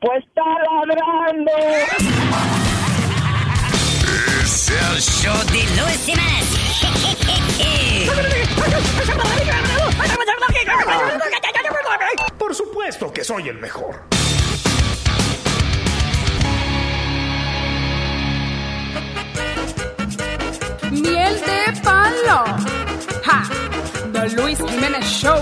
Pues está ladrando. Es el show de Luis Jiménez. Por supuesto que soy el mejor. Miel de palo. Ja. The Luis Jiménez Show.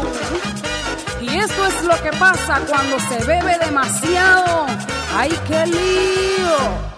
Y esto es lo que pasa cuando se bebe demasiado. ¡Ay, qué lío!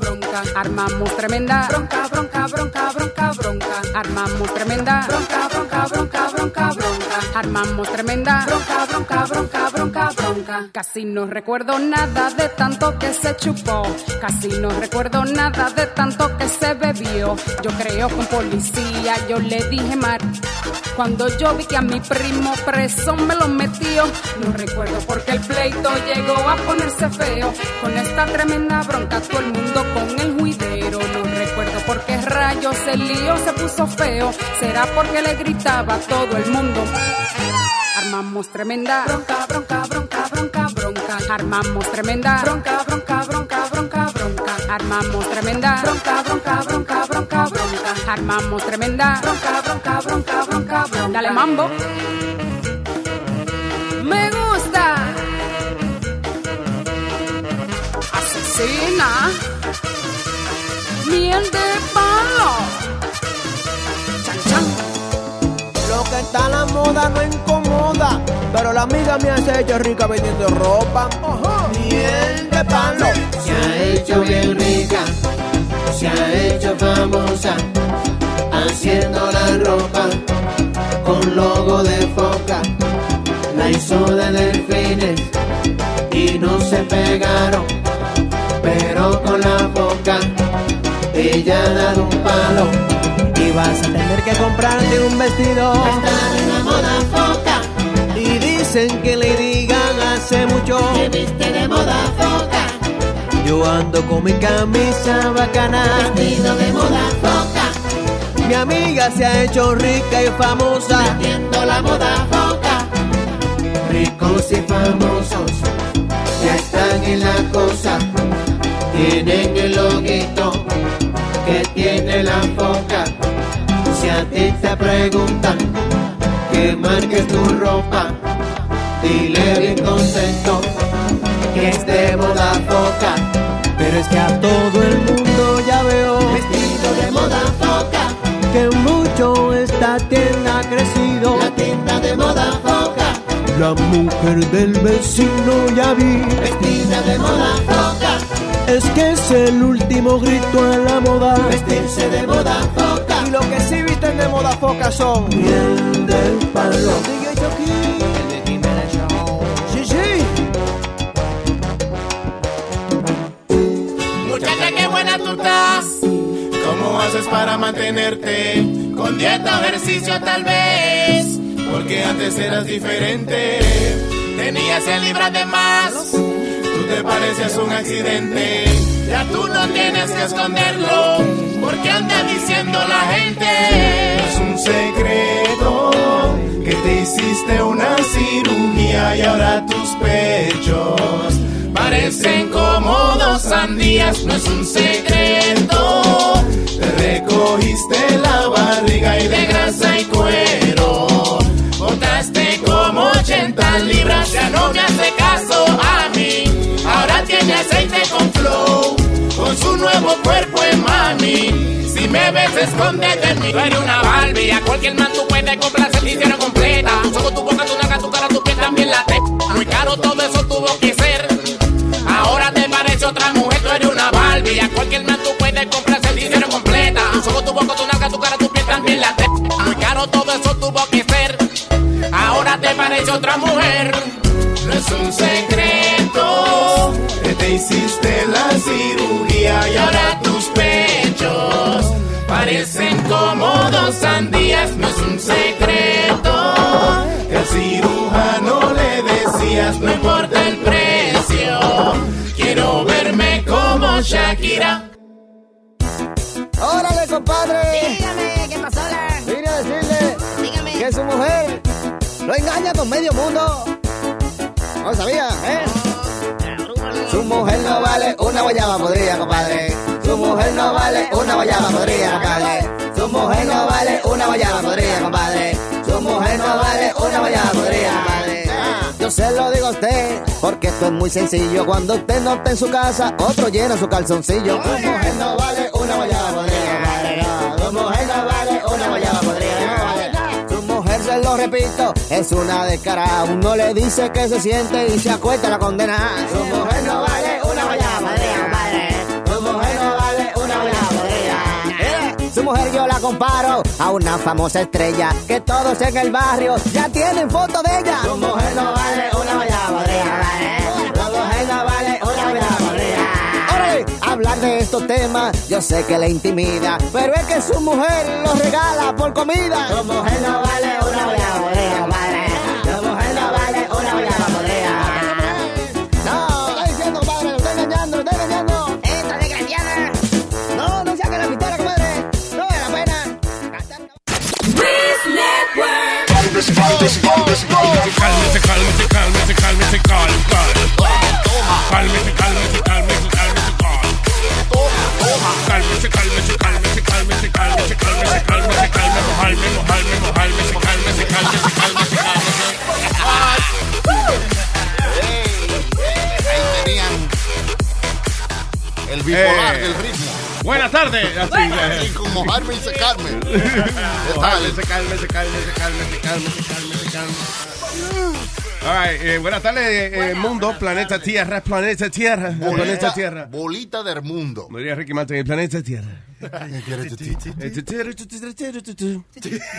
bronca, armamos tremenda bronca, bronca, bronca, bronca, bronca, armamos tremenda bronca, bronca, bronca, bronca, bronca, armamos tremenda bronca, bronca, bronca, bronca, bronca. Casi no recuerdo nada de tanto que se chupó, casi no recuerdo nada de tanto que se bebió. Yo creo con policía yo le dije mar. Cuando yo vi que a mi primo preso me lo metió, no recuerdo porque el pleito llegó a ponerse feo. Con esta tremenda bronca todo el mundo con el juidero. No recuerdo por qué rayos el lío se puso feo. Será porque le gritaba a todo el mundo. Armamos tremenda bronca, bronca, bronca, bronca, bronca. Armamos tremenda bronca, bronca, bronca, bronca, bronca. Armamos tremenda bronca, bronca, bronca, bronca, bronca. Armamos tremenda bronca, bronca, bronca, bronca, bronca. Dale mambo. Me gusta. Asesina. Miel de palo. Chan, chan. Lo que está la moda no incomoda, pero la amiga me hace hecho rica vendiendo ropa. Miel de palo. Se ha hecho bien rica, se ha hecho famosa, haciendo la ropa con logo de foca. La hizo de delfines y no se pegaron, pero con la boca ella ha dado un palo. Y vas a tener que comprarte un vestido. Está en la moda foca. Dicen que Lady Gaga hace mucho. Que viste de moda foca. Yo ando con mi camisa bacana. Vestido de moda foca. Mi amiga se ha hecho rica y famosa. Vendiendo la moda foca. Ricos y famosos ya están en la cosa. Tienen el loguito que tiene la foca. Si a ti te preguntan que marques tu ropa, dile bien contento que es de moda foca. Pero es que a todo el mundo ya veo vestido de moda foca. Que mucho esta tienda ha crecido. La tienda de moda foca. La mujer del vecino ya vi vestida de moda foca. Es que es el último grito a la moda. Vestirse de moda foca. Y lo que sí visten de moda foca son miel del palo. Mantenerte? Con dieta o ejercicio tal vez. Porque antes eras diferente. Tenías el libras de más. Tú te pareces un accidente. Ya tú no tienes que esconderlo. Porque anda diciendo la gente. Es un secreto que te hiciste una cirugía y ahora tus pechos parecen como dos sandías. No es un secreto cogiste la barriga y de grasa y cuero. Botaste como 80 libras, ya no me hace caso a mí. Ahora tiene aceite con flow, con su nuevo cuerpo en mami. Si me ves, esconde de mí. Tú eres una Barbie, a cualquier man tú puedes comprar el dinero completa. Solo tu boca, tu naca, tu cara, tu piel, también la te. Muy caro todo eso tuvo que ser. Ahora te parece otra mujer, tú eres una Barbie, a cualquier man tú puedes comprar ojos, tu boca, tu naca, tu cara, tu piel también la te. Muy caro todo eso tuvo que ser. Ahora te parece otra mujer. No es un secreto que te hiciste la cirugía y ahora tus pechos parecen como dos sandías. No es un secreto que al cirujano le decías no importa el precio. Quiero verme como Shakira. ¡Órale, compadre! Dígame, ¿qué pasó, la? Vine a decirle Dígame. que su mujer lo engaña con medio mundo. No sabía, ¿eh? Su mujer no vale una guayaba podrida, compadre. Su mujer no vale una guayaba podrida, compadre. Su mujer no vale una guayaba podrida, compadre. Su mujer no vale una guayaba podrida, compadre. Yo se lo digo a usted, porque esto es muy sencillo. Cuando usted no está en su casa, otro llena su calzoncillo. Su mujer no vale una guayaba podrida, compadre. No. Su mujer no vale una guayaba podrida, compadre. Su mujer, se lo repito, es una descarada. Uno le dice que se siente y se acuesta la condena. Su mujer no vale una guayaba podrida, compadre. Su mujer no vale una guayaba podrida. Mira, Su mujer yo la comparo a una famosa estrella que todos en el barrio ya tienen foto de ella. Su mujer no vale una guayaba podrida, compadre. Hablar de estos temas yo sé que le intimida, pero es que su mujer los regala por comida. Su mujer no vale una guayaba podrida, compadre. Su mujer no vale una guayaba podrida. No, está diciendo, compadre, lo está engañando, lo está engañando. Esta desgraciada. No, no saque la pistola, compadre. No vale la pena. Cálmese, cálmese, cálmese, cálmese. Cálmese, cálmese, cálmese, cálmese. Cálmese, cálmese, cálmese, cálmese, cálmese, cálmese, cálmese, cálmese, mojarme, mojarme, mojarme, se cálmese, cálmese, cálmese, cálmese. Ahí tenían el bipolar eh. del ritmo. Buenas tardes. Así, como mojarme y secarme. Mojarme, secarme, secarme, secarme, secarme, secarme, secarme. All right, eh, buenas tardes, eh, mundo, planeta Tierra, planeta Tierra, planeta Bolita, Tierra. bolita del mundo. Me diría Ricky Martin, el planeta Tierra. La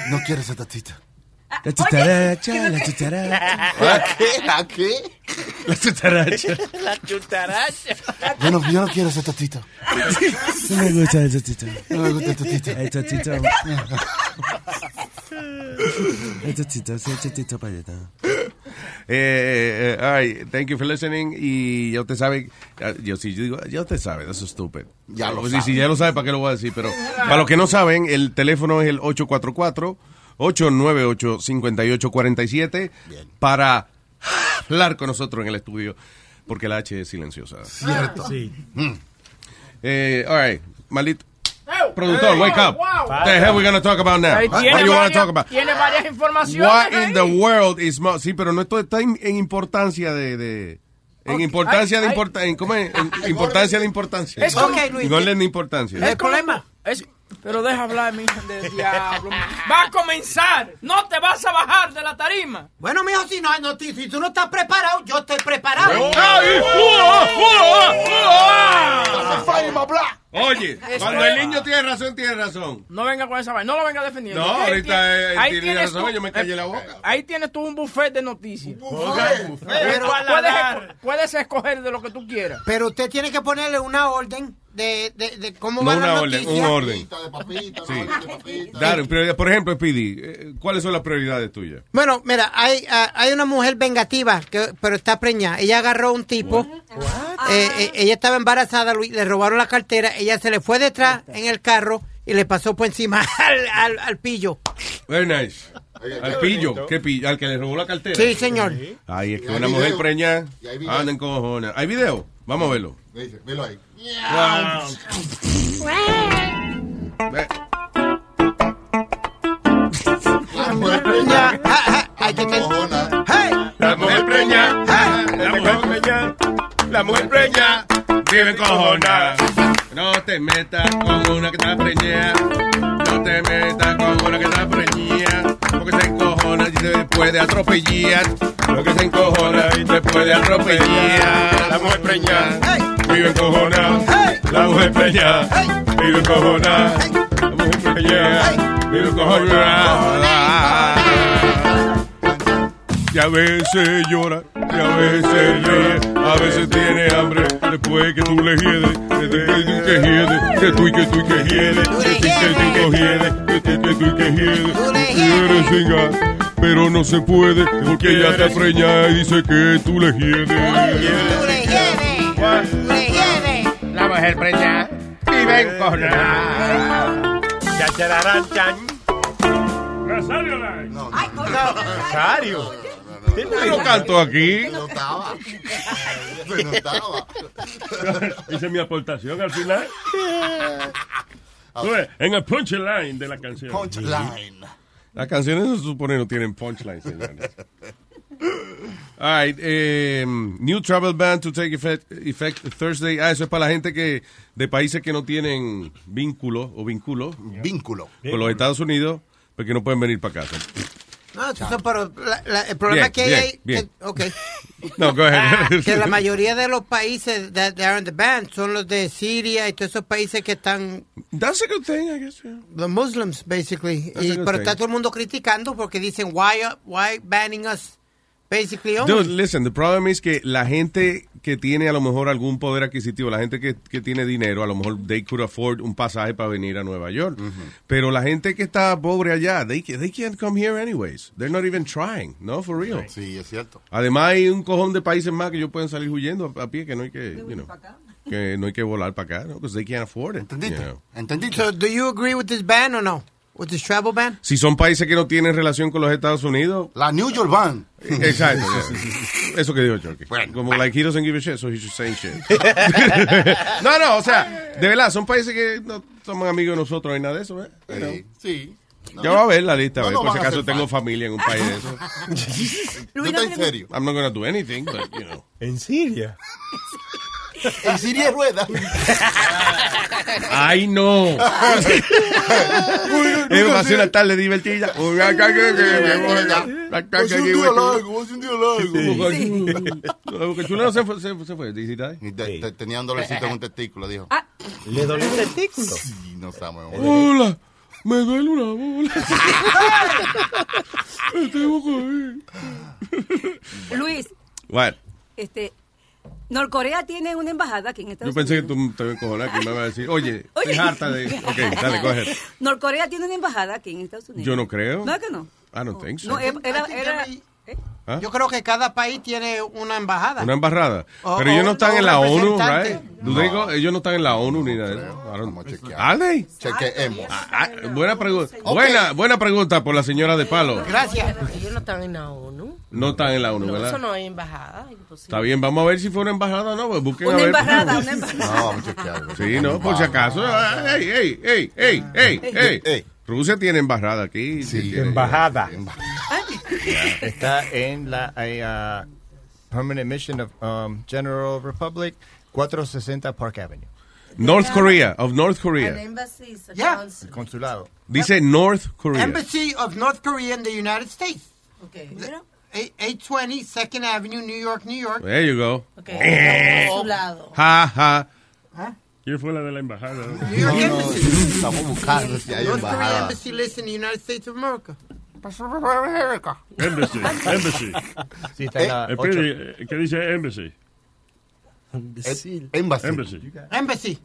No quieres esa tatita. chutaracha, la chutaracha. ¿A qué? ¿A qué? La chutaracha. La chutaracha. Yo no, yo no quiero esa tatita. No me gusta el tatito. No me gusta. El tatito. El tatito, sí, allá. Eh, eh, all right, thank you for listening. Y ya usted sabe, yo sí, yo digo, ya usted sabe, eso es stupid. Ya lo Pues, sabe. sí, sí, ya lo sabe, ¿para qué lo voy a decir? Pero para los que no saben, el teléfono es el 844-898-5847 para hablar con nosotros en el estudio, porque la H es silenciosa. Cierto. Mm. Eh, all right, Productor, wake up. What the hell we gonna talk about now? What do you want to talk about? Tiene varias informaciones. What in the world is mo- Sí, pero no esto está en, importancia de, de en importancia de ay, importa en, ¿cómo es? En importancia de importancia. Es como- Ok, Luis. De importancia. El problema es... Pero deja hablar, mi hija de diablo. Va a comenzar. No te vas a bajar de la tarima. Bueno, mijo, si no hay noticias, si tú no estás preparado, yo estoy preparado. ¡Ay! ¡Uah! ¡Uah! Oye, cuando el niño tiene razón, tiene razón. No venga con esa vaina. No lo venga defendiendo. No, ahorita tienes- él ahí tiene razón, tú- yo me callé la boca. Ahí tienes tú un buffet de noticias. buffet. Pero Pero- puedes, esco- puedes escoger de lo que tú quieras. Pero usted tiene que ponerle una orden de, de, de cómo No van una las orden, noticias. un orden. Sí. Dale, prioridad. por ejemplo, Speedy, eh, ¿cuáles son las prioridades tuyas? Bueno, mira, hay, hay una mujer vengativa, que, pero está preñada. Ella agarró a un tipo, eh, eh, ella estaba embarazada, le robaron la cartera, ella se le fue detrás en el carro y le pasó por encima al, al, al pillo. Very nice. Al pillo, ¿qué pillo? Al que le robó la cartera. Sí, señor. Ay, es que una video. mujer preñada anda en cojones. ¿Hay video? Vamos a verlo. Velo ahí. La mujer preñada. Hay que La mujer preñada. La mujer preñada. La mujer preñada. Vive encojonada. No te metas con una que está preñada. No te metas con una que está preñada. Porque se encojona y te puede atropellar. Porque se encojona y te puede atropellar. La mujer preñada vive encojonada. La mujer preñada vive encojonada. La mujer preñada vive encojonada. Y a veces llora, y a veces ríe, a veces tiene hambre, después que tú le hiedes, que tú que hiedes, que tú y que tú y que hiedes, que tú y que tú que hiedes, que tú que tú y que hiedes, y eres pero no se puede, porque ella te preña y dice que tú le hiedes. La mujer preñada vive encojonada. Chachararán, chan. Nazario Live. No, Nazario. Yo no canto aquí. No estaba. No estaba. Hice mi aportación al final. En el punchline de la canción. Punchline. Las canciones se supone no tienen punchline, señores. All right, eh, new travel ban to take effect, effect Thursday. Ah, eso es para la gente que de países que no tienen vínculo o vínculo Vínculo. con los Estados Unidos, porque no pueden venir para casa. No, eso, pero la- la- el problema Bien, que hay, bien. que- ok, No, go ahead. que la mayoría de los países that they are in the ban son los de Siria y todos esos países que están That's a good thing, I guess. yeah. los Muslims basically. Y, pero thing. está todo el mundo criticando porque dicen why why banning us basically only. Dude, listen, the problem is que la gente que tiene a lo mejor algún poder adquisitivo, la gente que, que tiene dinero, a lo mejor they could afford un pasaje para venir a Nueva York. Pero la gente que está pobre allá, they, they can't come here anyways. They're not even trying, no, for real. Sí, es cierto. Además hay un cojón de países más que ellos pueden salir huyendo a, a pie, que no hay que, you know, que no hay que volar para acá, ¿no? Because they can't afford it. you know. ¿Entendiste? So, do you agree with this ban or no? With this travel ban? Si son países que no tienen relación con los Estados Unidos. La New York Ban. Exacto. Eso que dijo Chucky. Como like he doesn't give a shit, so he should say shit. no, no, o sea, de verdad, son países que no somos amigos de nosotros ni nada de eso, ¿eh? Sí. Ya va a ver la lista, a No ver, nos por si acaso tengo familia en un país de eso. No está en serio. I'm not gonna do anything, but, you know. ¿En Siria? En Siria hay rueda. ¡Ay, no! Es va a ser una tarde divertida. Va a ser un día largo, va a ser un día largo. Porque Chulo no se fue, se, se fue, Tenía un dolorcito en un testículo, dijo. ¿Le dolió el testículo? Sí, no sabe. Hola, me duele una bola. Ir. Luis, What? este, Norcorea tiene una embajada aquí en Yo Estados pensé que Unidos. tú te encojonar que me ibas a decir, oye, Oye. estoy harta de... Ok, dale, coge. Norcorea tiene una embajada aquí en Estados Unidos. Yo no creo. ¿No es que no? I don't think so. No, era, era, era- ¿Ah? Yo creo que cada país tiene una embajada. Una embarrada. O- Pero ellos no están en la ONU, right? Go- Ellos no están en la ONU ni nada eso. ¿Are they? Chequeemos. Ah, buena pregunta. Buena, buena pregunta por la señora de Palo. Gracias. Ellos no están en la ONU. No están en la ONU, No, eso ¿verdad? no hay embajada. imposible. Está bien, vamos a ver si fue una embajada o no. Pues busquen Una a ver. embajada, una embajada. No, vamos a chequear. Sí, no, por si acaso. Ey, ey, ey, ey, ey, ey. Rusia tiene embajada aquí. Sí, Embajada. Está en la eh, uh, Permanent Mission of um, General Republic, 460 Park Avenue. North Korea, of North Korea. embassies Yeah. El consulado. Dice North Korea. Embassy of North Korea in the United States. Okay. Eight- 820 Second Avenue, New York, New York. There you go. Okay. Consulado. Ja, ja. ¿Quién fue la de la embajada? York Embassy. Estamos buscando si hay embajada. Embassy lists in the United States of America. Embassy, embassy. Sí, está en la Eh, espere, ¿Qué dice embassy? Embassy. Embassy. Embassy.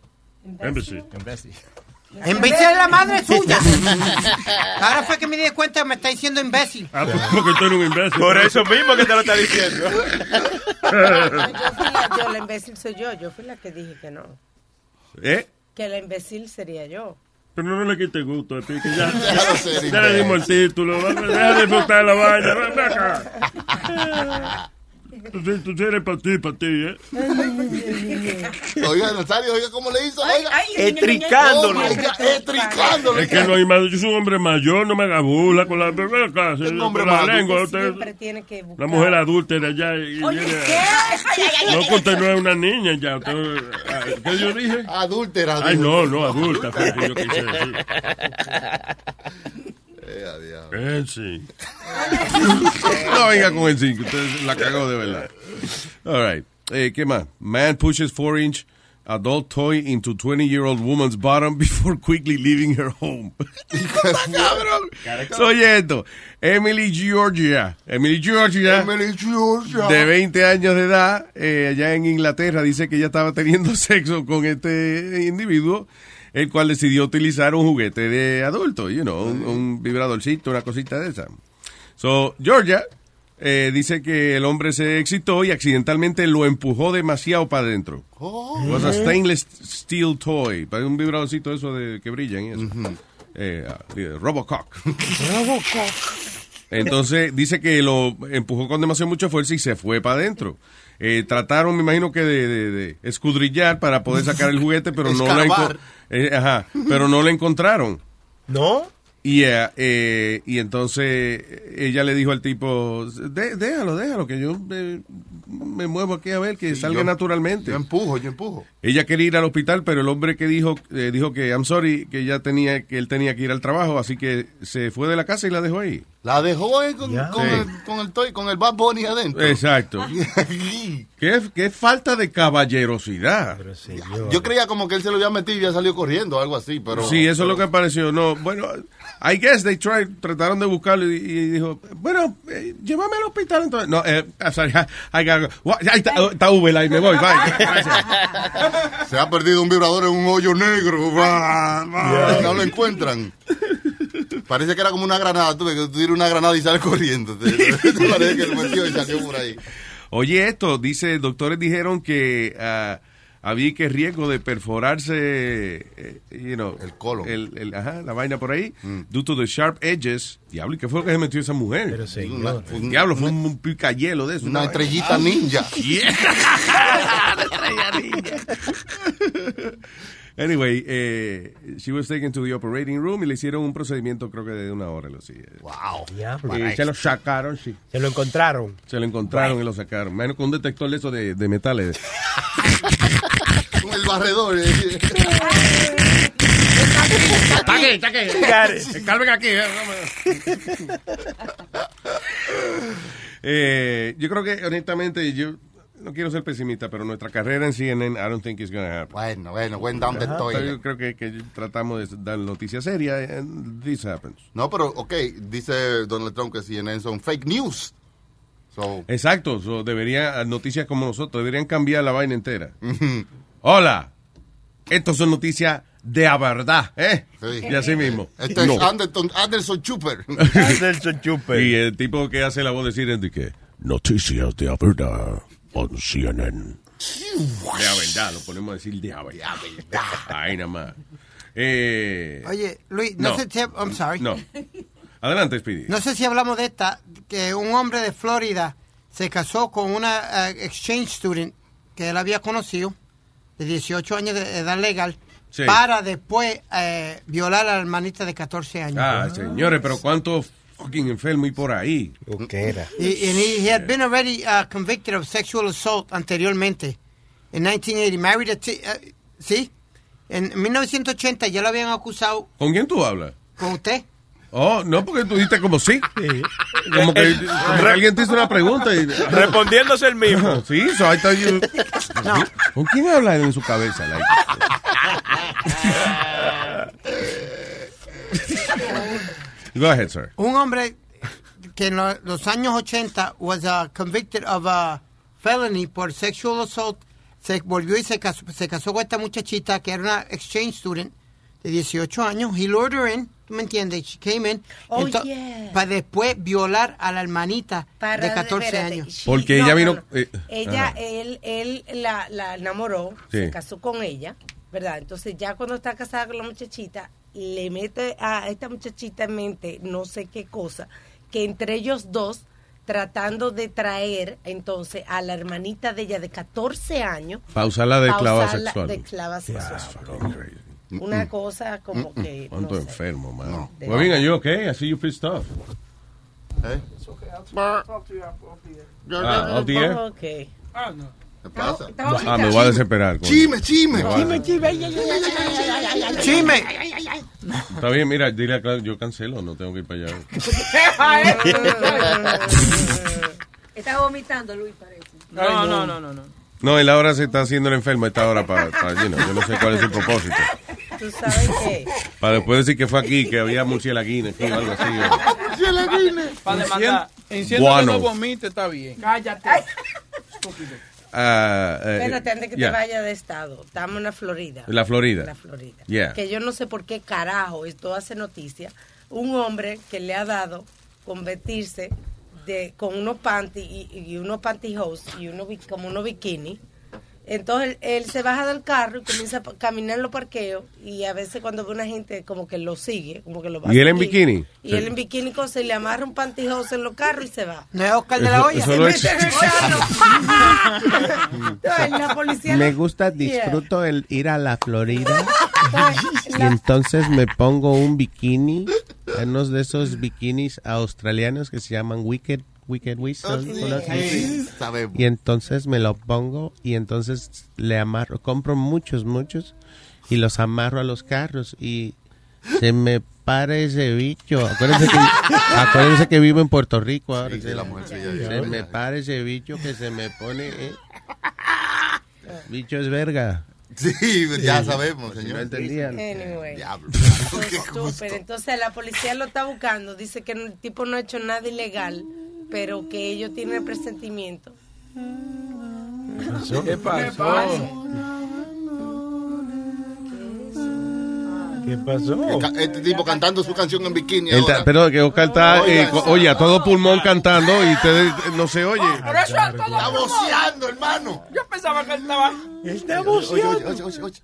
Embassy. Embassy. Imbécil es la madre suya. Ahora fue que me di cuenta que me está diciendo imbécil. Ah, pues, porque tú eres un imbécil. Por eso mismo que te lo está diciendo. Yo fui la, yo, la imbécil soy yo. Yo fui la que dije que no. ¿Eh? Que la imbécil sería yo. Pero no le quite gusto, a ti, que ya, ser ya le dimos el título. Deja de disfrutar la vaina. ven acá. Tú, sí- tú sí eres para ti, para ti, ¿eh? Oiga, Nazario, oiga cómo le hizo. Oiga. Estricándolo. Oh, Estricándolo. Es que no hay más. Yo soy un hombre mayor, no me haga burla con la, se- hombre con la mayor? lengua. usted- Siempre tiene que buscar. la mujer adúltera ya. y- y Oye, viene- ¿qué? Ay, ay, ay, No, usted no es una niña ya. usted- ¿Qué yo dije? Adúltera. Ay, no, no, adulta. Fue lo que yo quise decir. Eh, sí. No venga con el 5, usted la cagó de verdad. All right. Eh, ¿Qué más? Man pushes 4-inch adult toy into 20-year-old woman's bottom before quickly leaving her home. cabrón! Oye esto. Emily Georgia. Emily Georgia. Emily Georgia. De 20 años de edad, eh, allá en Inglaterra, dice que ella estaba teniendo sexo con este individuo, el cual decidió utilizar un juguete de adulto, you know, un, un vibradorcito, una cosita de esa. So, Georgia eh, dice que el hombre se excitó y accidentalmente lo empujó demasiado para adentro. It was a stainless steel toy, para un vibradorcito eso de que brillan y eso. Eh, ah, eh, Robocock. Entonces dice que lo empujó con demasiado mucha fuerza y se fue para adentro. Eh, trataron, me imagino que de, de- de escudrillar para poder sacar el juguete, pero no la eh, ajá, pero no la encontraron. ¿No? Y, eh, eh, y entonces ella le dijo al tipo, "De- déjalo, déjalo, que yo eh, me muevo aquí a ver que salga yo- naturalmente. Yo empujo, yo empujo. Ella quería ir al hospital, pero el hombre que dijo eh, dijo que I'm sorry, que ya tenía que él tenía que ir al trabajo, así que se fue de la casa y la dejó ahí. La dejó ahí con, con, Sí. el, con el toy, con el Bad Bunny adentro. Exacto. qué, qué falta de caballerosidad. Yo creía como que él se lo había metido y había salido corriendo, algo así, pero... sí, eso es lo que pareció. No, bueno, I guess they tried, trataron de buscarlo y, y dijo, bueno, eh, llévame al hospital entonces. No, eh, I'm sorry, I- I gotta go. What? Ahí está, está Uber, ahí me voy, bye. Se ha perdido un vibrador en un hoyo negro. No lo encuentran. Parece que era como una granada. Tú ves que tú tiras una granada y sales corriendo. Parece que lo metió y salió por ahí. Oye, esto, dice, doctores dijeron que ah, había que riesgo de perforarse, eh, you know, el colon. El, ajá, la vaina por ahí, due to the sharp edges. Diablo, ¿y qué fue lo que se metió esa mujer? Pero señor. Diablo, fue un, un picayelo de eso. Una estrellita ninja. Yeah. Una estrella ninja. Anyway, eh, she was taken to the operating room y le hicieron un procedimiento creo que de una hora. Lo así. Wow. Eh, se lo sacaron, sí. Se lo encontraron. Se lo encontraron y lo sacaron. Menos con un detector de eso de, de metales. Con el barredor. eh. Está aquí, está aquí. Calven aquí. eh, Eh, yo creo que, honestamente, yo no quiero ser pesimista, pero nuestra carrera en CNN, I don't think it's gonna happen. Bueno, bueno, went down the Ajá, toilet. Yo creo que, que tratamos de dar noticias serias and this happens. No, pero, ok, dice Donald Trump que CNN son fake news. So, Exacto, so, debería, noticias como nosotros, deberían cambiar la vaina entera. Hola, estos son noticias de a verdad, ¿eh? Sí. Y así mismo. este es No. Anderson, Anderson Chuper. Anderson Chuper. Y el tipo que hace la voz decir es de que noticias de a verdad on CNN. De a verdad, lo ponemos a decir de a verdad. Ahí nada más. Eh, Oye, Luis, no, No. sé si... I'm sorry. no. Adelante, Speedy. No sé si hablamos de esta, que un hombre de Florida se casó con una eh, exchange student que él había conocido, de 18 años de edad legal, Sí. para después eh, violar a la hermanita de 14 años. Ah, señores, pero cuántos fucking enfermos hay por ahí. ¿Qué era? Y and he, he had been already uh, convicted of sexual assault anteriormente. En 1980, married a t- uh, ¿sí? En 1980 ya lo habían acusado ¿Con quién tú hablas? con usted. Oh, no, porque tú dijiste como sí. Como que, como que alguien te hizo una pregunta y... Respondiéndose el mismo. Sí, so I thought you- ¿Con quién habla en su cabeza? like? Go ahead, sir. Un hombre que en lo- los años 80 was uh, convicted of a felony por sexual assault se volvió y se casó, se casó con esta muchachita que era una exchange student de 18 años. He lured her in, ¿tú me entiendes? She came in. Oh, yeah. Para después violar a la hermanita Para- de 14 espérate, años. she- Porque no, ella no, vino... no. eh, Ella, ajá. él, él la, la enamoró, Sí. se casó con ella, ¿verdad? Entonces ya cuando está casada con la muchachita, le mete a esta muchachita en mente no sé qué cosa, que entre ellos dos tratando de traer entonces a la hermanita de ella de 14 años. Pa' usarla de usarla sexual. de esclava sexual. Mm, Una cosa como que. ¿Cuánto no sé. enfermo, man? De- Well, venga, yo, okay, I see you pissed off. ¿Eh? Ah, off the air? Ok. Ah, no. ¿Qué pasa? Ah, me voy a desesperar. Chime, chime. Me voy a- Chime. Está bien, mira, dile a Claudio, yo cancelo, no tengo que ir para allá. Está vomitando, Luis, parece. No, no, no, no, no. No, él ahora se está haciendo el enfermo a esta hora para, para you know, yo no sé cuál es su propósito. Tú sabes que. Para después decir que fue aquí, que había murcielaguines aquí o algo así. o- Para demandar. Enciendo que no vomite, está bien. Cállate. Ah, eh, Espérate, antes que yeah. te vaya de estado. Estamos en la Florida. La Florida. La Florida. Yeah. Que yo no sé por qué carajo esto hace noticia. Un hombre que le ha dado convertirse de, con unos panty y, y unos pantyhose y uno, como unos bikini. Entonces él, él se baja del carro y comienza a caminar en los parqueos y a veces cuando ve una gente como que lo sigue, como que lo va a ¿Y él en bikini? Y Sí. él en bikini con se le amarra un pantyhose en los carros y se va. No es Oscar de la Eso- olla. eso lo es- Mete en el carro. Entonces, la policía Me gusta, Yeah. disfruto el ir a la Florida y entonces me pongo un bikini, unos de esos bikinis australianos que se llaman Wicked, Wicked Whistle. ¿no? Sí, sabemos. Y entonces me lo pongo y entonces le amarro, compro muchos, muchos y los amarro a los carros y se me para ese bicho. Acuérdense que, acuérdense que vivo en Puerto Rico ahora. Sí, sí, la mujer suya, se ya. me para ese bicho que se me pone... eh. Bicho es verga. Sí, ya sabemos, Si señor. no entendían. Anyway. Diablo. So stupid. Entonces la policía lo está buscando. Dice que el tipo no ha hecho nada ilegal, pero que ellos tienen el presentimiento. ¿Qué pasó? ¿Qué pasó? Este tipo cantando su canción en bikini. Ahora. pero que Oscar está, Oiga, eh, oye, a todo pulmón cantando y ustedes eh, no se oye. Pero eso es todo. Está voceando, hermano. Yo pensaba que él estaba. Está Oye, oye, oye, oye, oye.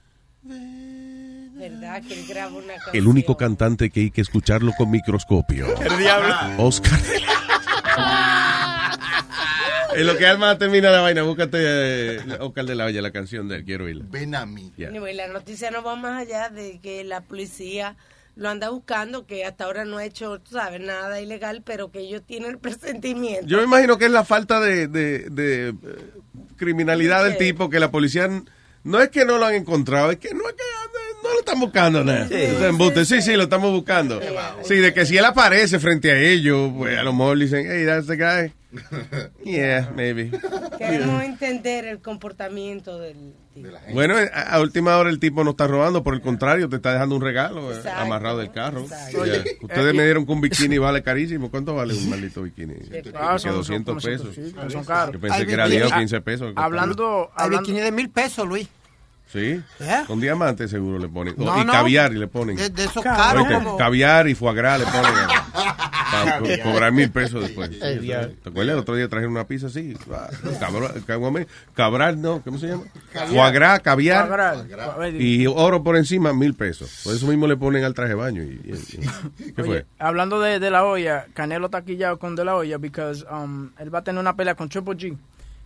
¿Verdad? Que él graba una canción. El único cantante que hay que escucharlo con microscopio. El diablo. Oscar. En lo que Alma termina la vaina, búscate eh, Oscar de la Hoya, la canción de él, quiero oírla. Ven a mí. Ya. Anyway, la noticia no va más allá de que la policía lo anda buscando, que hasta ahora no ha hecho, tú sabes, nada ilegal, pero que ellos tienen el presentimiento. Yo me imagino que es la falta de, de- de, eh, criminalidad del tipo, que la policía no es que no lo han encontrado, es que no es que no lo están buscando nada. Sí. Sí, sí, lo estamos buscando. Sí, de que si él aparece frente a ellos, pues a lo mejor dicen, hey, that's the guy. Yeah, maybe. Queremos entender el comportamiento del tipo. Bueno, a, a última hora el tipo no está robando, por el contrario, te está dejando un regalo eh, amarrado del carro. exacto. Yeah. Oye, Ustedes eh, me dieron que un bikini vale carísimo. ¿Cuánto vale un maldito bikini? Ah, Que son- 200 son- son- pesos. sí, son caros. Yo pensé que era bikini- 10 o 15 pesos. Hablando, Hay hablando, bikini de mil pesos, Luis. Sí, Yeah. con diamantes seguro le ponen. No, y no. caviar y le ponen. De, de esos caros Oíste, como... caviar y foie gras le ponen. Para co- cobrar mil pesos después. ¿Te acuerdas? El otro día trajeron una pizza así. Ah, Cabral, no, ¿cómo se llama? Foie gras, caviar y oro por encima, mil pesos. Por eso mismo le ponen al traje de baño. Y, y- y- ¿Qué fue? Oye, hablando de, de la olla, Canelo está quillado con de la olla because um, él va a tener una pelea con Triple G.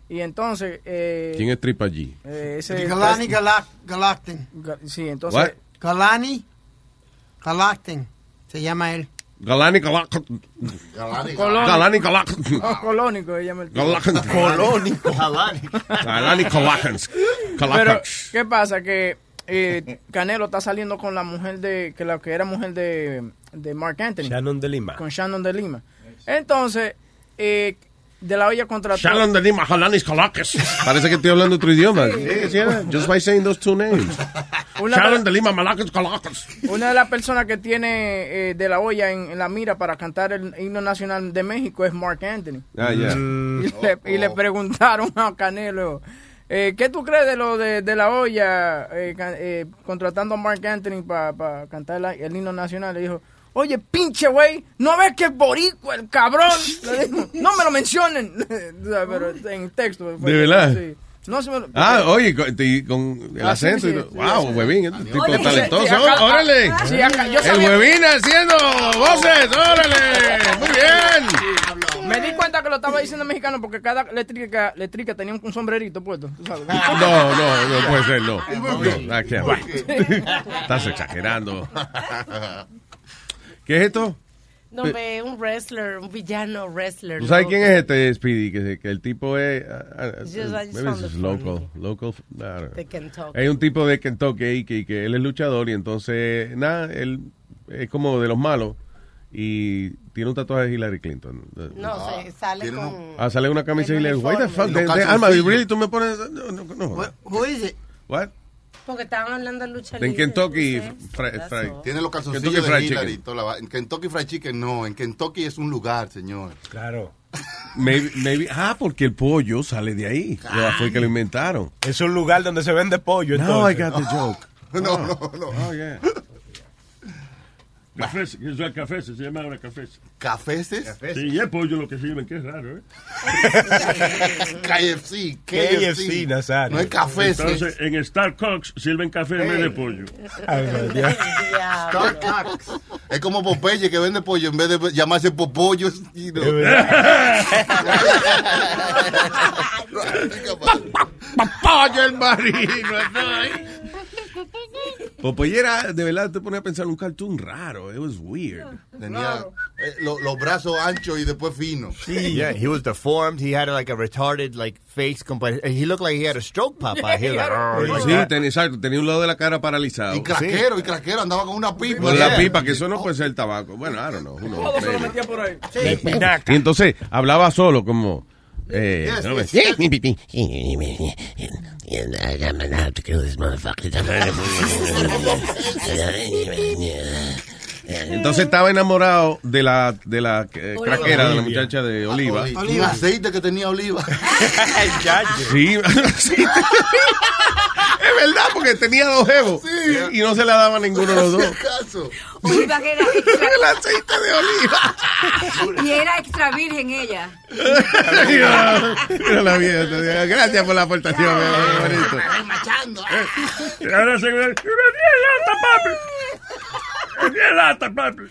Y entonces... Eh, ¿Quién es Tripa G? eh, ese, Galani Galac- Galacten. Ga- Sí, entonces... What? Galani Galacten. Se llama él. Galani Galak. Colónico. Galani Galak. Oh, colónico, se llama el. Galak- Colónico. Galani Galakans. Pero. ¿qué pasa? Que eh, Canelo está saliendo con la mujer de... Que la que era mujer de, de Mark Anthony. Shannon de Lima. Con Shannon de Lima. Entonces, eh, de la olla contrató... Shalom de Lima, Halanis Kalakes. Parece que estoy hablando otro idioma. Sí, sí, Just by saying those two names. Shalom de- Lima, Malakes Kalakes. Una de las personas que tiene eh, de la olla en, en la mira para cantar el himno nacional de México es Mark Anthony. Ah, ya. Y, le, y le preguntaron a Canelo, eh, ¿qué tú crees de lo de, de la olla eh, eh, contratando a Mark Anthony para cantar la- el himno nacional? Le dijo, oye, pinche güey, ¿no ves que es boricua el cabrón? No me lo mencionen. Pero en texto. fue- ¿De verdad? sí. No se me lo- Ah, oye, con, el Ah, acento. sí, sí, wow, sí. huevín, este tipo Oye, talentoso. sí, acá- ¡Órale! sí, acá- yo el huevín haciendo voces, órale. Muy bien. Me di cuenta que lo estaba diciendo en mexicano porque cada letrica, letrica tenía un, un sombrerito puesto. ¿tú sabes? No, no, no puede ser, no. No, I can't. Estás exagerando. ¿Qué es esto? No, ve, un wrestler, un villano wrestler. ¿Tú sabes loco. quién es este Speedy? Que, que el tipo es. uh, uh, Just- maybe it's it local. Hay un tipo de Kentucky que, que él es luchador y entonces, nada, él es como de los malos y tiene un tatuaje de Hillary Clinton. No, se sale con... Ah, sale una camisa de Hillary. What the fuck? De, de- Alma, really, tú me pones. No, no, no. jodas. Who is it? What? Porque estaban hablando de lucha En. Kentucky Fried. Tiene los calzoncillos Kentucky de Hillary. Chicken. toda la En Kentucky Fried Chicken no. En Kentucky es un lugar, señor. Claro. Maybe, maybe- ah, porque el pollo sale de ahí. Ya Fue que lo inventaron. Es un lugar donde se vende pollo. No, I got the joke. No, no, no. Oh, yeah. Café, eso es café, se llama ahora café. ¿Cafeces? Sí, y es pollo lo que sirven, que es raro, ¿eh? KFC, KFC, Nazario. No es café. Entonces, en Starbucks sirven café en vez de pollo. Es como Popeye que vende pollo en vez de llamarse Popollo. y no. Pollo el marino. Popeye era, de verdad, te pone a pensar un cartoon raro. It was weird. Tenía eh, lo- los brazos anchos y después finos. Yeah, he was deformed. He had like a retarded like face. compa- He looked like he had a stroke, Popeye. He was like, "Oh, like Sí, that." tenía, exacto, tenía un lado de la cara paralizado. Y craquero, y craquero, andaba con una pipa. Con la pipa, que eso no puede ser tabaco. Bueno, I don't know. who knows, Todo se lo maybe. metía por ahí. Y entonces hablaba solo, como. Eh, Eh. Entonces estaba enamorado de la, de la eh, craquera, de la muchacha de Oliva. Un aceite que tenía oliva. Sí, sí. Es verdad, porque tenía dos jevos y no se la daba a ninguno de los dos. caso. Oliva que era extra, El aceite de oliva. y era extra virgen ella. Mira la vieja, Gracias por la aportación, mi bonito. Y ahora se ve. ¡10 lata, papi! ¡10 lata, papi!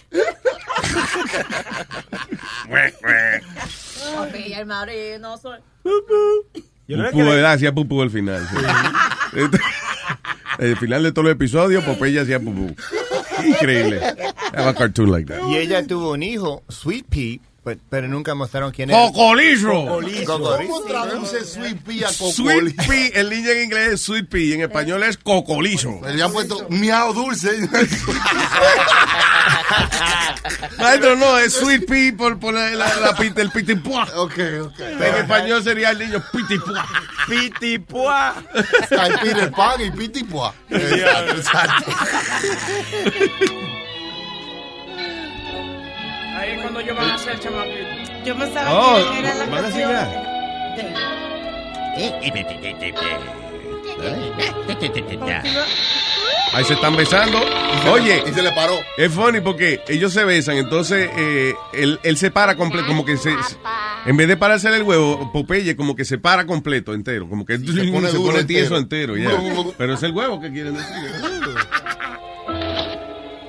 Papi, el marino soy. Pupú, ¿verdad? hacía pupú al final. sí. El final de todos los episodios, Popeye hacía pupú. Increíble. Have a cartoon like that. Y ella tuvo un hijo, Sweet Pea, but- pero nunca mostraron quién era. ¡Cocolizo! ¿Cómo traduce Sweet Pea a Sweet cocoli? pea, el niño en inglés es sweet pea, en español es cocolizo. Le han puesto miau dulce. Maestro, no, es sweet pea por, por la, la, la el pitipua. ok, ok. En español sería el niño pitipua. Pitipua. Está el Peter Pan y Pitipua. Exacto. Ahí es cuando yo van a ser chamaquito. Yo pensaba Oh, que era la ¿van a canción. Ahí se están besando. Oye, Y se le paró. es funny porque ellos se besan, entonces eh, él, él se para completo, como que se, en vez de pararse el huevo, Popeye como que se para completo, entero, como que se pone se pone tieso entero. entero, ya. Pero es el huevo que quieren decir.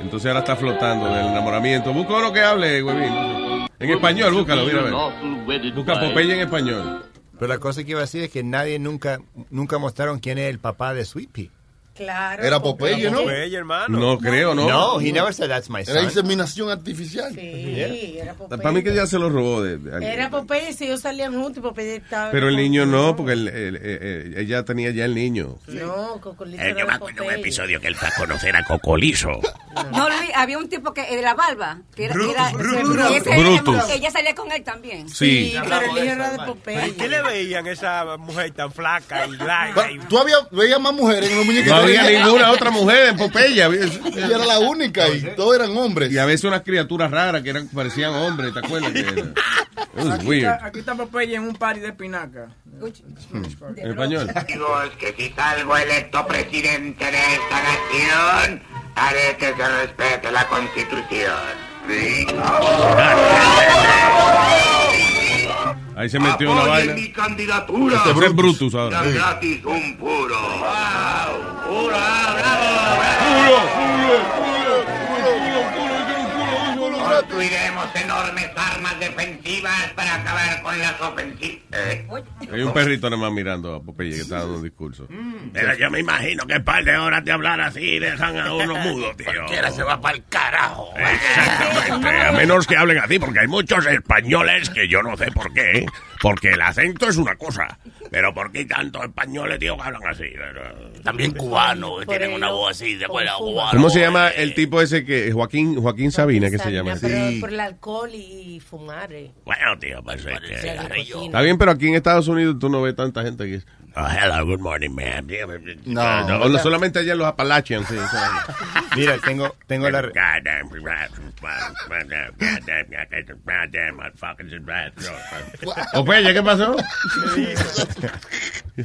Entonces ahora está flotando del enamoramiento. Busca uno que hable, huevín. En español, búscalo, mira, a ver. Busca Popeye en español. Pero la cosa que iba a decir es que nadie nunca, nunca mostraron quién es el papá de Sweet Pea. Claro. Era Popeye, ¿no? Popeye, hermano. No creo, ¿no? No, he never said that's my Era son. inseminación artificial. Sí, era Popeye. Para mí que ya se lo robó de, de alguien. Era Popeye si ellos salían juntos y Popeye estaba... Pero el niño no, porque el- el- el- el- ella tenía ya el niño. No, Cocolito Eh, era yo me acuerdo de un episodio que él fue a conocer a Cocolizo. No, Luis, había un tipo que de la barba, que era, Brutus, era Brutus. y ese- Brutus. ella salía con él también. Sí. Sí, pero el hijo era de Popeye. ¿Y qué le veían a esa mujer tan flaca y larga? Y... ¿Tú habías, veías más mujeres en los muñequitos? Había Ella- ninguna otra mujer en había- Ella era la única y todos eran hombres. Y a veces unas criaturas raras que eran, parecían hombres, ¿te acuerdas? Que era? Aquí weird. está, aquí está Popeye en un party de espinaca. En español. Amigos, que si salgo electo presidente de esta nación, haré que se respete la constitución. Sí. Ahí se metió una Apoyen vaina. mi candidatura. Este es Brutus ahora. Gratis un puro. Wow, puro, Construiremos enormes armas defensivas para acabar con las ofensivas. Eh, Hay un perrito nada más mirando a Popeye que está dando un discurso. Pero yo me imagino que un par de horas de hablar así dejan a uno mudo, tío. Cualquiera se va para el carajo. Exactamente, a menos que hablen así, porque hay muchos españoles que yo no sé por qué, porque el acento es una cosa, pero ¿por qué tantos españoles, tío, que hablan así? También cubanos, que tienen una voz así de cubano. ¿Cómo se llama el tipo ese que Joaquín Joaquín Sabina que se llama? Pero por el alcohol y fumar. eh. Bueno, tío, pues es que... Cigarrillo. Está bien, pero aquí en Estados Unidos tú no ves tanta gente que Oh, hello, good morning, ma'am. no, no, no, solamente allá en los Appalachians, sí. Mira, tengo, tengo la... Popeye, ¿qué pasó?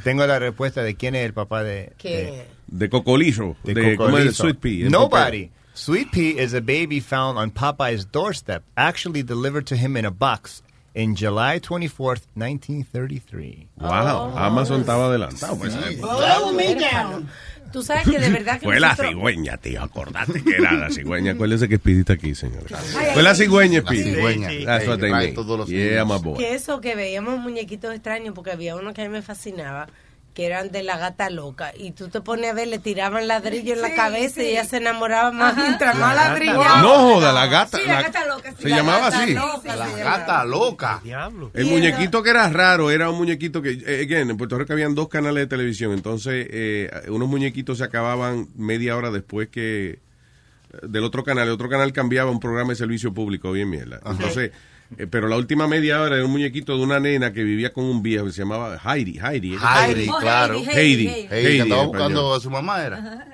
Tengo la respuesta de quién es el papá de... ¿Quién? De Cocolizo, de de, ¿cómo es? Cocolizo. Sweet Pea. de Nobody. Sweet Pea is a baby found on Popeye's doorstep, actually delivered to him in a box in July 24th, 1933. Wow, oh. Amazon estaba adelantado. Pues. Blow me down. Tú sabes que de verdad que Fue la cigüeña, tío. Acordate que era la cigüeña. Acuérdese que Speedy aquí, señor. Fue la cigüeña, Speedy. cigüeña. That's what they Trae mean. todos los Yeah, my boy. que eso que veíamos muñequitos extraños porque había uno que a mí me fascinaba que eran de la gata loca y tú te pones a ver le tiraban ladrillo en la cabeza y ella se enamoraba más mientras más ladrillaba No joda, la gata. Sí, la la- gata loca, sí. Se La llamaba gata así. loca La gata loca. El muñequito que era raro era un muñequito que, eh, again, en Puerto Rico habían dos canales de televisión, entonces eh, unos muñequitos se acababan media hora después que eh, del otro canal, el otro canal cambiaba un programa de servicio público, bien mierda. Entonces, eh, pero la última media hora era un muñequito de una nena que vivía con un viejo que se llamaba Heidi, Heidi. ¿eh? Heidi, claro. Heidi, Heidi, que Heidi, andaba en buscando a su mamá, era.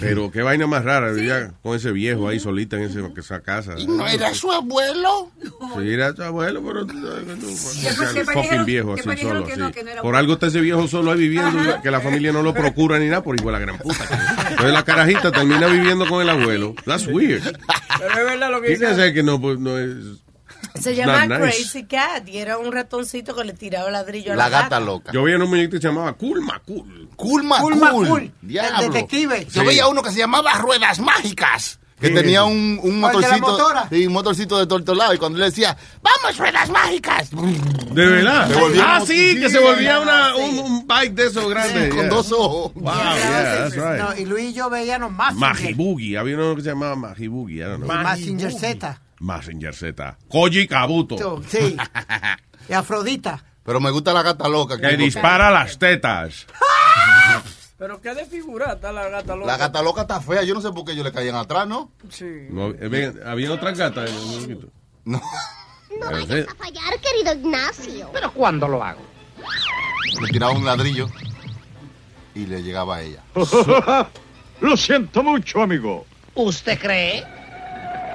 Pero qué vaina más rara, vivía con ese viejo ahí solita en ese, esa casa. ¿Y no era su abuelo? Sí, era su abuelo, pero me fucking viejo así solo. que no, así. que no era Por algo está ese viejo solo ahí viviendo, que la familia no lo procura ni nada, por igual la gran puta. Entonces la carajita termina viviendo con el abuelo. That's weird. Pero es verdad lo que ¿Qué quiere dice. que no, pues, no es... se llama Not nice. Crazy Cat y era un ratoncito que le tiraba ladrillo a La la, gata loca. Yo veía un muñequito que se llamaba Culma Cool. Culma Culma Cool. Cool. Diablo. El detective. Yo Sí. veía uno que se llamaba Ruedas Mágicas. Que Sí. tenía un, un ¿Cuál de la motorcito. motora? Sí, un motorcito de tortolado. Y cuando le decía, ¡Vamos, Ruedas Mágicas! ¿De verdad? Ah, sí, que se volvía sí. una, un, un bike de esos grandes. con yeah. dos ojos. Wow, yeah, that's right. No, y Luis y yo veíamos más. Majibugi, había uno que se llamaba Majibugi, I don't know. Massinger Z. Massinger Z. Koji Kabuto. Sí. Y Afrodita. Pero me gusta la gata loca. Que dispara las tetas. Pero qué desfigurada está la gata loca. La gata loca está fea. Yo no sé por qué ellos le caían atrás, ¿no? Sí. No, eh, había otras gatas en el muñequito. No. No vayas a fallar, querido Ignacio. ¿Pero cuándo lo hago? Le tiraba un ladrillo y le llegaba a ella. Lo siento mucho, amigo. ¿Usted cree?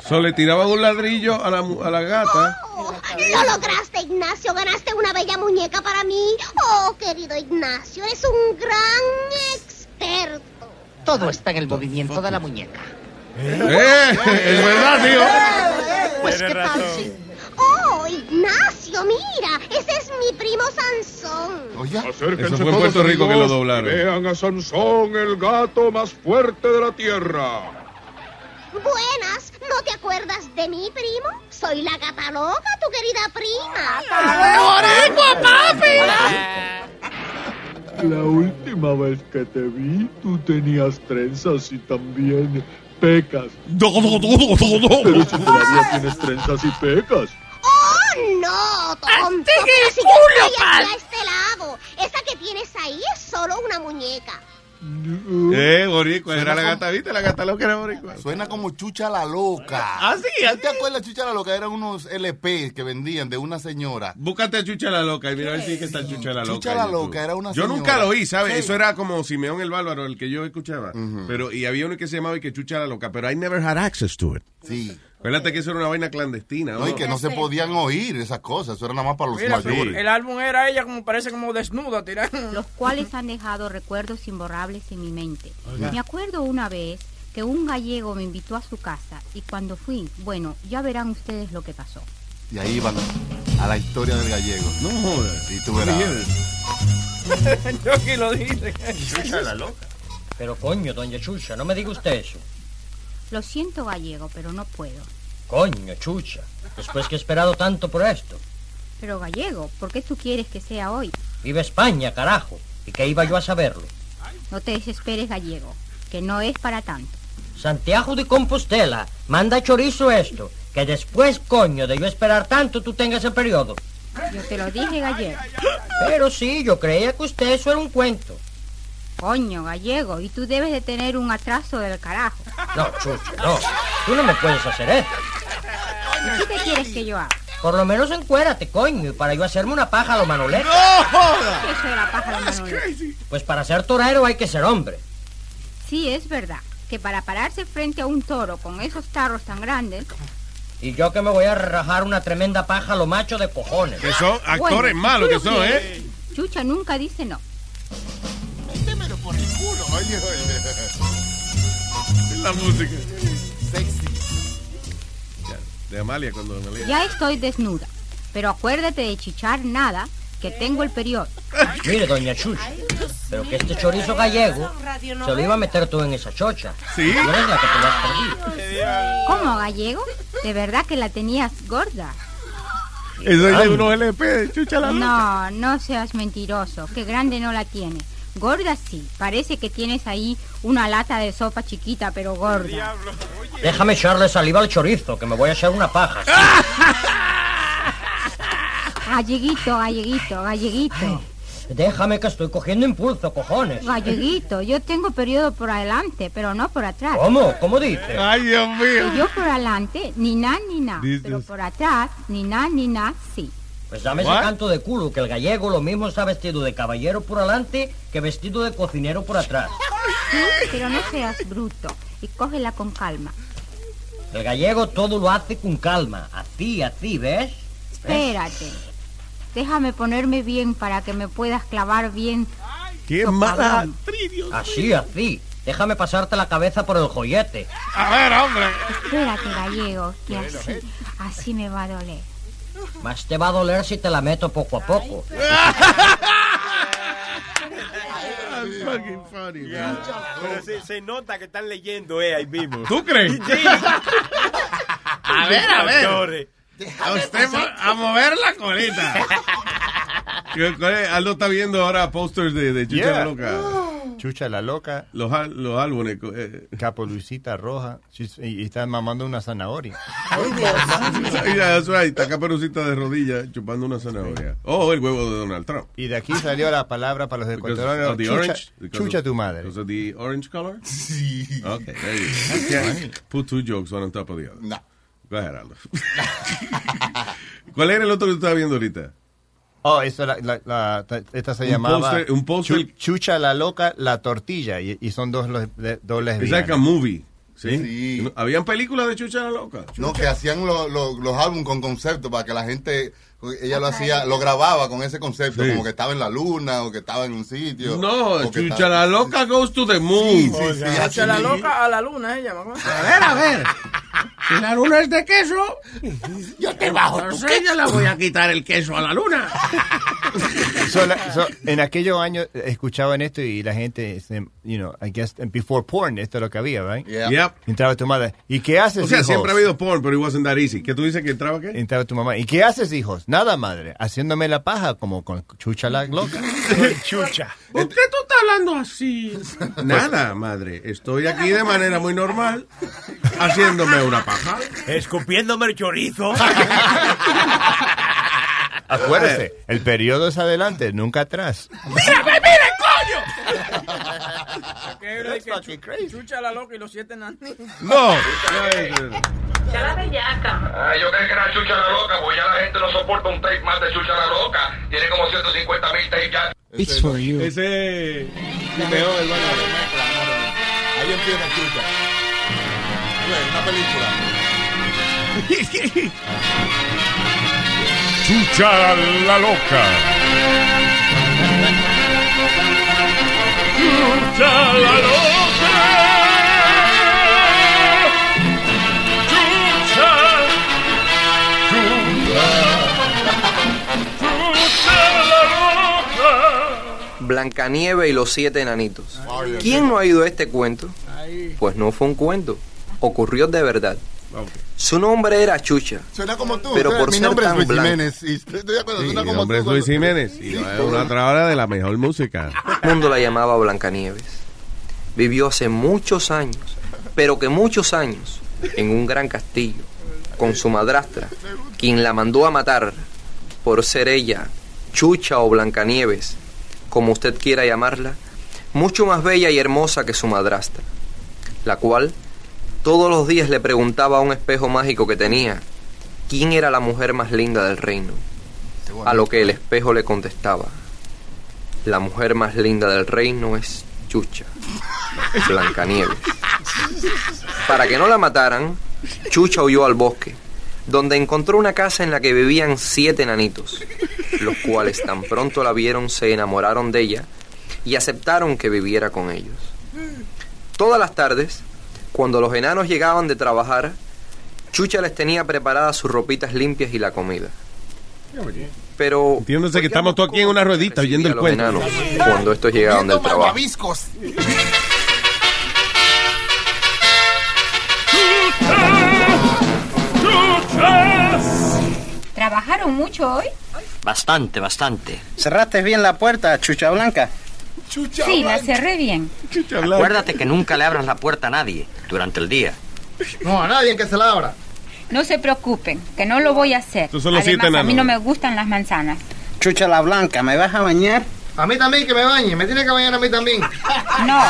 So, le tiraban un ladrillo a la, a la gata. Lo lograste, Ignacio. Ganaste una bella muñeca para mí. Oh, querido Ignacio, eres un gran experto. Todo está en el movimiento de la muñeca. ¡Eh! Es verdad, tío. Pues, ¿qué tal si- Oh, Ignacio, mira, ese es mi primo Sansón. Acérquense Eso fue en Puerto Rico que lo doblaron. Vean a Sansón, el gato más fuerte de la tierra. Buenas, ¿no te acuerdas de mi primo? Soy la gata loca, tu querida prima. La última vez que te vi, tú tenías trenzas y también pecas. Pero si todavía tienes trenzas y pecas. ¡Oh, no, tonto! Pero si yo estoy aquí a este lado. Esa que tienes ahí es solo una muñeca. Eh, boricua, era la gata, ¿viste? La gata loca era boricua. Suena como Chucha la Loca. Ah, sí, ¿No te acuerdas Chucha la Loca? Eran unos LP que vendían de una señora. Búscate a Chucha la Loca y mira a ver si es que está Chucha la Loca. Chucha en la YouTube. Loca era una Yo señora. nunca lo oí, ¿sabes? Sí. Eso era como Simeón el Bárbaro, el que yo escuchaba. Pero, y había uno que se llamaba y que Chucha la Loca, pero I never had access to it. Sí. Acuérdate que eso era una vaina clandestina. No, y que no se podían oír esas cosas. Eso era nada más para los Mira, mayores. el álbum era ella como parece como desnuda tirando. los cuales han dejado recuerdos imborrables en mi mente. Oiga. Me acuerdo una vez que un gallego me invitó a su casa y cuando fui, bueno, ya verán ustedes lo que pasó. Y ahí iban a la historia del gallego. No jodas. Y tú verás. Yo aquí lo dije. Chucha la loca. Pero coño, doña Chucha, no me diga usted eso. Lo siento gallego, pero no puedo. Coño, Chucha. Después que he esperado tanto por esto. Pero gallego, ¿por qué tú quieres que sea hoy? Vive España, carajo. ¿Y qué iba yo a saberlo? No te desesperes, gallego, que no es para tanto. Santiago de Compostela, manda chorizo esto, que después, coño, de yo esperar tanto, tú tengas el periodo. Yo te lo dije, gallego. Pero sí, yo creía que usted eso era un cuento. Coño, gallego, y tú debes de tener un atraso del carajo. No, chucha, no. Tú no me puedes hacer esto. ¿Y qué te quieres que yo haga? Por lo menos encuérate, coño, y para yo hacerme una paja a lo manolete. ¿Qué es eso de la paja la Manolete? Pues para ser torero hay que ser hombre. Sí, es verdad, que para pararse frente a un toro con esos tarros tan grandes... Y yo que me voy a rajar una tremenda paja a lo macho de cojones. Que son actores Bueno, malos que lo son. ¿eh? Chucha nunca dice no. Culo, oye, La música. De Amalia cuando Amalia. Ya estoy desnuda, pero acuérdate de chichar nada, que tengo el periodo. Mire, doña Chucha, pero que este chorizo gallego se lo iba a meter todo en esa chocha. ¿Sí? Y eres la que te lo has perdido. ¿Cómo, gallego? De verdad que la tenías gorda. Eso es de unos LP chucha la. No, no seas mentiroso, que grande no la tienes. Gorda sí, parece que tienes ahí una lata de sopa chiquita, pero gorda. Déjame echarle saliva al chorizo, que me voy a echar una paja. Galleguito, galleguito, galleguito. Déjame que estoy cogiendo impulso, cojones. Galleguito, yo tengo periodo por adelante, pero no por atrás. ¿Cómo? ¿Cómo dice? Ay, Dios Que yo por adelante, ni na ni na. Dices- Pero por atrás, ni na ni na, sí. Pues dame ese canto de culo, que el gallego lo mismo está vestido de caballero por adelante que vestido de cocinero por atrás. Sí, pero no seas bruto y cógela con calma. El gallego todo lo hace con calma, así, así, ¿ves? Espérate. Déjame ponerme bien para que me puedas clavar bien. ¡Qué mala Así, así. Déjame pasarte la cabeza por el joyete. A ver, hombre. Espérate, gallego, que así, así me va a doler. Más te va a doler si te la meto poco a poco. fucking funny, man. Pero se, se nota que están leyendo, eh, ahí mismo. ¿Tú crees? Sí. A ver, a ver. A usted mo- a mover la colita. Aldo está viendo ahora posters de, de Chucha Yeah. la Loca. Chucha la loca. Los, al- los álbumes. eh. Capo Luisita Roja. Y, y está mamando una zanahoria. Mira, that's right. Está Caperucita de rodillas chupando una zanahoria. Oh, el huevo de Donald Trump. Y de aquí salió la palabra para los ecuatorianos. Chucha, orange? Chucha of- tu madre. Because of the orange color? Sí. Okay, there you go. Can't put two jokes one on top of the other. No. Go ahead, Aldo. ¿Cuál era el otro que tú estabas viendo ahorita? Oh, esta, la, la- la- esta se Un llamaba un Chu- Chucha la loca, la tortilla. Y, y son dos, los- de- dos It's lesbianas. like a movie. ¿sí? ¿Habían películas de Chucha la Loca? No, que hacían lo- lo- los álbumes con concepto para que la gente, ella lo hacía, lo grababa con ese concepto, Sí. como que estaba en la luna o que estaba en un sitio. No, Chucha estaba- la Loca goes to the moon. Sí, sí, sí, Chucha la loca a la luna, ella. A ver, a ver. Si la luna es de queso, yo te bajo tu entonces yo le voy a quitar el queso a la luna. So, la- so, en aquellos años eh, escuchaban esto y la gente, you know, I guess, before porn, esto es lo que había, right? Yeah. Yep. Entraba tu madre. ¿Y qué haces, O sea, hijos? siempre ha habido porn, pero it wasn't that easy. ¿Qué tú dices que entraba qué? Entraba tu mamá. ¿Y qué haces, hijos? Nada, madre. Haciéndome la paja como con chucha la loca. Chucha. ¿Por qué tú estás hablando así? Nada, madre. Estoy aquí de manera muy normal, haciéndome una paja. Escupiéndome el chorizo. Acuérdese, el periodo es adelante, nunca atrás. ¡Mírame, mire, coño! That's fucking crazy. Chucha la loca y los siete nanitos. No. Ya la bellaca. Ah, yo creí que era Chucha la Loca, pues ya la gente no soporta un tape más de Chucha la Loca. Tiene como 150 mil tapes ya. It's for you. Ese Simeón, hermano. Ahí empieza Chucha. Bueno, una película. Chucha la loca. Chucha la loca. Chucha. Blancanieve y los siete enanitos. ¿Quién no ha oído este cuento? Pues no fue un cuento, ocurrió de verdad. Su nombre era Chucha. Suena como tú. Pero o sea, por mi ser nombre es Luis blanco. Jiménez. Y estoy de acuerdo, Sí, suena mi como nombre es. Luis Jiménez y es una trabajadora de la mejor música. El mundo la llamaba Blancanieves. Vivió hace muchos años, pero que muchos años, en un gran castillo, con su madrastra, quien la mandó a matar por ser ella, Chucha o Blancanieves, como usted quiera llamarla, mucho más bella y hermosa que su madrastra, la cual todos los días le preguntaba a un espejo mágico que tenía quién era la mujer más linda del reino, a lo que el espejo le contestaba, la mujer más linda del reino es Chucha, Blancanieves. Para que no la mataran, Chucha huyó al bosque, donde encontró una casa en la que vivían siete enanitos, los cuales tan pronto la vieron se enamoraron de ella y aceptaron que viviera con ellos. Todas las tardes, cuando los enanos llegaban de trabajar, Chucha les tenía preparadas sus ropitas limpias y la comida. Pero Entiéndose que estamos todos aquí en una ruedita oyendo el los cuento. enanos cuando estos llegaban del trabajo. ¿Trabajaron mucho hoy? Bastante, bastante. ¿Cerraste bien la puerta, Chucha Blanca? Sí, la cerré bien. Acuérdate que nunca le abras la puerta a nadie durante el día. No, a nadie que se la abra. No se preocupen, que no lo voy a hacer. Son los Además, a mí no me gustan las manzanas. Chucha la Blanca, ¿me vas a bañar? A mí también que me bañe, me tiene que bañar a mí también. No,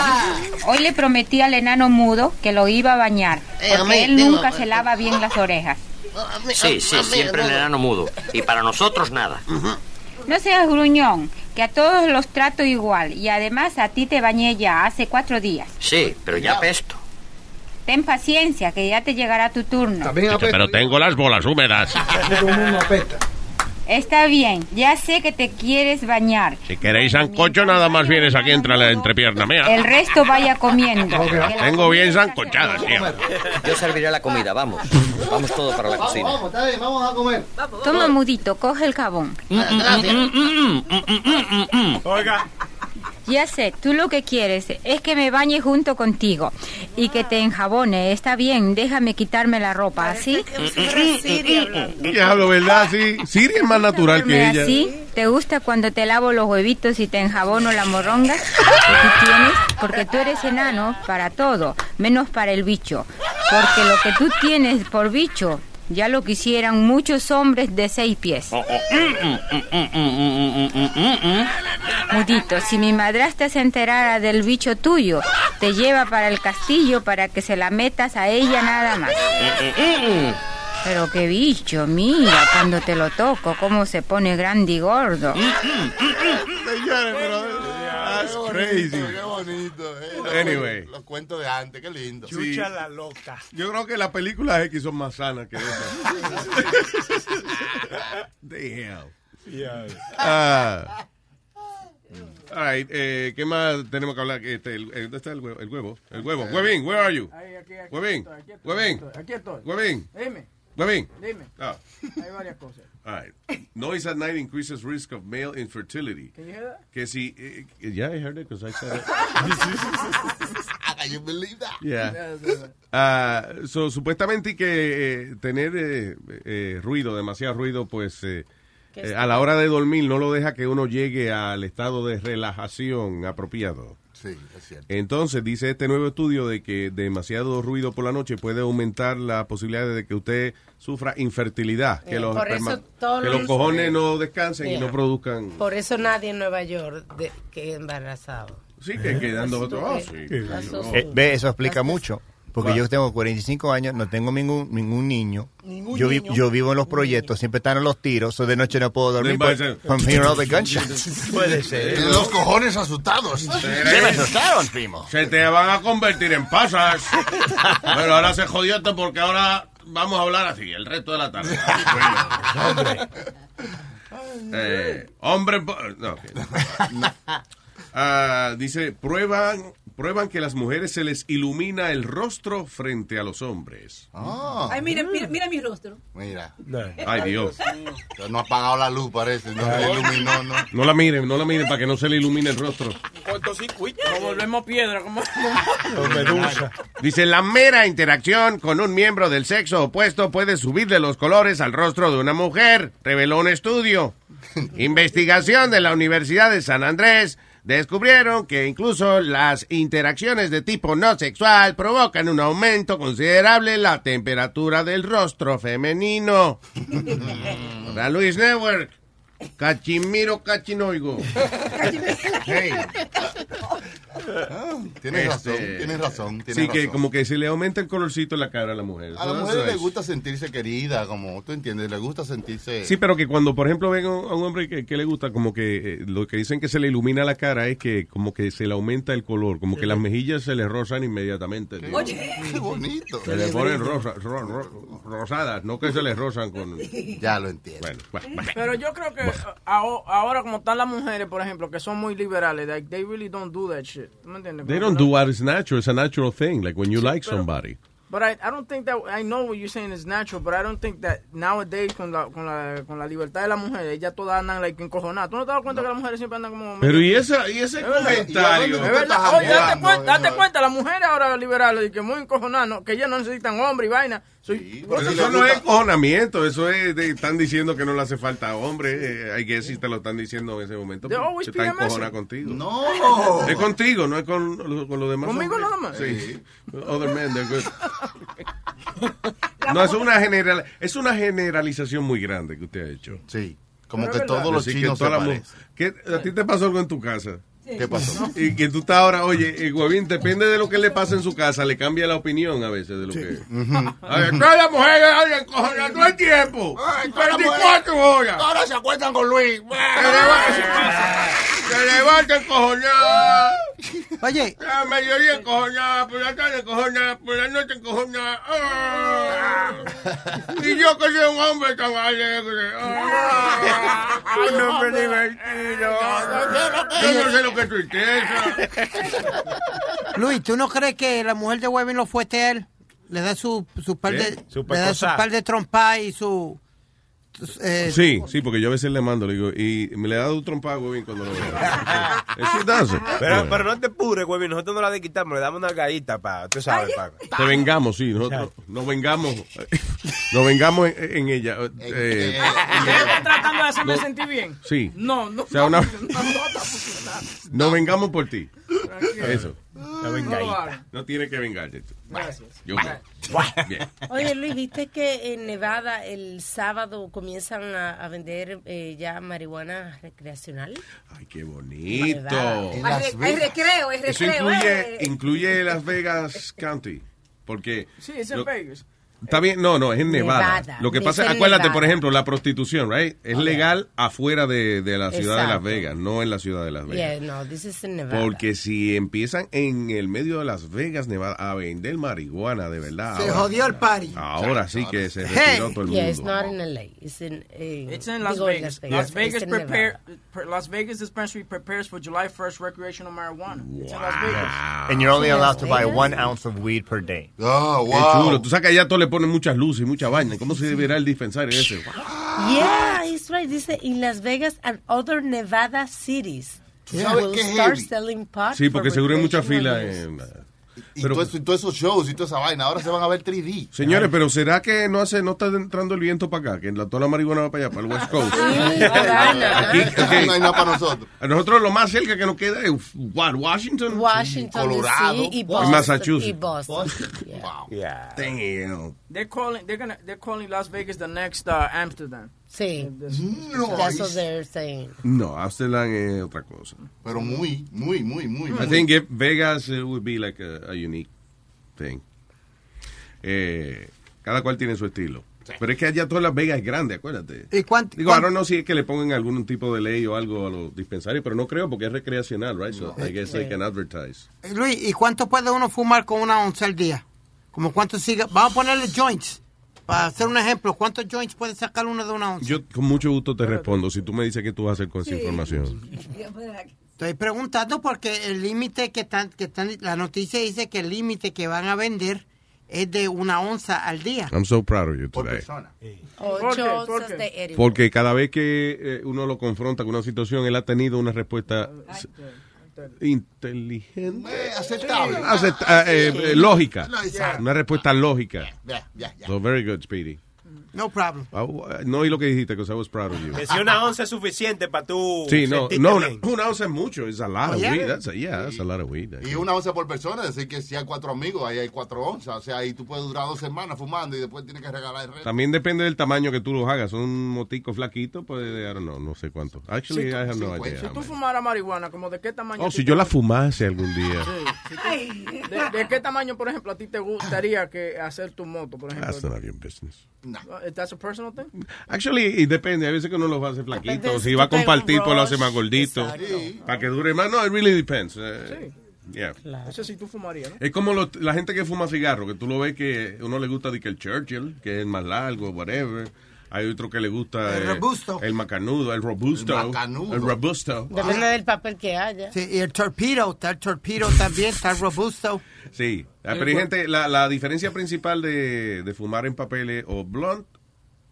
hoy le prometí al enano mudo que lo iba a bañar, Eh, a porque mí, él digo, nunca se lava bien las orejas. Sí, sí, siempre el enano mudo. Y para nosotros nada. No seas gruñón, que a todos los trato igual y además a ti te bañé ya hace cuatro días. Sí, pero ya pesto. Ten paciencia, que ya te llegará tu turno. Pero tengo las bolas húmedas. Está bien, ya sé que te quieres bañar. Si queréis sancocho, nada más vienes aquí entre la entrepierna mía. El resto vaya comiendo. Tengo bien sancochadas, tío. Yo serviré la comida, vamos. Vamos todo para la cocina. Vamos, está bien, vamos a comer. Toma, mudito, coge el jabón. Oiga, Ya sé, tú lo que quieres es que me bañe junto contigo y que te enjabone. Está bien, déjame quitarme la ropa, ¿así? Diablo, ¿verdad? Sí. Siri es más natural que ella. ¿Así? ¿Te gusta cuando te lavo los huevitos y te enjabono la morronga que tú tienes? Porque tú eres enano para todo, menos para el bicho. Porque lo que tú tienes por bicho ya lo quisieran muchos hombres de seis pies. Mudito, si mi madrastra se enterara del bicho tuyo, te lleva para el castillo para que se la metas a ella nada más. Pero qué bicho, mira, cuando te lo toco, cómo se pone grande y gordo. Señores, pero that's crazy. Qué bonito. eh. Anyway. Los cuentos de antes, qué lindo. chucha la loca. Yo creo que las películas X son más sanas que esas. Damn. Ah. All right, eh, ¿qué más tenemos que hablar? Este, el, el- ¿Dónde está el huevo? El huevo. El huevo. Huevín, where are you? Huevín. Huevín. Aquí estoy. Huevín. Dime. Huevín. Dime. Ah. Hay varias cosas. All right. Noise at night increases risk of male infertility. Can you hear that? Que si... eh, yeah, I heard it because I said it. Can you believe that? Yeah. Ah, so, supuestamente que eh, tener eh, eh, ruido, demasiado ruido, pues eh, ¿Qué eh, a la hora de dormir no lo deja que uno llegue al estado de relajación apropiado. Sí, es cierto. Entonces dice este nuevo estudio de que demasiado ruido por la noche puede aumentar la posibilidad de que usted sufra infertilidad, que Eh, los, por eso esperma- todos que los los- cojones no descansen y no produzcan. Por eso nadie en Nueva York de, que embarazado. Sí, que quedando otro. sí. Eh, ve, eso explica mucho. Porque yo tengo 45 años, no tengo ningún, ningún niño. Ningún yo, vi- niño. yo vivo en los proyectos, siempre están en los tiros, so de noche no puedo dormir. No, por- puede ser. From hearing all the gunshots. Puede ser. Los cojones asustados. Se me asustaron, primo. Se te van a convertir en pasas. Pero ahora se jodió esto porque ahora vamos a hablar así el resto de la tarde. Bueno. Eh, hombre. No. Ah, dice, prueban, prueban que las mujeres se les ilumina el rostro frente a los hombres. Ah, Ay, mira, mira, mira mi rostro. mira. Ay, Dios. No ha apagado la luz, parece. No se iluminó, ¿no? No la miren, no la miren para que no se le ilumine el rostro. cortocircuito. Nos volvemos piedra como... Dice, la mera interacción con un miembro del sexo opuesto puede subirle los colores al rostro de una mujer, reveló un estudio. Investigación de la Universidad de San Andrés descubrieron que incluso las interacciones de tipo no sexual provocan un aumento considerable en la temperatura del rostro femenino. Para Luis Network, Cachimiro Cachinoigo. Hey. Tienes Este, razón, tienes razón. Tienes sí, que como que se le aumenta el colorcito en la cara a la mujer. A la mujer le gusta sentirse querida, como tú entiendes, le gusta sentirse... Sí, pero que cuando, por ejemplo, ven a un hombre que, que le gusta, como que eh, lo que dicen que se le ilumina la cara es que como que se le aumenta el color, como que las mejillas se le rozan inmediatamente. Oye, qué bonito. Se le ponen rosa- ro- ro- rosadas, no que se les rozan con... Ya lo entiendo. Bueno, bueno. Pero yo creo que aho- ahora como están las mujeres, por ejemplo, que son muy liberales, like, they really don't do that shit. ¿Tú me entiendes? They don't do no- what is natural. It's a natural thing, like when you like pero- somebody. But I, I don't think that, I know what you're saying is natural, but I don't think that nowadays con la, con la, con la libertad de la mujer, ellas todas andan like encojonadas. ¿Tú no te das cuenta que las mujeres siempre andan como... Pero y, esa, y ese Es verdad. comentario... Es verdad. Oye, date cuenta, date cuenta, las mujeres ahora liberales, y que muy encojonadas, ¿no? que ellas no necesitan hombre y vaina. Pero eso no es cojonamiento, eso es, de- están diciendo que no le hace falta hombre. Eh, I guess si te lo están diciendo en ese momento, pues, se está encojonada contigo. No. Es contigo, no es con, con los demás. ¿Conmigo hombres. nada más? Sí. Other men, they're good. No, es una, general, es una generalización muy grande que usted ha hecho. Sí, como Pero que todos los Así que chinos se la mu- parecen. ¿Qué- ¿A ti te pasó algo en tu casa? ¿Qué pasó? Y que tú estás ahora, oye, eh, Huevín, depende de lo que le pasa en su casa, le cambia la opinión a veces de lo que... A ver, todas las mujeres ay, todo el tiempo. 24 horas. Ahora se acuestan con Luis. Se levanta encojonada. Oye. La mayoría encojonada, por la tarde encojonada, por la noche encojonada. Ah. Y yo que soy un hombre tan alegre. Ah. Un hombre divertido. Yo no sé lo que es tristeza. Luis, ¿tú no crees que la mujer de Webin lo fuerte a él? Le da su, su par de Su le da su pecosá. par de trompa y su eh, Sí, sí, porque yo a veces le mando, le digo, y me le he dado un trompago bien cuando lo veo. Pero, pero no te pures, güey. Nosotros no la desquitamos, le damos una gallita para, tú sabes, para. Te vengamos, sí, nosotros nos vengamos, nos vengamos en, en ella. eh, ¿Ustedes están tratando de hacerme No. sentir bien? Sí. No, no. O sea, una- no, no, no vengamos por ti. Eso. Hagan. No tiene que vengarte. Gracias. Yo Bien. Oye, Luis, ¿viste que en Nevada el sábado comienzan a, a vender eh, ya marihuana recreacional? Ay, qué bonito. Nevada. Hay, re- hay recreo, hay Eso recreo. incluye, eh. incluye Las Vegas County. Porque. Sí, es en Vegas. Está bien, no, no, es en Nevada. Nevada. Lo que pasa, acuérdate, Nevada. por ejemplo, la prostitución, right? Es legal afuera de, de la ciudad de Las. Vegas, no en la ciudad de Las Vegas. Yeah, no, this is in Nevada. Porque si empiezan en el medio de Las Vegas, Nevada, a vender marihuana, de verdad. se ahora- jodió el party. Ahora sí que se Hey. retiró todo el Yeah, it's mundo. not in LA. It's in, eh, It's in Las Vegas. Las Vegas in prepare, Nevada. per- Las Vegas dispensary prepares for July 1st recreational marijuana. It's in Las Vegas. And you're only Las allowed to buy Vegas. one ounce of weed per day. Oh, Qué chulo. Tú sabes que allá todo le ponen muchas luces y mucha vaina. ¿Cómo se verá el dispensario ese? Yeah, it's right. Dice in Las Vegas and other Nevada cities. ¿Tú sabes will qué es start heavy? selling pot Sí, porque seguro hay mucha fila. en- Y, Pero- todo eso- y todos esos shows y toda esa vaina, ahora se van a ver 3D. Señores, pero ¿será que no hace, no está entrando el viento para acá? Que la, toda la marihuana va para allá, para el West Coast. Sí, Aquí, aquí- No hay nada para nosotros. A nosotros lo más cerca que nos queda es what, Washington, Washington, Colorado, D.C. y y Boston. Massachusetts. Y Boston. Yeah. Damn. They're calling, they're gonna, they're calling Las Vegas the next uh, Amsterdam. Sí. No. That's what they're saying. No, Amsterdam es otra cosa. Pero muy, muy, muy, muy. I muy. think if Vegas uh, would be like a, a unique thing. Eh, cada cual tiene su estilo. Pero es que allá todas Las Vegas es grande, acuérdate. ¿Y cuánto? Digo, ahora no si es que le pongan algún tipo de ley o algo a los dispensarios, pero no creo porque es recreacional, right? So I guess they can advertise. Eh, Luis, ¿y cuánto puede uno fumar con una onza al día? Como cuánto siga. Vamos a ponerle joints. Para hacer un ejemplo, ¿cuántos joints puede sacar uno de una onza? Yo con mucho gusto te respondo si tú me dices qué tú vas a hacer con esa información. Estoy preguntando porque el límite que están, que están, la noticia dice que el límite que van a vender es de una onza al día. I'm so proud of you today. Ocho onzas de. Porque cada vez que eh, uno lo confronta con una situación, él ha tenido una respuesta. Inteligente. aceptable. Acept- eh, Sí. eh, lógica. No. Una respuesta lógica. Ya, ya, ya. So very good, Speedy. No problem. Ah, uh, no oí lo que dijiste, because I was proud of you. Que si una onza es suficiente para tú. Sí, no, no, una, una onza es mucho. It's a lot Oh, of yeah. weed. That's a, yeah, that's a lot of weed. Y una onza por persona, es decir que si hay cuatro amigos, ahí hay cuatro onzas. O sea, ahí tú puedes durar dos semanas fumando y después tienes que regalar el resto. También depende del tamaño que tú los hagas. Un motico flaquito, pues, I don't know, no sé cuánto. Actually, Si I tú- have no si idea. tú fumaras marihuana, como de qué tamaño? Oh, si yo la fumase algún día. Sí, si tú- de, de qué tamaño, por ejemplo, a ti te gustaría que hacer tu moto, por ejemplo? That's of your business. Uh, That's a personal thing? Actually, depende. A veces que uno lo hace flaquito. Depende Si va a compartir, pues lo hace más gordito. Exacto. Para que dure más. No, it really depends. Eh, yeah. Eso sí tú fumarías, ¿no? Es como lo- la gente que fuma cigarro, que tú lo ves que uno le gusta de que el Churchill, que es más largo, whatever. Hay otro que le gusta El eh, robusto. el macanudo, el robusto. El macanudo. El robusto. Depende del papel que haya. Sí, y el torpedo, está el torpedo también, está el robusto. Sí. Ah, Pero hay gente, la, la diferencia principal de, de fumar en papel es o blunt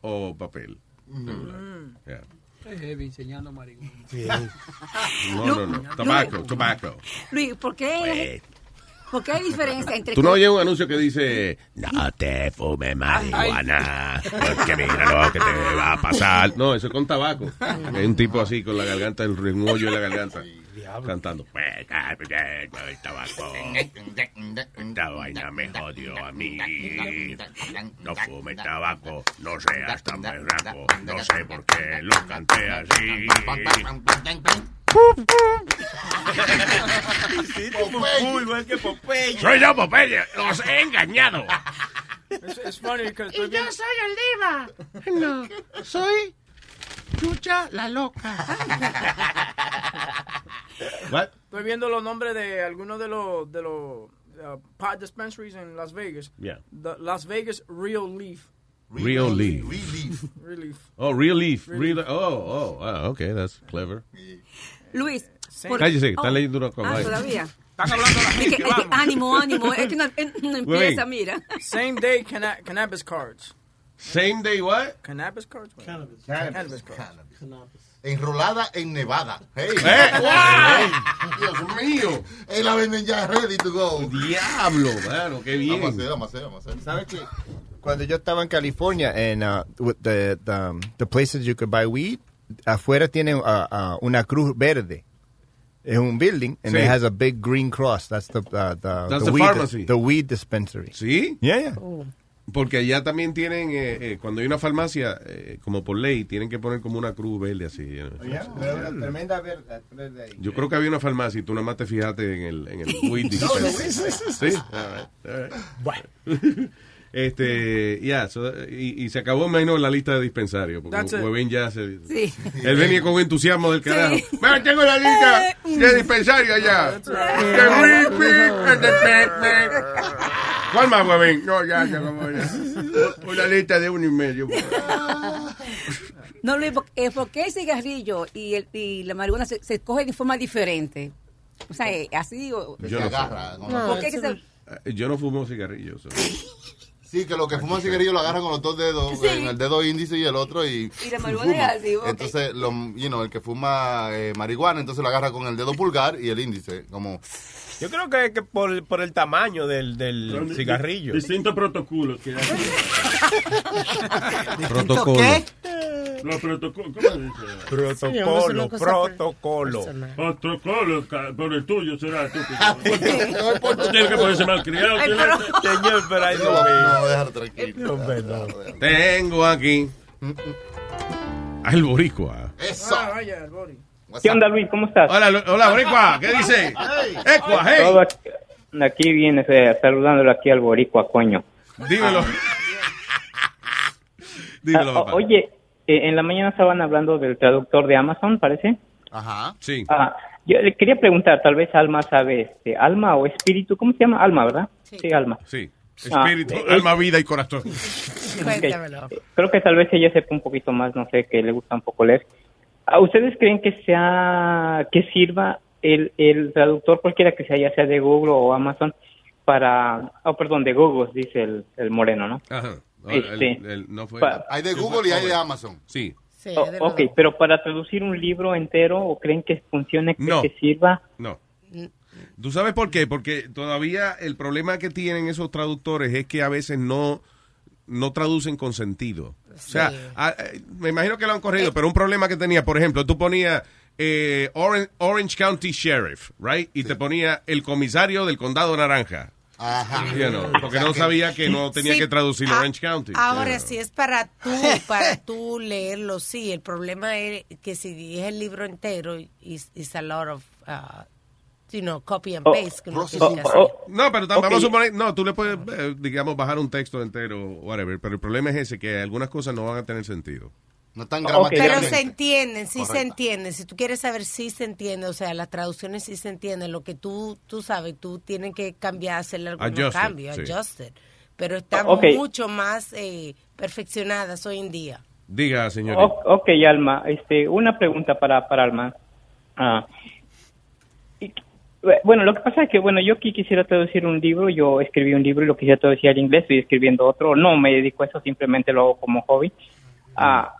o papel. Yeah. Es heavy enseñando marihuana. No, no, no. Tobacco, tobacco. Luis, ¿por qué, ¿por qué hay diferencia entre Tú no oyes un anuncio que dice, no te fumes marihuana, porque mira lo que te va a pasar. No, eso es con tabaco. Hay un tipo así con la garganta, el un hoyo en la garganta, cantando. El tabaco. Esta vaina me jodió a mí. No fume tabaco, no seas tan berraco. No sé por qué lo canté así. Igual que Popeye. Soy yo, Popeye. Los he engañado. Es, es funny Y yo soy el diva. No, soy Chucha la loca. Estoy viendo los nombres de algunos de los de los uh, pot dispensaries en Las Vegas. Yeah. The Las Vegas Real Leaf. Real leaf. Real Leaf. Oh, real leaf. Real Real, oh, oh, ah, okay, that's clever. Luis. Cállese, está Oh. leyendo una cosa. Ah, todavía. Están hablando la Es que- es que ánimo, ánimo. Es que no, no empieza, Wait. mira. Same day canna- cannabis cards. Same day what? Cannabis cards. Cannabis. Cannabis cards. Enrolada en Nevada. Hey. ¡Eh! Hey. ¡Dios mío! Y la venden ya ready to go. Diablo, mano, qué bien. Vamos a hacer, vamos a hacer, vamos a hacer. ¿Sabes qué? Cuando yo estaba en California, en uh, with the, the, um, the places you could buy weed, afuera tienen uh, uh, una cruz verde. Es un building, and Sí. it has a big green cross. That's the, uh, the, That's the the weed, pharmacy. The weed dispensary. ¿Sí? Yeah, yeah. Porque allá también tienen, eh, eh, cuando hay una farmacia, eh, como por ley, tienen que poner como una cruz verde así. you know. Yeah, tremenda verde, verde ahí. Yo creo que había una farmacia y tú nada más te fijaste en el, en el weed dispenser. Sí. All right, all right. Este, ya, so, y, y se acabó, me imagino, la lista de dispensarios. Porque That's ya se. Sí. Él venía con entusiasmo del carajo. Sí. Tengo la lista de dispensarios allá. De weed, de pe- pe- ¿Cuál más, Huevín? No, ya, ya, como ya. Una lista de uno y medio. No, Luis, ¿por, eh, ¿por qué el cigarrillo y, el, y la marihuana se, se coge de forma diferente? O sea, eh, así o... Yo no fumo. ¿Por qué que se- Eh, Yo no fumo cigarrillos. Sí, que los que fuman cigarrillo lo agarran con los dos dedos, Sí. en el dedo índice y el otro y, Y la marihuana fuma. es así, ok. Entonces, lo, you know, el que fuma eh, marihuana, entonces lo agarra con el dedo pulgar y el índice, como... Yo creo que, que por, por el tamaño del, del cigarrillo. Distintos protocolos que hay. Protocolo. ¿Qué? Los protocolos, ¿cómo se dice? Protocolo, protocolo. Protocolo, por el tuyo será estúpido. Tienes que ponerse mal criado. Señor, pero ahí no. No, déjalo tranquilo. Tengo aquí al boricua. Eso. Ah, vaya, el body. ¿Qué onda, Luis? ¿Cómo estás? Hola, hola, boricua. ¿Qué dice? Ecua, hey. Todo aquí, aquí vienes eh, saludándolo aquí al boricua, coño. Dímelo. Dímelo, Ah, o- papá. oye, en la mañana estaban hablando del traductor de Amazon, parece. Ajá. Sí. Ah, yo le quería preguntar, tal vez Alma sabe, este, Alma o Espíritu, ¿cómo se llama? Alma, ¿verdad? Sí, Alma. Sí. Ah, Espíritu, eh, alma, vida y corazón. Ok. Eh, Creo que tal vez ella sepa un poquito más, no sé, que le gusta un poco leer. ¿A ¿Ustedes creen que sea, que sirva el, el traductor cualquiera que sea, ya sea de Google o Amazon, para, oh, perdón, de Google, dice el, el moreno, ¿no? Ajá. No, Este, el- el- no fue- pa- Hay de Google y hay de Amazon. Sí. Oh, ok, pero para traducir un libro entero, ¿o creen que funcione, creen No. que sirva? No. ¿Tú sabes por qué? Porque todavía el problema que tienen esos traductores es que a veces no, no traducen con sentido. O sea, a- eh, me imagino que lo han corrido, pero un problema que tenía, por ejemplo, tú ponías eh, Orange, Orange County Sheriff, right? Y te ponía el comisario del condado naranja. Ajá. You know, porque no sabía que no tenía Sí, que traducir a- Orange County. Ahora, si es para tú, para tú leerlo, sí. El problema es que si es el libro entero, is, is a lot of, uh, you know, copy and Oh, paste. oh, que oh, oh. No, pero tam- Ok. vamos a suponer, no, tú le puedes, eh, digamos, bajar un texto entero, whatever, pero el problema es ese, que algunas cosas no van a tener sentido. No tan Pero se entienden, sí se entienden. Si tú quieres saber, sí se entiende. O sea, las traducciones sí se entienden. Lo que tú, tú sabes, tú tienes que cambiar, hacerle algunos Adjusted, cambios, sí. adjusted. Pero están mucho más eh, perfeccionadas hoy en día. Diga, señorita. O- ok, Alma, este, una pregunta para, para Alma. Ah, y- bueno, lo que pasa es que, bueno, yo aquí quisiera traducir un libro, yo escribí un libro y lo quisiera traducir al inglés, estoy escribiendo otro, no me dedico a eso, simplemente lo hago como hobby. Ah,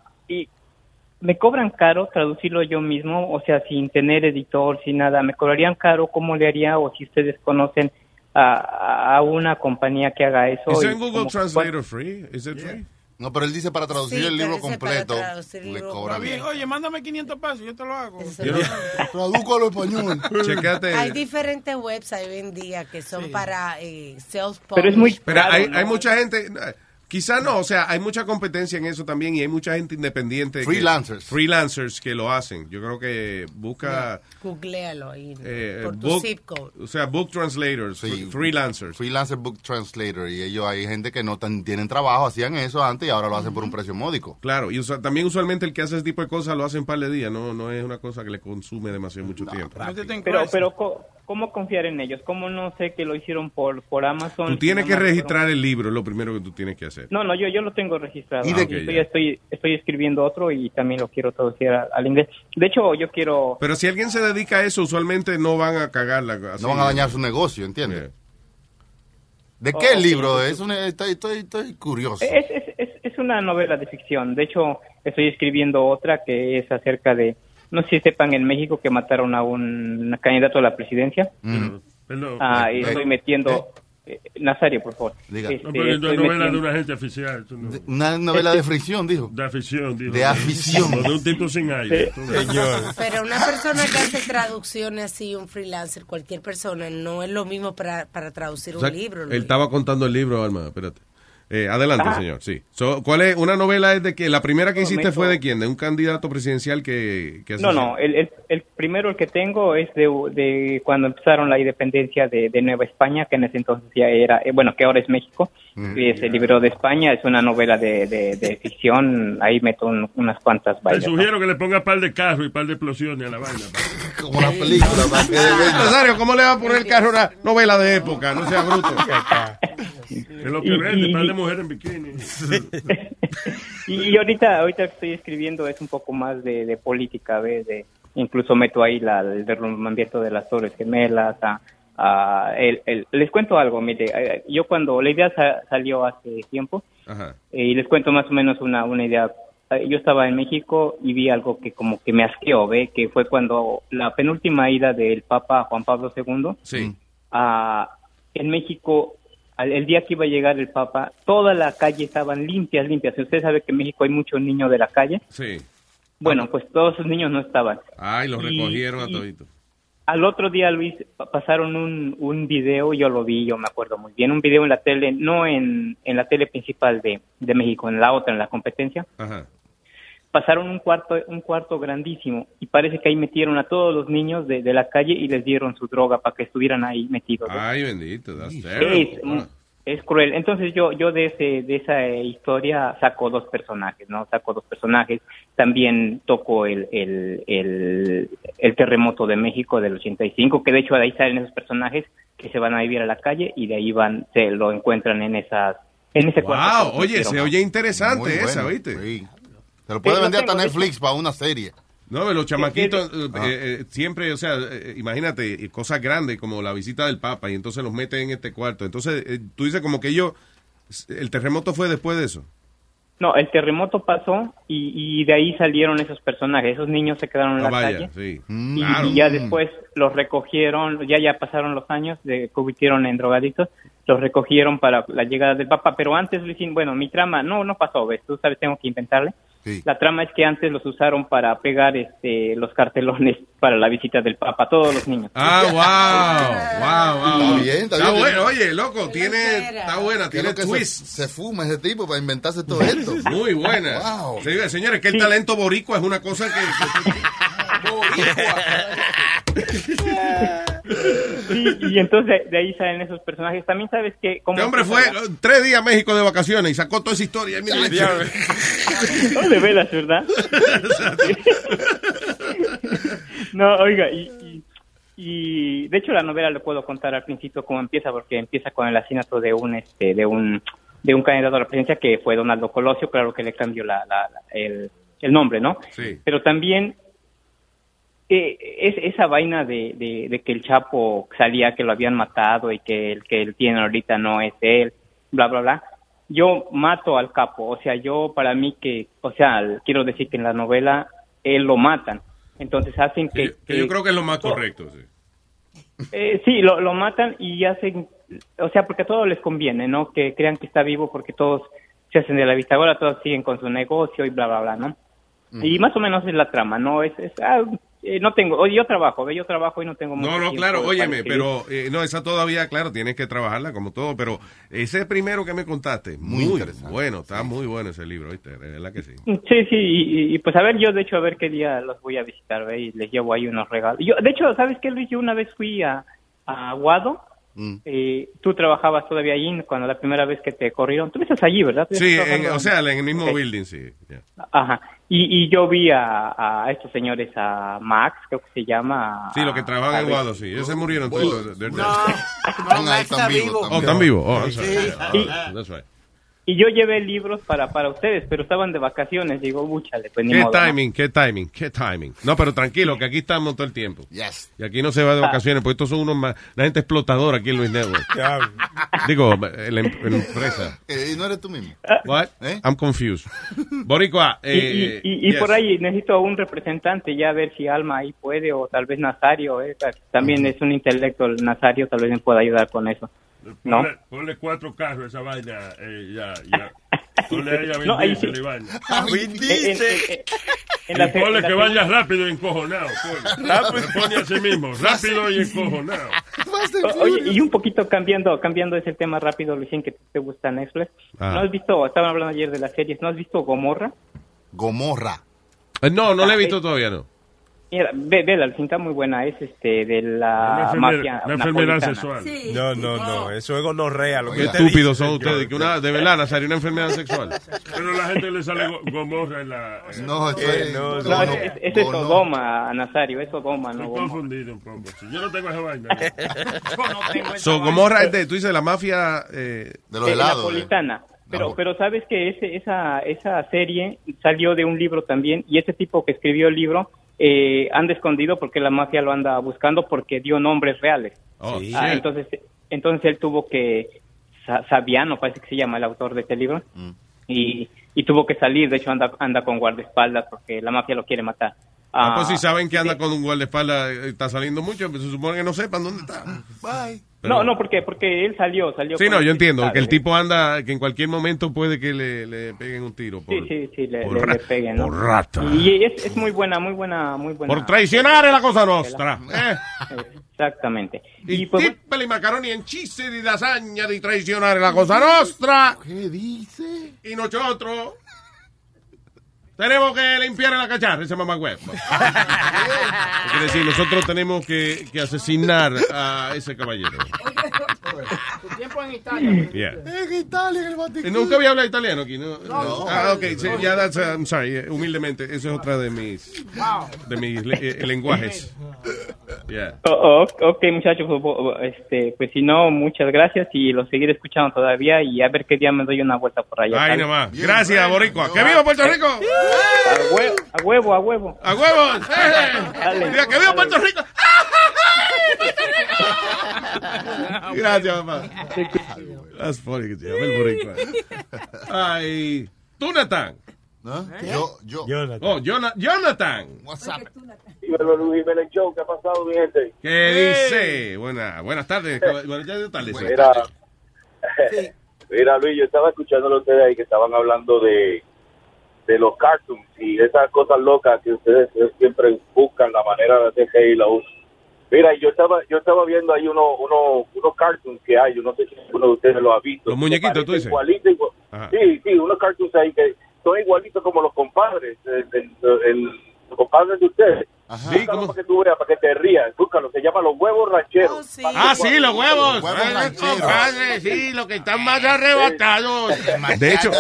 me cobran caro traducirlo yo mismo, o sea, sin tener editor, sin nada, me cobrarían caro, ¿cómo le haría? O si ustedes conocen a, a una compañía que haga eso. ¿Es en Google Translator free? ¿Es it free? No, pero él dice para traducir Sí, el libro pero completo, le cobra Está bien, bien. oye, mándame 500 pesos, yo te lo hago. Traduzco a lo español. Checate. Hay diferentes websites hoy en día que son para eh, self Pero hay, hay mucha gente, quizá no, o sea, hay mucha competencia en eso también y hay mucha gente independiente. que- Freelancers. freelancers que lo hacen. Yo creo que busca... Googlealo ahí eh, por tu book- zip code. O sea, book translators, fre- freelancers. Freelancer Book Translator. Y ellos, hay gente que no tan- tienen trabajo, hacían eso antes y ahora lo hacen por un precio módico. Claro, y usa- también usualmente el que hace ese tipo de cosas lo hace en par de días, no, no es una cosa que le consume demasiado mucho tiempo. Pero, pero ¿cómo confiar en ellos? ¿Cómo no sé que lo hicieron por, por Amazon? Tú tienes que registrar el libro, es lo primero que tú tienes que hacer. No, no, yo, yo lo tengo registrado. ¿Y de Y qué? estoy, estoy, estoy escribiendo otro y también lo quiero traducir al inglés. De hecho, yo quiero... Pero si alguien se dedica a eso, usualmente no van a cagarla. así. No van a dañar su negocio, ¿entiendes? ¿De Oh, qué ok. libro es? Un- estoy, estoy, estoy curioso. Es, es, es, es una novela de ficción. De hecho, estoy escribiendo otra que es acerca de... No sé si sepan en México que mataron a un candidato a la presidencia. Perdón. Ah, y Eh, estoy metiendo... eh, Nazario, por favor. Diga. Este, No, pero es estoy novela de metiendo- una agente oficial. no- Una novela de fricción, dijo. De afición, dijo. De afición. De un tipo sin aire. ves. Pero una persona que hace traducciones así, un freelancer, cualquier persona, no es lo mismo para, para traducir O sea, un libro. él estaba contando el libro, Alma, espérate. Eh, adelante, Ajá. señor, sí. So, ¿Cuál es? Una novela es de que la primera que hiciste fue de quién? De un candidato presidencial que... que No, no, el, el, el primero el que tengo es de, de cuando empezaron la independencia de, de Nueva España, que en ese entonces ya era, eh, bueno, que ahora es México, y se liberó de España, es una novela de, de, de ficción, ahí meto un- unas cuantas Te bailas. sugiero que le ponga par de carros y par de explosiones a la vaina. Como la película. Rosario, ¿cómo le va a poner el carro a una novela de época? No sea bruto. Es lo que Y- vende, y- par de mujeres en bikini. Y, ahorita, ahorita que estoy escribiendo es un poco más de, de política, ¿ves? De, incluso meto ahí la, el derrumbamiento de las Torres Gemelas. A, a- el- el- les cuento algo, mire, eh, yo cuando la idea sa- salió hace tiempo, Ajá. eh, y les cuento más o menos una, una idea. Eh, Yo estaba en México y vi algo que como que me asqueó, ¿ve? Que fue cuando la penúltima ida del Papa Juan Pablo II Sí. a- en México, el día que iba a llegar el Papa, toda la calle estaban limpias, limpias. Usted sabe que en México hay muchos niños de la calle. Sí. Bueno, pues todos esos niños no estaban. Ay, los Y- recogieron a toditos. Al otro día, Luis, pa- pasaron un, un video, yo lo vi, yo me acuerdo muy bien, un video en la tele, no en, en la tele principal de, de México, en la otra, en la competencia. Ajá. Pasaron un cuarto, un cuarto grandísimo y parece que ahí metieron a todos los niños de, de la calle y les dieron su droga para que estuvieran ahí metidos. Ay, bendito. That's terrible. Es, es cruel. Entonces yo yo de ese de esa eh, historia saco dos personajes, ¿no? Saco dos personajes. También toco el el, el, el terremoto de México del 85, que de hecho de ahí salen esos personajes que se van a vivir a la calle y de ahí van se lo encuentran en esas en ese cuarto. Wow, oye, se oye interesante Muy esa, bueno, ¿viste? Se lo puede vender hasta Netflix para una serie. No, los chamaquitos eh, Ajá. eh, siempre, o sea, eh, imagínate, eh, cosas grandes como la visita del Papa y entonces los meten en este cuarto. Entonces, eh, tú dices como que ellos, el terremoto fue después de eso. No, el terremoto pasó y, y de ahí salieron esos personajes. Esos niños se quedaron en Ah, la vaya, calle. sí. Y, Claro. y ya después los recogieron, ya ya pasaron los años, de convirtieron en drogadictos, los recogieron para la llegada del Papa, pero antes, Luisín, bueno, mi trama, no, no pasó, ves, tú sabes, tengo que inventarle. La trama es que antes los usaron para pegar este, los cartelones para la visita del Papa, todos los niños. Ah, wow, wow, wow. Está bien, está bien. bueno, oye, loco, tiene, está buena, ¿Qué es tiene lo que se, twist. se fuma ese tipo para inventarse todo esto? Muy buena. Wow. Señores, señores, que el talento boricua es una cosa que... Sí, y entonces de ahí salen esos personajes. También sabes que... Como Este hombre fue eh, tres días a México de vacaciones y sacó toda esa historia. Mira, No de velas, ¿verdad? no, oiga, y, y, y, de hecho la novela le puedo contar al principio cómo empieza, porque empieza con el asesinato de un este de un de un candidato a la presidencia que fue Donaldo Colosio, claro que le cambió la, la- la- el, el nombre, ¿no? Sí. Pero también eh, es esa vaina de, de, de que el Chapo salía que lo habían matado y que el que él tiene ahorita no es él, bla, bla, bla. Yo mato al capo, o sea, yo para mí que, o sea, quiero decir que en la novela él lo matan. Entonces hacen que... Que yo creo que es lo más correcto. Sí. Eh, sí, lo, lo matan y hacen, o sea, porque a todos les conviene, ¿no? Que crean que está vivo porque todos se hacen de la vista gorda, todos siguen con su negocio y bla, bla, bla, ¿no? Y más o menos es la trama, ¿no? Es, es ah, eh, no tengo, oye, yo trabajo, yo trabajo y no tengo mucho No, no, tiempo claro, óyeme, pero eh, no, esa todavía, claro, tienes que trabajarla como todo, pero ese primero que me contaste, Muy muy, interesante. bueno, está muy bueno ese libro, ¿viste? De verdad que sí. Sí, sí, y, y, pues a ver, yo de hecho a ver qué día los voy a visitar, ve, y les llevo ahí unos regalos. Yo, de hecho, ¿sabes qué, Luis? Yo una vez fui a, a Aguado, Mm. eh, tú trabajabas todavía allí cuando la primera vez que te corrieron. Tú estás allí, ¿verdad? Sí, en- o sea, en el mismo building, sí. ya. Ajá. Y, y yo vi a, a estos señores, a Max, creo que se llama. Sí, los que trabajan en Guado, sí. Ellos se murieron todos. Vivos. Oh, están vivos. Oh, I'm sorry. Sí. Yeah, Y- that's right. Y yo llevé libros para, para ustedes, pero estaban de vacaciones. Digo, búchale, pues ni Qué modo, ¿no? timing, qué timing, qué timing. No, pero tranquilo, que aquí estamos todo el tiempo. Yes. Y aquí no se va de vacaciones, porque estos son unos más, la gente explotadora aquí en Luis Network. Digo, en la, em- la empresa. Eh, ¿Y no eres tú mismo? What? ¿Eh? I'm confused. Boricua, Y, y, eh, y- y yes. por ahí necesito un representante, ya a ver si Alma ahí puede, o tal vez Nazario, eh, también es un intelecto el Nazario, tal vez me pueda ayudar con eso. ¿No? Ponle, ponle cuatro carros a esa vaina, eh, ya, ya. Ponle ahí a Vin No, ahí Diesel sí. y vaina. Vin Diesel. En- en- en- en la- Y ponle en la- que vaya rápido y encojonado. ponle. Rápido. Se pone a sí mismo, rápido y encojonado. O- Oye, y un poquito cambiando, cambiando ese tema rápido, Luisín, que te gusta Netflix. Ah. ¿No has visto, estaban hablando ayer de las series, ¿no has visto Gomorra? Gomorra. Eh, No, no la he Ah, visto eh, todavía, no. Mira, ve, ve, la cinta muy buena, es este de la mafia una enfermedad sexual. No, no, no, eso es gonorrea. Lo que estúpidos dice, son ustedes. Que una, de verdad, Nazario, una enfermedad sexual. Pero a la gente le sale go- gomorra en la... No, eso Eh, es. no, No, no, es, es, es Sodoma, Nazario, es Sodoma, no Estoy confundido un poco. Yo no tengo esa vaina. So, Gomorra es de, tú dices, la mafia... Eh, De los helados. napolitana. Pero, No. pero sabes que ese, esa, esa serie salió de un libro también y ese tipo que escribió el libro eh, anda escondido porque la mafia lo anda buscando porque dio nombres reales. oh, Sí. Ah, entonces, entonces él tuvo que, Sa- Sabiano parece que se llama el autor de este libro, Mm. y, y tuvo que salir, de hecho anda, anda con guardaespaldas porque la mafia lo quiere matar. Ah, pues Ah, si saben que anda con un guardaespaldas, está saliendo mucho, pues se supone que no sepan dónde está. Bye. Pero- no, no, porque, porque él salió, salió. Sí, no, yo entiendo, que el tipo anda, que en cualquier momento puede que le, le peguen un tiro. Por, Sí, sí, sí, le, por le- ra- le peguen, ¿no? por rata. Y es, es muy buena, muy buena, muy buena. Por traicionar la cosa nostra. Eh. Exactamente. Y, Y pues, tippeli macaroni en chiste di lasagna di traicionare la cosa nostra. ¿Qué dice? Y nosotros tenemos que limpiar la cacharra, ese mamá huevo. Quiere decir, nosotros tenemos que, que asesinar a ese caballero. Tiempo en Italia. Yeah. En Italia, en el Vaticano. Eh, Nunca había hablado italiano aquí, ¿no? No. Ah, ok, sí, ya, that's, uh, I'm sorry, eh, humildemente, eso es otra de mis, de mis le- eh, lenguajes. Yeah. oh, oh, ok, muchachos, oh, este, pues si no, muchas gracias y los seguiré escuchando todavía y a ver qué día me doy una vuelta por allá. Ay, ¿sale? nomás. Gracias, Boricua. ¡Que viva Puerto Rico! A huevo, a huevo, a huevo. ¡A huevos! Dale. Mira, ¡Que viva Puerto Rico! Gracias, papá. That's funny que se llama el Boricua. Ay. Tunathan. Yo, yo. Oh, Jona- Jonathan. WhatsApp. Dímelo, Luis Jiménez Show, ¿qué ha pasado, mi gente? ¿Qué dice? Buena, buenas tardes. Buenas tardes. Mira, mira, Luis, yo estaba escuchándolo a ustedes ahí que estaban hablando de, de los cartoons y esas cosas locas que ustedes siempre buscan la manera de hacer reír a uno. Mira, yo estaba yo estaba viendo ahí uno, uno, unos cartoons que hay, yo no sé si uno de ustedes lo ha visto. Los muñequitos, tú dices. Igualito, igual- Ajá. Sí, sí, unos cartoons ahí que son igualitos como los compadres, el, el- el- los compadres de ustedes. Búscalo para que tú veas, para que te rías. Búscalo, se llama Los Huevos Rancheros. Ah, sí, los huevos. Huevos Ay, rancheros. compadre, sí, los que están más arrebatados. De hecho,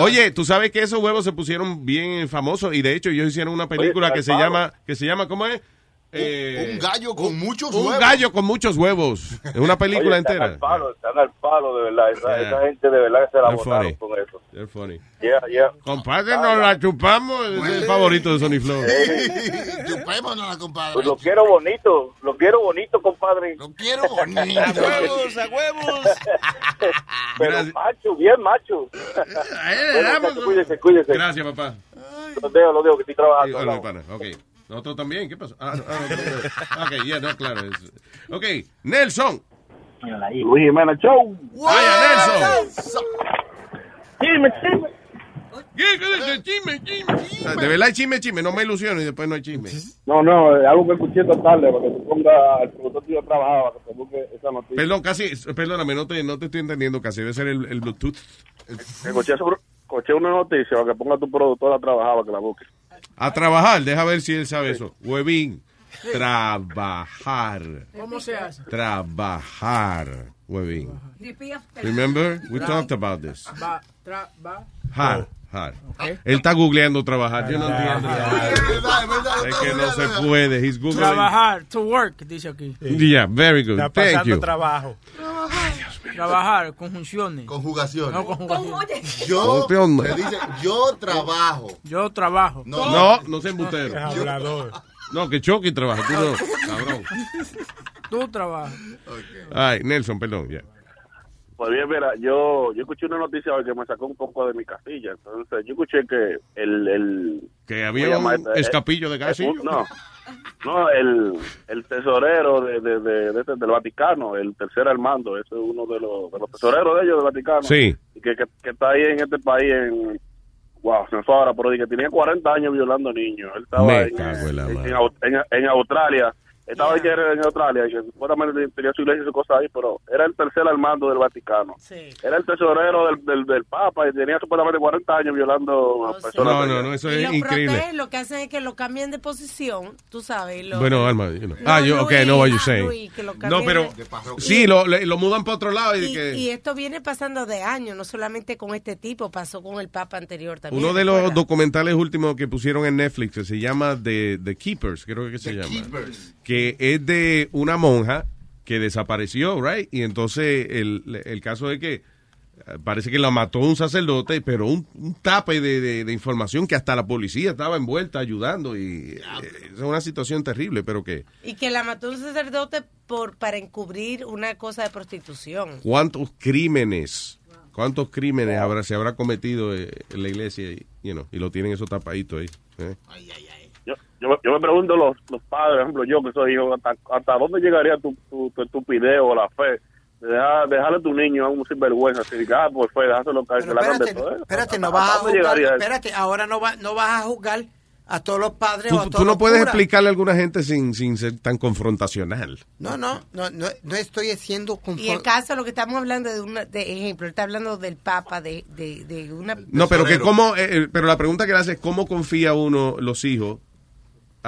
oye, tú sabes que esos huevos se pusieron bien famosos y de hecho ellos hicieron una película Oye, que se llama, que se llama, ¿cómo es? Eh, Un gallo con muchos un huevos. gallo con muchos huevos. Es una película Oye, están entera. al palo, están al palo, de verdad. Esa, Yeah. esa gente de verdad que se la They're botaron funny. con eso. They're funny. Yeah, yeah. Compadre, nos la chupamos. Es el favorito de Sony Flow. Chupémonos, compadre. Pues lo quiero bonito, lo quiero bonito, compadre. Lo quiero bonito. a huevos, a huevos. Pero macho, bien macho. le Bueno, damos, cuídese, cuídese. Gracias, papá. Los dejo, los dejo, que estoy trabajando. Sí, hola, hablamos. Nosotros también. ¿Qué pasó? Ah, no, ah, no, ok, ya, no, claro. es- Ok, Nelson. Luis Jiménez Show. Vaya, Nelson. Chisme, chisme. Chisme, chisme. De verdad hay chisme, chisme. No me ilusiono y después no hay chisme. No, no, es algo que escuché esta tarde para que tú pongas el productor que yo trabajaba, que te busque esa noticia. Perdón, casi, perdóname, no te, no te estoy entendiendo casi. Debe ser el, el Bluetooth. Escuché, sobre- escuché una noticia para que ponga tu productor a trabajar, para que la busque. A trabajar, deja ver si él sabe eso. Huevín. Trabajar. ¿Cómo se hace? Trabajar. Huevín. Remember? We talked about this. Va, Él está googleando trabajar. Yo no entiendo. Es que no se puede. He's googling. Trabajar, to work, dice aquí. Yeah, very good. Está Thank pasando you. trabajo. Trabajar, conjunciones. Conjugaciones. No, conjugaciones. Yo, me dice, yo trabajo. Yo trabajo. No, no se embustero. Es hablador. No, que Chucky trabaja. Tú no, cabrón. Tú trabajas. Ay, Nelson, perdón. ya. Pues bien, mira, yo, yo escuché una noticia que me sacó un poco de mi casilla. Entonces, yo escuché que el... el Que ¿cómo había un este? escapillo de Eh, un- No, no, el, el tesorero de, de, de- de este- del Vaticano, el tercer Armando, ese es uno de los, de los tesoreros de ellos del Vaticano. Sí. Y que, que, que está ahí en este país en... Wow, se me fue ahora, pero que tenía 40 años violando niños. Él estaba Me en, en en- en Australia. Estaba ayer en Australia y que supuestamente tenía su iglesia y su cosa ahí, pero era el tercer armando del Vaticano. Era el tesorero del, del, del Papa y tenía supuestamente 40 años violando a personas. No, de no, allá. no, eso Y es los increíble. lo que hacen es que lo cambien de posición, tú sabes. lo- Bueno, Alma, you know. No, ah, yo, ok, no what you saying. Luis, que lo No, pero de- sí, lo, lo mudan para otro lado y, Y, que y esto viene pasando de años, no solamente con este tipo, pasó con el Papa anterior también. uno de los documentales últimos que pusieron en Netflix que se llama The, The Keepers, creo que se llama. Que es de una monja que desapareció, right? Y entonces el, el caso es que eh, parece que la mató un sacerdote, pero un, un tape de, de- de información que hasta la policía estaba envuelta ayudando y eh, es una situación terrible, pero que Y que la mató un sacerdote por para encubrir una cosa de prostitución. cuántos crímenes, cuántos crímenes habrá, se habrá cometido eh, en la iglesia y, you know, y lo tienen esos tapaditos ahí. ¿eh? Yo, yo, me- yo me pregunto los, los padres, por ejemplo, yo que soy hijo, ¿hasta, hasta dónde llegaría tu, tu, tu estupidez o la fe? de Dejar, dejarle a tu niño a un sinvergüenza, así que, ah, pues fue, déjaselo caer, Pero la espérate, todo. espérate, no ¿Hasta vas a dónde juzgar, espérate, ahora no, va, no vas a juzgar a todos los padres o a Tú, todos tú no los puedes curas. explicarle a alguna gente sin, sin ser tan confrontacional. No, no, no, no, no estoy haciendo Y el caso, lo que estamos hablando de una, de ejemplo, él está hablando del Papa, de, de, de una... No, pero que cómo, eh, eh, pero la pregunta que le hace es cómo confía uno, los hijos,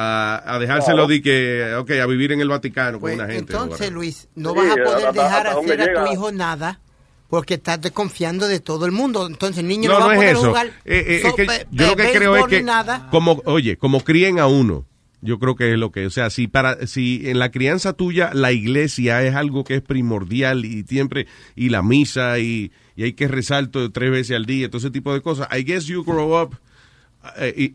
a, a dejárselo Claro. de que, ok, a vivir en el Vaticano con Pues, una gente. entonces, Luis, no Sí, vas a poder hasta- dejar hasta hacer a tu hijo nada porque estás desconfiando de todo el mundo. Entonces, el niño No, no, no va a es poder eso. jugar Eh, eh, es que sope- yo lo que be- creo es que, nada. como, oye, como críen a uno, yo creo que es lo que, o sea, si para, si en la crianza tuya la iglesia es algo que es primordial y siempre, y la misa y, y hay que rezar tres veces al día, todo ese tipo de cosas, I guess you grow up eh,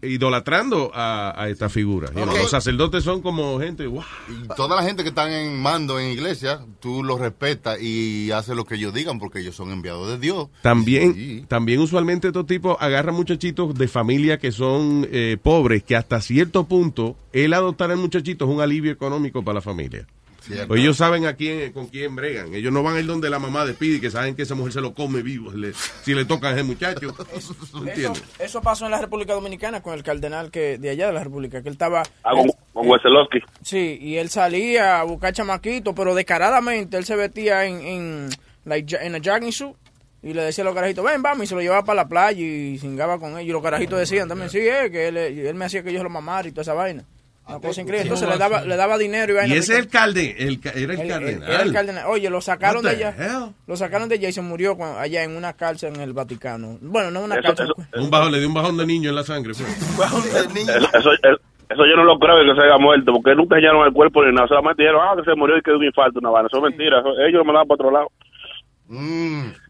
idolatrando a, a esta figura. Los sacerdotes son como gente, wow. Y toda la gente que están en mando en iglesia, tú los respetas y haces lo que ellos digan porque ellos son enviados de Dios. También, también usualmente estos tipos agarran muchachitos de familia que son eh, pobres, que hasta cierto punto el adoptar al muchachito es un alivio económico para la familia. Cierto. Pues ellos saben a quién, con quién bregan. Ellos no van a ir donde la mamá despide, que saben que esa mujer se lo come vivo le- si le toca a ese muchacho. Eso, eso pasó en la República Dominicana con el cardenal que de allá de la República, que él estaba... Ah, con, con Weselowski. Sí, y él salía a buscar chamaquito, pero descaradamente él se vestía en, en, like, en a jogging suit y le decía a los carajitos, ven, vamos, y se lo llevaba para la playa y cingaba con ellos. Y los carajitos decían también, sí, eh, que él, él me hacía que yo lo mamara y toda esa vaina. Una cosa increíble. Entonces le daba, le daba dinero y vaina. Y ese es el calde, el, era el, él- cardenal. era el cardenal. Oye, lo sacaron de allá. Lo sacaron de allá y se murió cuando- allá en una cárcel en el Vaticano. Bueno, no una Eso- cárcel. eso- Un bajón, le dio un bajón de niño en la sangre. fue. Eso, eso, eso- eso yo no lo creo que se haya muerto, porque nunca hallaron el cuerpo ni nada. Solamente dijeron, ah, que se murió y que dio un infarto, una vaina. Eso es mentira. Eso- ellos lo mandaban para otro lado.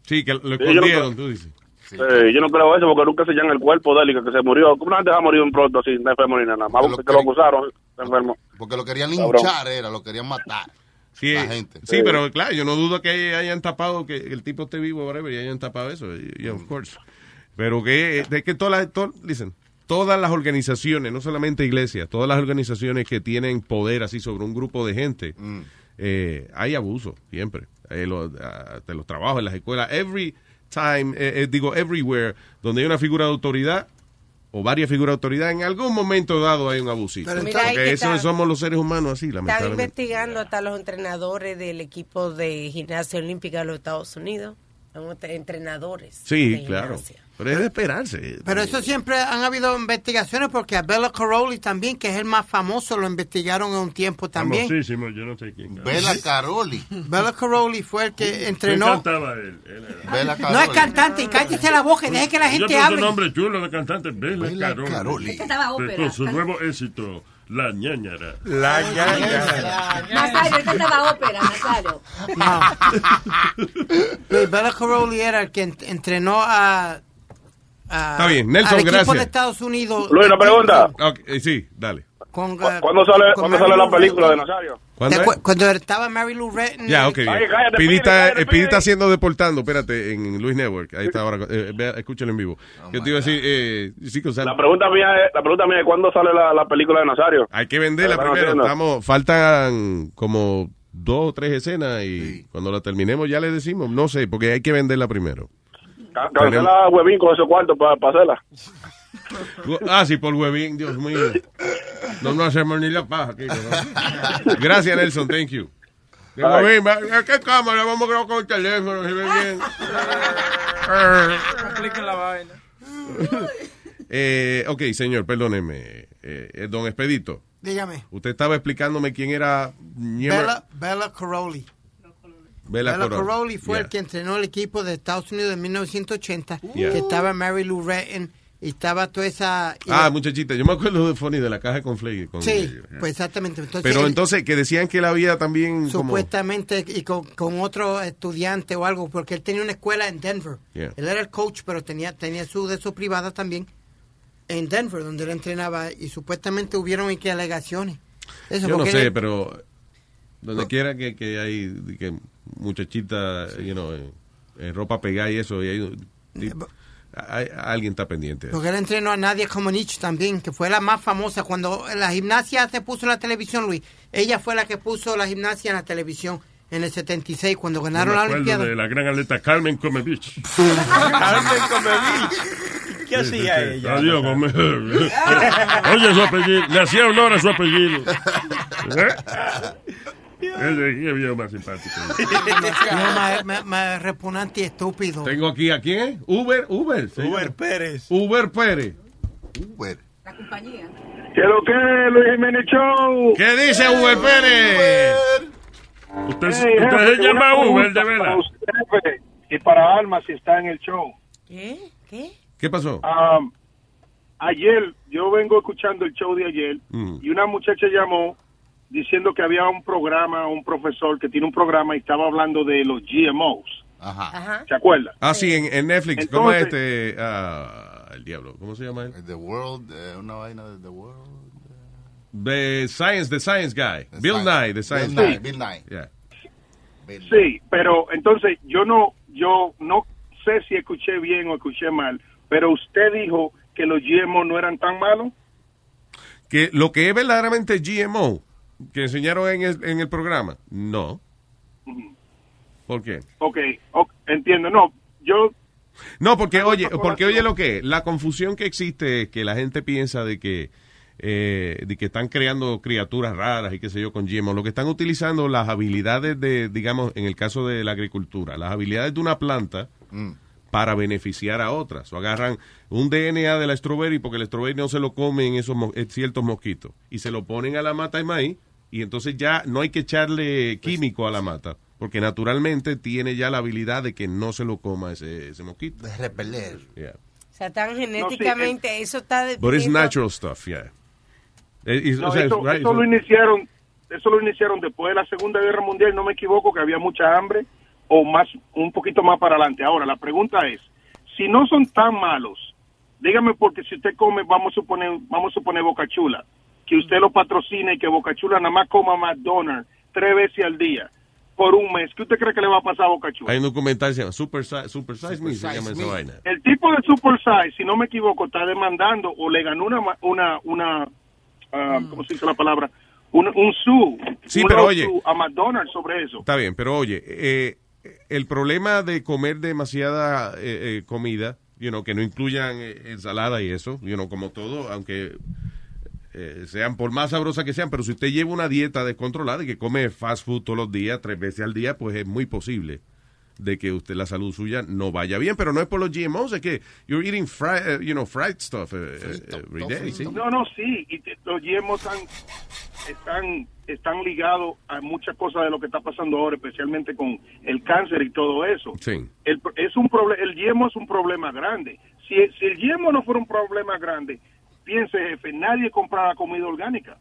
Sí, que lo escondieron, creo- tú dices. Eh, yo no creo eso porque nunca se hallan el cuerpo de él y que, se murió. ¿Cómo una gente va a morir un pronto así, no enfermo ni nada? Más porque que lo acusaron, se enfermo. Porque lo querían linchar, era, lo querían matar. Sí, La gente. sí, pero claro, yo no dudo que hayan tapado, que el tipo esté vivo, whatever, y hayan tapado eso, y, y of course. Pero que, de que todas las, listen, todas las organizaciones, no solamente iglesias, todas las organizaciones que tienen poder así sobre un grupo de gente, eh, hay abuso, siempre. Eh, lo- ah, de los trabajos, en las escuelas, every time, eh, eh, digo, everywhere, donde hay una figura de autoridad, o varias figuras de autoridad, en algún momento dado hay un abusito. Pero Mira, Porque que eso está- somos los seres humanos así, Estaba investigando hasta los entrenadores del equipo de gimnasia olímpica de los Estados Unidos. Son ent- entrenadores. Sí, de claro. gimnasia. Pero es de esperarse. Pero eso siempre han habido investigaciones porque a Bella Caroli también, que es el más famoso, lo investigaron en un tiempo también. Famosísimo, yo no sé quién. Bella Caroli. Bella Caroli fue el que entrenó. encantaba él. Bella No es cantante, y cállese la boca y deje que la Yo gente un hable. nombre chulo de cantante, Bela, Bela Caroli. Caroli. Cantaba ópera. Con su nuevo éxito, La ñañara. La ñaña. Nazario, él cantaba ópera, Nazario. Pues Bella Caroli era el que ent- entrenó a. a- Está bien, Nelson, al equipo gracias. de Estados Unidos. Luis, una pregunta. Ok, eh, sí, dale. Con, ¿Cu- ¿Cuándo sale, con ¿cuándo sale la película de. Nazario? ¿Cuándo Cuando estaba Mary Lou Retton. Ya, ok. Ay, cállate, Pidi está, cállate, eh, Pidi está Pidi. siendo deportando, espérate, en Luis Network. Ahí está ahora. Eh, vea, escúchalo en vivo. Yo te iba a decir, eh, sí, que, sea, La pregunta mía es, la pregunta mía es ¿cuándo sale la, la película de Nazario? hay que venderla primero. haciendo. Estamos, faltan como dos o tres escenas y cuando la terminemos ya le decimos. No sé, porque hay que venderla primero. Ca- Cancela a Huevín con esos cuartos para hacerla. Ah, sí, por huevín, Dios mío. No nos hacemos ni la paja aquí. ¿no? Gracias, Nelson. Thank you. De huevín, va- ¿a ¿qué cámara? Vamos a grabar con el teléfono, ve bien. Expliquen la vaina. Eh, ok, señor, perdóneme. Eh, eh, don Expedito, Dígame. usted estaba explicándome quién era Bella, Bella Caroli. Bella Bella Corona. Caroli fue Yeah. el que entrenó el equipo de Estados Unidos en 1980, Yeah. que estaba Mary Lou Retton y estaba toda esa... Ah, la- muchachita, yo me acuerdo de Fonny de la caja con Flay. con- sí, pues exactamente. Entonces, Pero él- entonces, que decían que él había también como... supuestamente y con, con otro estudiante o algo, porque él tenía una escuela en Denver. Yeah. Él era el coach, pero tenía tenía su de su privada también en Denver, donde él entrenaba y supuestamente hubieron y que alegaciones. Eso, Yo no sé, él- pero donde quiera que, que hay que muchachita, you know, en, en ropa pegada y eso, y hay, y- hay- alguien está pendiente. Porque él entrenó a Nadia Comaneci también, que fue la más famosa. Cuando la gimnasia se puso en la televisión, Luis, ella fue la que puso la gimnasia en la televisión en el 76, cuando ganaron la Olimpiada. de la gran atleta Carmen Comevich. Carmen Comevich. ¿Qué hacía ella? Adiós, Gómez. Oye, su apellido. Le hacía honor a su apellido. ¿Eh? Es viejo más simpático. No, más, más- más repugnante y estúpido. Tengo aquí a quién? Uber, Uber. Uber. Pérez. Uber Pérez. Uber. La compañía. ¿Qué lo que es, Luis Jiménez Show? ¿Qué dice Uber Pérez? Usted, Hey, usted jefe, se llama Uber, de verdad. para usted, Y para Alma, si está en el show. ¿Qué? ¿Qué? ¿Qué pasó? Um, ayer, yo vengo escuchando el show de ayer Mm. y una muchacha llamó diciendo que había un programa, un profesor que tiene un programa y estaba hablando de los GMOs. Ajá. ¿Se acuerda? Ah, sí, en, en Netflix. ¿Cómo es Entonces- este? ah, el diablo, ¿cómo se llama él? The World, eh, una vaina de The World. The Science, the Science Guy. The Bill Science- Nye, the Science Bill Nye, Guy. Bill Nye. Yeah. Sí, pero entonces yo no, yo no sé si escuché bien o escuché mal, pero usted dijo que los GMO no eran tan malos. Que lo que es verdaderamente GMO, que enseñaron en el, en el programa, no. ¿Por qué? Ok, ok, entiendo. No, yo No, porque oye, porque oye lo que es, la confusión que existe es que la gente piensa de que eh, de que están creando criaturas raras y qué sé yo con GMO. Lo que están utilizando las habilidades de, digamos, en el caso de la agricultura, las habilidades de una planta para beneficiar a otras. O agarran un DNA de la strawberry porque el strawberry no se lo comen esos mo- eh, ciertos mosquitos y se lo ponen a la mata de maíz y entonces ya no hay que echarle químico a la mata porque naturalmente tiene ya la habilidad de que no se lo coma ese, ese mosquito. De repeler. Yeah. O sea, tan genéticamente, eso está... de- But it's eso- natural stuff, yeah. Eh, y- no, o sea, eso, right, eso so- lo iniciaron, eso lo iniciaron después de la Segunda Guerra Mundial, no me equivoco, que había mucha hambre o más, un poquito más para adelante. Ahora la pregunta es, si no son tan malos, dígame porque si usted come, vamos a suponer, vamos a suponer Boca Chula, que usted lo patrocina y que Boca Chula nada más coma McDonald's tres veces al día por un mes, ¿qué usted cree que le va a pasar a Boca Chula? hay un documental que se llama Super, Si- Super Size Me, se llama esa vaina. El tipo de Super Size, si no me equivoco, está demandando o le ganó una, ma- una, una ah, ¿cómo se dice la palabra? Un, un su, Sí, un pero oye. a McDonald's sobre eso. Está bien, pero oye, eh, el problema de comer demasiada eh, eh, comida, you know, que no incluyan eh, ensalada y eso, you know, como todo, aunque eh, sean por más sabrosas que sean, pero si usted lleva una dieta descontrolada y que come fast food todos los días, tres veces al día, pues es muy posible de que usted la salud suya no vaya bien, pero no es por los GMOs, es que you're eating fried, eh, you know, fried stuff eh, eh, every day, ¿sí? No, no, sí, y los GMO están, están, están ligados a muchas cosas de lo que está pasando ahora, especialmente con el cáncer y todo eso. Sí. El, es un el GMO es un problema grande. Si, si el GMO no fuera un problema grande, piense, jefe, nadie comprara comida orgánica.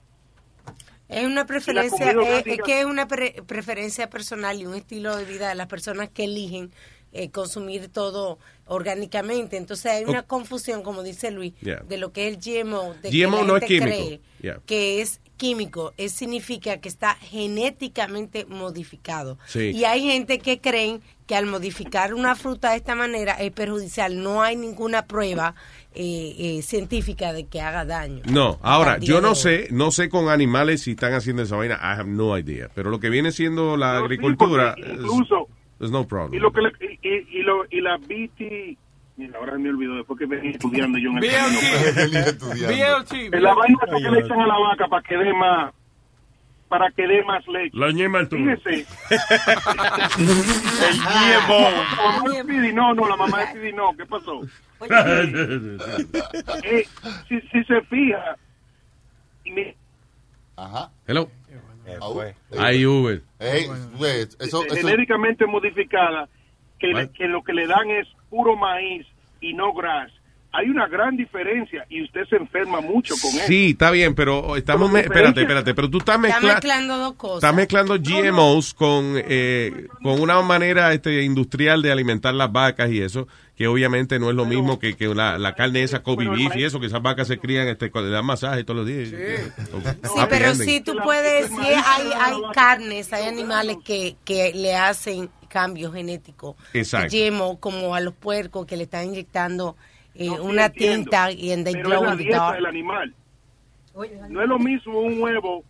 Es una preferencia, es, orgánica- es que es una pre- preferencia personal y un estilo de vida de las personas que eligen eh, consumir todo orgánicamente. Entonces hay una confusión, como dice Luis, Yeah. de lo que es el GMO. De GMO que la no es químico. cree Yeah. que es químico. Es significa que está genéticamente modificado. Sí. Y hay gente que creen que al modificar una fruta de esta manera es perjudicial. No hay ninguna prueba eh, eh, científica de que haga daño. No, ahora, yo no sé, no sé con animales si están haciendo esa vaina, I have no idea. Pero lo que viene siendo la No, agricultura, incluso- there's no Y problem. lo que le- y, y- y lo, y la BT mira, ahora me olvidó después que venía estudiando yo en el camino. En la vaina que le echan a la vaca para que dé más para que dé más leche. La ñema al tubo. Fíjese. el GMO. No, no, la mamá de Speedy no. ¿Qué pasó? Eh, si, si se fija, mi- Ajá. Hello. fue. Ay, Uber. Ey, güey, eso, eso, genéticamente modificada, que, le- que lo que le dan es puro maíz y no gras. Hay una gran diferencia y usted se enferma mucho con eso. Sí, está bien, pero estamos... Me- espérate, espérate, pero tú estás Está mezclando... mezclando dos cosas. Estás mezclando GMOs con, eh, con una manera este, industrial de alimentar las vacas y eso, que obviamente no es lo mismo que, que la, la carne esa Kobe beef y eso, que esas vacas se crían, este, le dan masaje todos los días. Sí, pero sí tú puedes, sí hay, hay carnes, hay animales que, que le hacen cambios genéticos. Exacto. GMO, como a los puercos que le están inyectando eh, No, sí, una entiendo. tinta y en la in the dieta dark. del animal. No es lo mismo un huevo,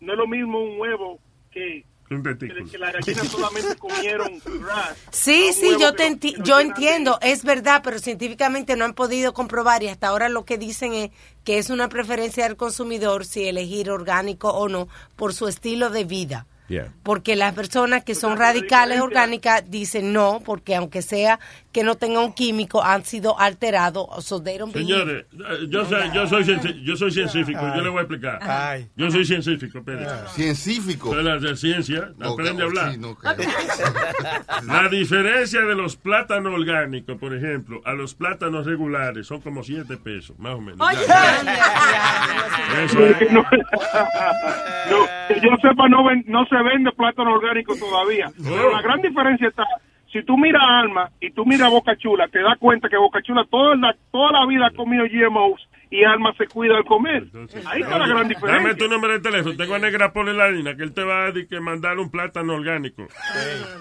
no es lo mismo un huevo que, Un que, que las gallinas solamente comieron grass. Sí, sí, yo, te enti- yo entiendo, es verdad, pero científicamente no han podido comprobar y hasta ahora lo que dicen es que es una preferencia del consumidor si elegir orgánico o no por su estilo de vida. Yeah. Porque las personas que son radicales orgánicas dicen no, porque aunque sea que no tenga un químico, han sido alterados. So Señores, eh, yo soy, yo soy, yo soy científico, yo le voy a explicar. Ay. Yo soy científico, espérate. Científico. Soy la de ciencia, Ok, aprende a hablar. sí, no. La diferencia de los plátanos orgánicos, por ejemplo, a los plátanos regulares son como 7 pesos, más o menos. Ya. Eso es. no, no, que yo sepa, no, ven- no se vende plátano orgánico todavía. Oh. Pero la gran diferencia está, si tú miras a Alma y tú miras a Boca Chula, te das cuenta que Boca Chula toda la, toda la vida ha comido GMOs y Alma se cuida al comer. Ahí está la gran Dame diferencia. tu número de teléfono. Tengo a Negra por la línea que él te va a mandar un plátano orgánico.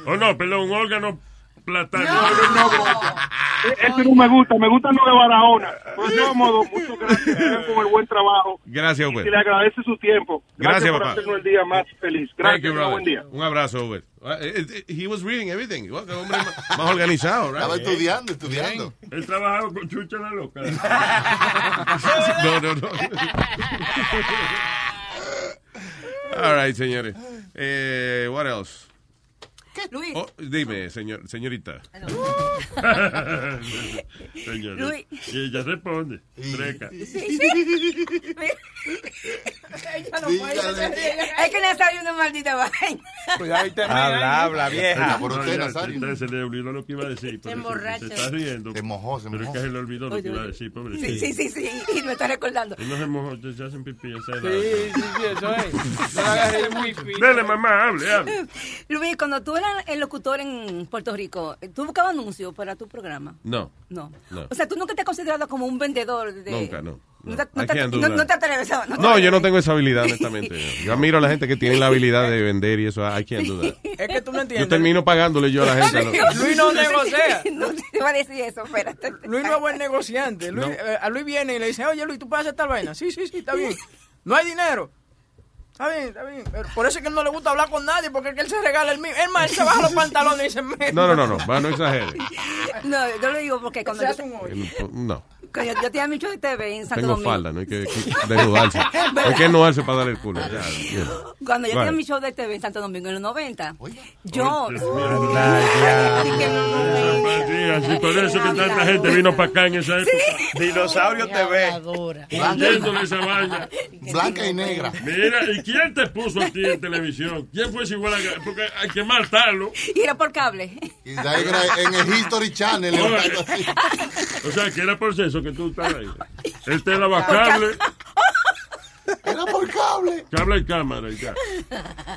O no, perdón, un órgano plátano. Ese no me gusta, me gusta lo de Barahona. Pues de todo modo, muchas gracias por el buen trabajo. Gracias, Y Uber. le agradece su tiempo. Gracias, por papá. hacernos el día más feliz. Thank Gracias, you, buen día. Un abrazo, Uber. Uh, eh, eh, He was reading everything. Well, qué hombre más, más organizado, right? Estaba estudiando, estudiando. Él trabajaba con Chucha la loca. No, no, no. All right, señores. Eh, what else? Luis. Oh, dime, señor, señorita. Señor. Luis. Y ella responde. Treca. Sí, sí. Ella no puede. Es que le salió una maldita vaina. Cuidado y termina. Habla, habla, vieja. Por usted, Nazario. se le olvidó lo que iba a decir. eso emborracha. Se está riendo. Se mojó, se Pero es mojó. que se le olvidó lo que iba a decir, pobre. Sí, sí, sí, sí. Y me está recordando. Él no se mojó, se hacen pipí. es Sí, sí, sí, eso es. No hagas el wifi. Dele, mamá, hable, hable. Luis, cuando tú eras el locutor en Puerto Rico, ¿tú buscabas anuncios para tu programa? No. No. No. O sea, tú nunca te has considerado como un vendedor de... Nunca, no. No, te, no te- no- that. no te atreves a- no yo no tengo esa habilidad, honestamente. Yo admiro a la gente que tiene la habilidad de vender y eso. I can't do that. Es que tú no Yo entiendes. termino pagándole yo a la gente. Luis no negocia. No te iba a decir eso, espérate. Luis no es buen negociante. Luis, No. eh, a Luis viene y le dice, oye Luis, ¿tú puedes hacer tal vaina? Sí, sí, sí, está bien. No hay dinero. Está bien, está bien. Pero por eso es que no le gusta hablar con nadie, porque es que él se regala el mío. Es más, él se baja los pantalones y se mete. No, no, no, no, va, no exagere. No, yo lo digo porque cuando Se yo, hace un hoyo. No, cuando yo, yo tenía mi show de TV en Santo tengo Domingo. falda, no hay que, que desnudarse. Hay que desnudarse para dar el culo. Ya, ya. Cuando yo Vale. tenía mi show de TV en Santo Domingo en los 90, yo... Sí, así por eso que tanta gente vino para acá en esa época. Dinosaurio TV. Oyéndole esa vaina. Blanca y negra. Mira, ¿y quién te puso a ti en televisión? ¿Quién fue ese igual a Porque hay que matarlo. Y era por cable. Y de ahí era en el History Channel. O sea, que era por eso que tú estabas ahí. Él te daba cable, Era por cable. cable y cámara y ya.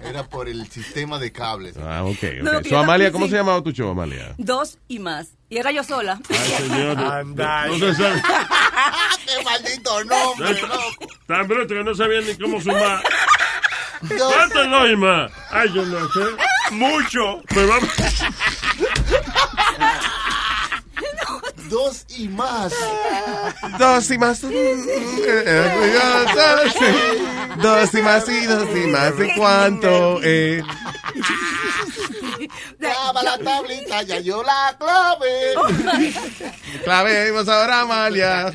Era por el sistema de cables. Ah, ok, No, ok. que So, yo Amalia, ¿cómo sí. se llamaba tu show, Amalia? Dos y más. Y era yo sola. Ay, señor. Anda. No se sabe. ¡Qué maldito nombre, loco! Tan bruto que no sabían ni cómo sumar. ¿Cuánto es dos y más? Ay, yo no sé. Mucho. Pues vamos. Dos y más. Dos y más. Dos y más y dos y más. ¿Y cuánto? Eh, Clava la tablita, ya yo la clave. clavemos ahora, Amalia.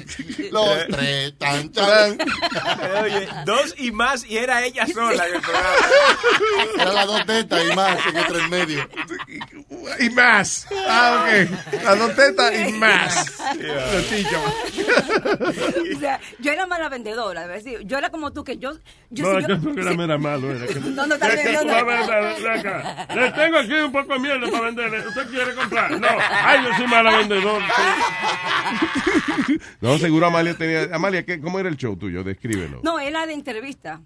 Los tres, tan, tan. Oye, dos y más y era ella sola en el programa. Era las dos tetas y más en el tres medio. Y más. Ah, ok. Las dos tetas y más. O sea, yo era mala vendedora. Yo era como tú, que yo... yo No, si yo- el programa era malo. Era que... No, no, Es que también, no, no. Le tengo aquí un poco de mierda para venderle. ¿Usted quiere comprar? No. Ay, yo soy mala vendedor. No, seguro Amalia tenía. Amalia, ¿qué, ¿cómo era el show tuyo? Descríbelo. No, era de entrevista.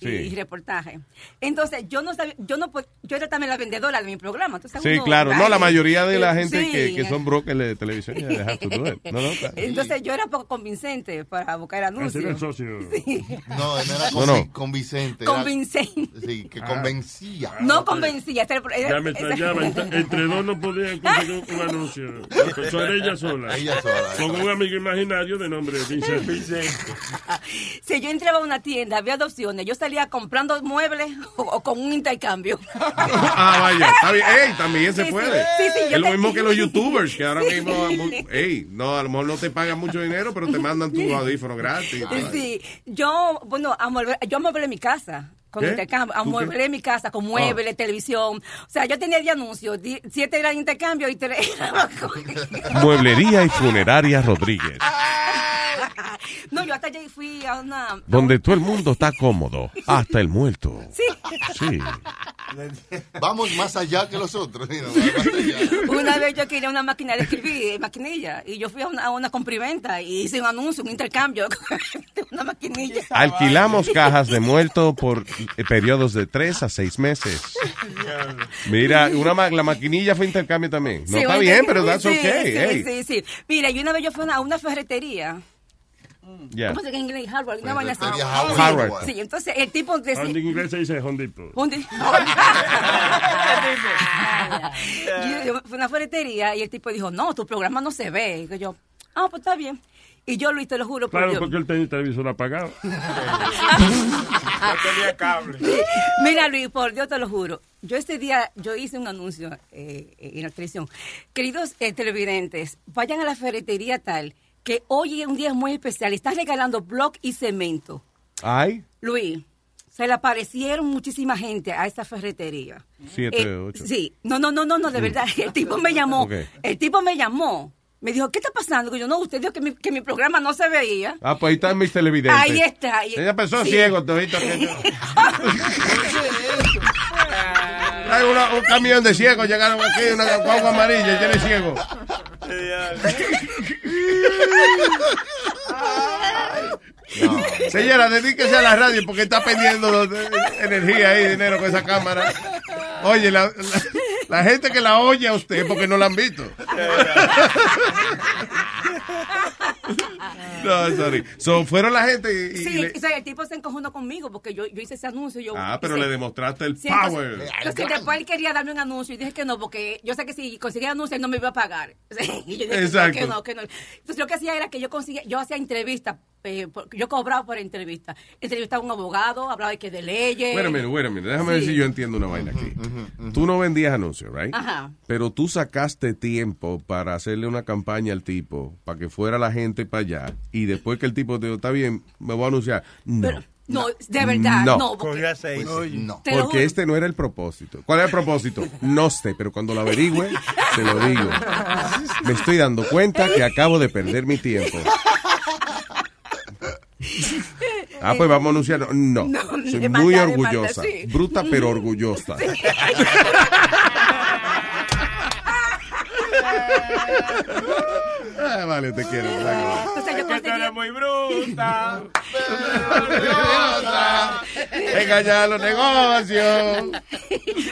Y, Sí. y reportaje. Entonces, yo no sabía, yo no yo era también la vendedora de mi programa. Entonces, Sí, uno- claro. No, la mayoría de la gente que, sí. que son brokers de televisión ya do it. No, Entonces, yo era poco convincente para buscar Ese era el anuncios. No, no era No, no. convi- convincente. era- Convincente. Sí, que convencía. No convencía. ese era el- Ya me extrañaba. Entre, dos no podían conseguir un, un anuncio. Eso era ella sola. Ella sola. Con un amigo imaginario de nombre Vincent. Si yo entraba a una tienda, había dos opciones. Yo salía comprando muebles o, o con un intercambio. Ah, vaya. Está bien. Ey, también se Sí, puede. Sí, sí, yo es lo te- mismo que los youtubers, que ahora mismo. Ey, no, a lo mejor no te pagan mucho dinero, pero te mandan tu audífono gratis. Sí, yo, bueno, amueble, yo amueblé mi casa con intercambio, amueblé mi casa con muebles, televisión. O sea, yo tenía 10 anuncios, siete eran intercambio y tres. Mueblería y funeraria Rodríguez, no, yo hasta allí fui a una. donde todo el mundo está cómodo, hasta el muerto. Sí. Sí. Vamos más allá que los otros. mira. Una vez yo quería una máquina de escribir, eh, maquinilla, y yo fui a una, a una comprimenta y hice un anuncio, un intercambio de una maquinilla. Alquilamos cajas de muerto por eh, periodos de tres a seis meses. Mira, una ma- la maquinilla fue intercambio también. No Sí, está bien, pero that's sí, okay. Sí, hey. sí, sí. Mira, y una vez yo fui a una, a una ferretería. Yeah. ¿Cómo se dice en inglés? Harvard, una vaina así. Ferretería Sí, Harvard. Sí, entonces el tipo decía... En inglés se dice a una ferretería y el tipo dijo, no, tu programa no se ve. Y yo, ah, pues está bien. Y yo, Luis, te lo juro. Claro, porque él tenía el televisor apagado. No tenía cable. Mira, Luis, por Dios te lo juro. Yo este día, yo hice un anuncio eh, en la televisión. Queridos eh, televidentes, vayan a la ferretería tal, que hoy es un día muy especial. Están regalando block y cemento. Ay, Luis, se le aparecieron muchísima gente a esa ferretería. siete, Eh, ocho. Sí, no, no, no, no, no, de verdad. El tipo me llamó. Ok. El tipo me llamó. Me dijo, ¿qué está pasando? Y yo, no, usted dijo que mi, que mi programa no se veía. Ah, pues ahí están mis televidentes. Ahí está. ahí- Ella pensó sí. ciego, todito. Hay una- un camión de ciegos, llegaron aquí, una guagua amarilla, llena de Señora, dedíquese a la radio porque está perdiendo energía y dinero con esa cámara. Oye, la, la- la gente que la oye a usted porque no la han visto. No, sorry. So, fueron la gente y, y Sí, le- o sea, el tipo se encojonó conmigo porque yo, yo hice ese anuncio. Yo, Ah, pero le demostraste el Sí, power. Entonces, entonces después él quería darme un anuncio y dije que no, porque yo sé que si conseguía anuncio él no me iba a pagar. Y yo dije Exacto. que no, que no. Entonces lo que hacía era que yo conseguía, yo hacía entrevistas, eh, por- yo cobraba por entrevista. Entrevistaba a un abogado, hablaba de que de leyes. Wait a minute, wait a minute. Déjame ver si yo entiendo una vaina aquí. Tú no vendías anuncios, right? Ajá. Pero tú sacaste tiempo para hacerle una campaña al tipo, para que fuera la gente para allá. Y después que el tipo te dijo, está bien, me voy a anunciar. No. No, de verdad, No. no. porque- no. Juro. este no era el propósito. ¿Cuál era el propósito? No sé, pero cuando lo averigüe, te lo digo. Me estoy dando cuenta que acabo de perder mi tiempo. Ah, pues vamos a anunciar. No, No, soy muy orgullosa. sí. Bruta, pero orgullosa. Ah, vale, te quiero. Entonces yo conseguí... muy bruta. Engañar los negocios.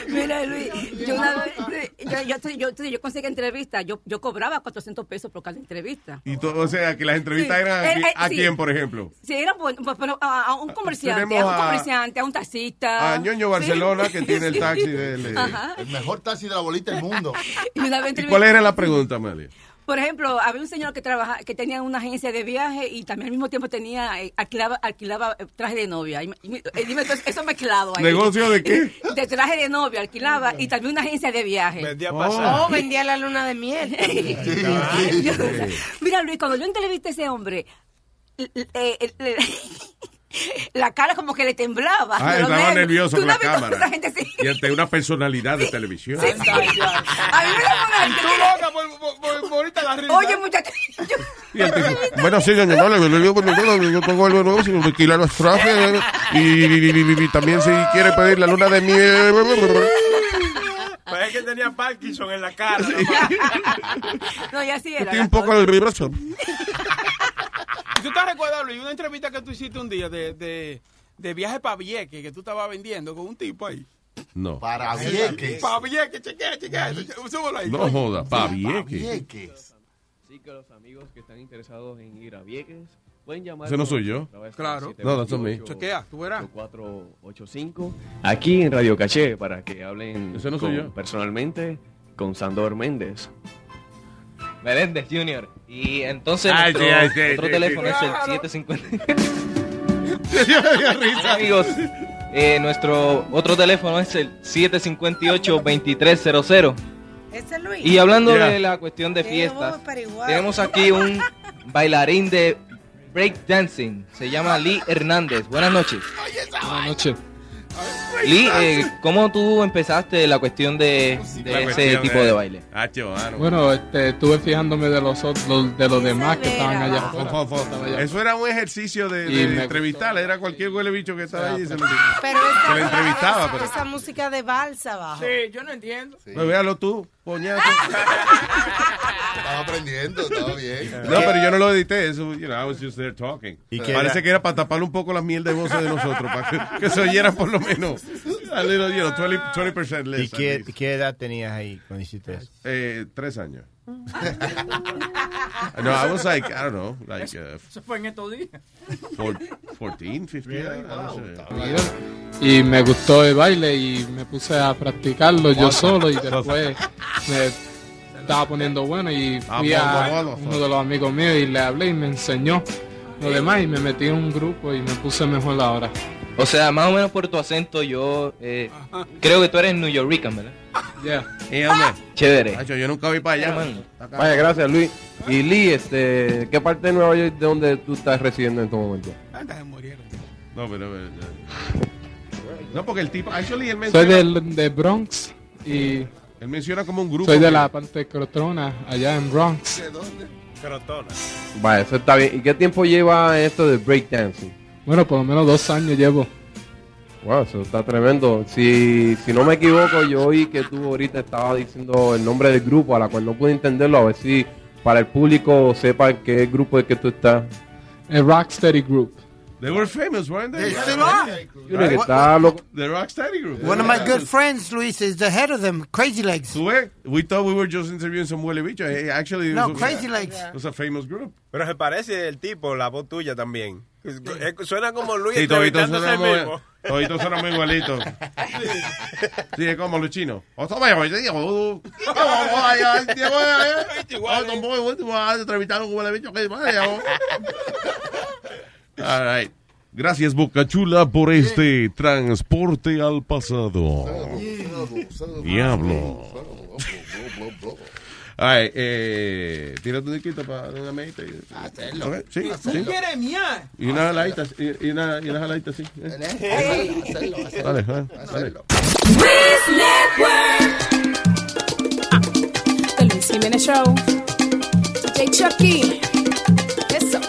Mira, Luis, yo una vez, yo, yo, yo, yo, yo conseguí entrevistas, yo, yo cobraba 400 pesos por cada entrevista. Y todo, o sea, que las entrevistas Sí. eran Eh, eh, a sí. quién, por ejemplo. Sí, era bueno, pues, pero a, a un comerciante, Tenemos a un comerciante, a un taxista. A Ñoño Sí. Barcelona, que tiene el taxi del... eh. El mejor taxi de la bolita del mundo. Y una vez ¿Y cuál era la pregunta, Amalia? Por ejemplo, había un señor que trabaja, que tenía una agencia de viaje y también al mismo tiempo tenía eh, alquilaba, alquilaba eh, traje de novia. Y y eh, dime, entonces, eso mezclado ahí. ¿Negocio de qué? De traje de novia, alquilaba y también una agencia de viaje. Oh, vendía la luna de miel. Mira, Luis, cuando yo entrevisté a ese hombre, eh, la cara como que le temblaba. Ah, estaba nervios. nervioso con la cámara. gente así. Y ante una personalidad de televisión. Sí, sí. A mí me da una- Tú loca por, por, por, ahorita la risa. Oye, muchachos. Bueno, sí, doña Amalia, yo tengo algo nuevo, si me alquila los trajes, y, y- y- y- y también si quiere pedir la luna de miel. Pues es que tenía Parkinson en la cara. No, y así era. Tiene un poco de vibración. ¿Y ¿Tú te recuerdas, Luis, una entrevista que tú hiciste un día de, de, de viaje para Vieques que tú estabas vendiendo con un tipo ahí? No. Para Vieques. Para Vieques, chequea, chequea. Súbelo ahí. No joda, pa' Vieques. Así que los amigos que están interesados en ir a Vieques pueden llamar. Ese no soy yo. Claro. No, that's not me. Chequea, tú verás. 485 aquí en Radio Caché para que hablen Ese no soy yo. personalmente con Sandor Méndez. Meléndez Jr. Y entonces Ay, nuestro, ay, otro teléfono es el 750. Amigos, eh, nuestro otro teléfono es el 758-2300. Ese es Luis. Y hablando Yeah. de la cuestión de fiestas, tenemos aquí un bailarín de breakdancing. Se llama Lee Hernández. Buenas noches. Buenas noches. Lee, eh, ¿cómo tú empezaste la cuestión de, de La ese cuestión tipo de baile? Hacho, mano. Bueno, este, estuve fijándome de los, de los demás que estaban allá. Eso era un ejercicio de, de entrevistar. Era cualquier huele bicho que estaba allí. Se lo, Pero se esa, le entrevistaba. esa, Pero, esa música de balsa abajo. Sí, yo no entiendo. Pues véalo tú, poñazo. Estaba aprendiendo, estaba bien. No, pero yo no lo edité. Eso, you know, I was just there talking. ¿Y qué Parece era? que era para taparle un poco las miel de voces de nosotros, para que, que se oyeran por lo menos. A little, you know, 20, 20% less. ¿Y qué, qué edad tenías ahí cuando hiciste eso? Eh, tres años. No, I was like, I don't know, like uh, Eso fue en estos días. four, 14, 15, I don't know. Y me gustó el baile y me puse a practicarlo yo solo y después me estaba poniendo bueno y fui a uno de los amigos míos y le hablé y me enseñó lo demás y me metí en un grupo y me puse mejor ahora. O sea, más o menos por tu acento, yo eh, creo que tú eres New Yorker, ¿verdad? Yeah. Y hombre, Chévere. Nacho, yo nunca vi para allá. Vaya, gracias, Luis. Y Lee, este, ¿qué parte de Nueva York de donde tú estás residiendo en este momento? No, pero, pero, no, porque el tipo, actually, él Soy menciona, del de Bronx y él menciona como un grupo. soy de que- la parte crotona allá en Bronx. Crotona. Vaya, eso está bien. ¿Y qué tiempo lleva esto de breakdancing? Bueno, por lo menos dos años llevo. Wow, eso está tremendo. Si, si no me equivoco, yo oí que tú ahorita estabas diciendo el nombre del grupo, a la cual no pude entenderlo, a ver si para el público sepa qué grupo es que tú estás. El Rocksteady Group. They were famous, weren't they? They still are. Yo creo que está loco. The Rocksteady Group. One of my good friends, Luis, is the head of them, Crazy Legs. We thought we were just interviewing some bicho. Eh, Actually, it No, was a- Crazy Legs. It was a famous group. Pero se parece el tipo, la voz tuya también. Eh, Suena como Luis Sí, entrevistándose mismo. toditos sonamos igualitos. Sí, es como los chinos. O sea, vaya, vaya. All right. Gracias, Boca Chula, por este transporte al pasado. Diablo. All right, eh, tírate un disquito para una medita. Hacerlo. Ok, Sí, ¿Tú sí. quieres miar? Y una jaladita, y, y una, y una jaladita así. ¿eh? Hey. Hacerlo, hacerlo. Dale, dale, dale. The Luis Jiménez Show. DJ Chucky.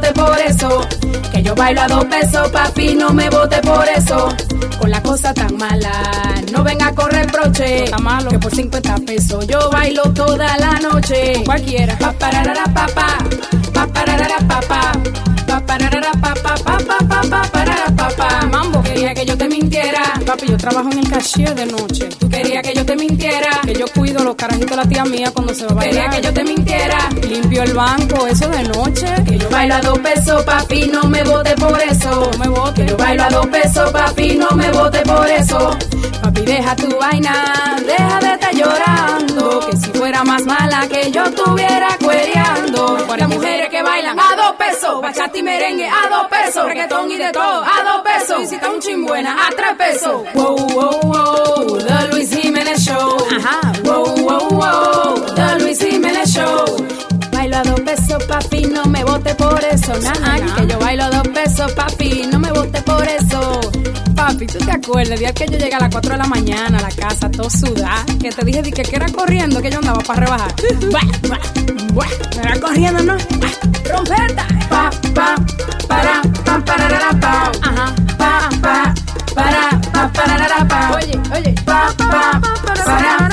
por eso. Que yo bailo a dos pesos, papi, no me vote por eso. Con la cosa tan mala, no venga a correr broche. Que por 50 pesos yo bailo toda la noche. Cualquiera. Pa pararara pa pa, pa pararara pa pa. Pa pararara pa pa pa pa pa pa parara pa pa. Mambo quería que yo te mintiera. Papi, yo trabajo en el cashier de noche. Tú querías que yo te mintiera. Que yo cuido los carajitos de la tía mía cuando se va a bailar. Quería que yo te mintiera. Limpio el banco, eso de noche. Que yo bailo a dos pesos, papi, no me vote por eso. No me vote. Que yo bailo a dos pesos, papi, no me vote por eso. Papi, deja tu vaina, deja de estar llorando. Que si fuera más mala que yo estuviera cuereando. Las mujeres que bailan a dos pesos, bachata y merengue a dos pesos, reggaetón y de todo a dos pesos. Está un chimbuena a tres pesos. Wow, wow, wow, The Luis Jiménez Show. Ajá. Wow, wow, wow, The Luis Jiménez Show. Bailo a dos pesos, papi, no me vote por eso. Nah, que yo bailo a dos pesos, papi, no me vote por eso. Papi, ¿tú te acuerdas el día que yo llegué a las 4 de la mañana a la casa, todo sudada? Que te dije di que, que era corriendo, que yo andaba para rebajar. Buah, buah, buah. Era corriendo, ¿no? Buah. Rompeta. Pa, pa, para, pa, pararara, pa. Ajá. Pa, pa, para, pa, pararara, pa. Oye, oye. Pa, pa, para,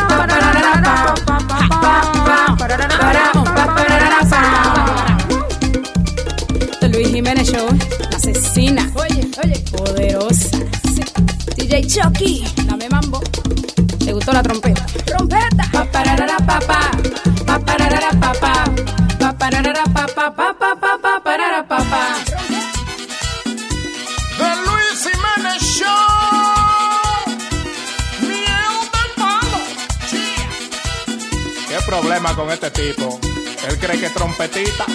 Poderosa. Sí. DJ Chucky, dame mambo. ¿Te gustó la trompeta? Trompeta. Pa pararara pa pa. Pa pararara pa pa. Pa pararara pa pa pa pa pa pa parara pa pa. The Luis Jiménez Show. Miel palo. ¿Qué problema con este tipo? Él cree que es trompetita.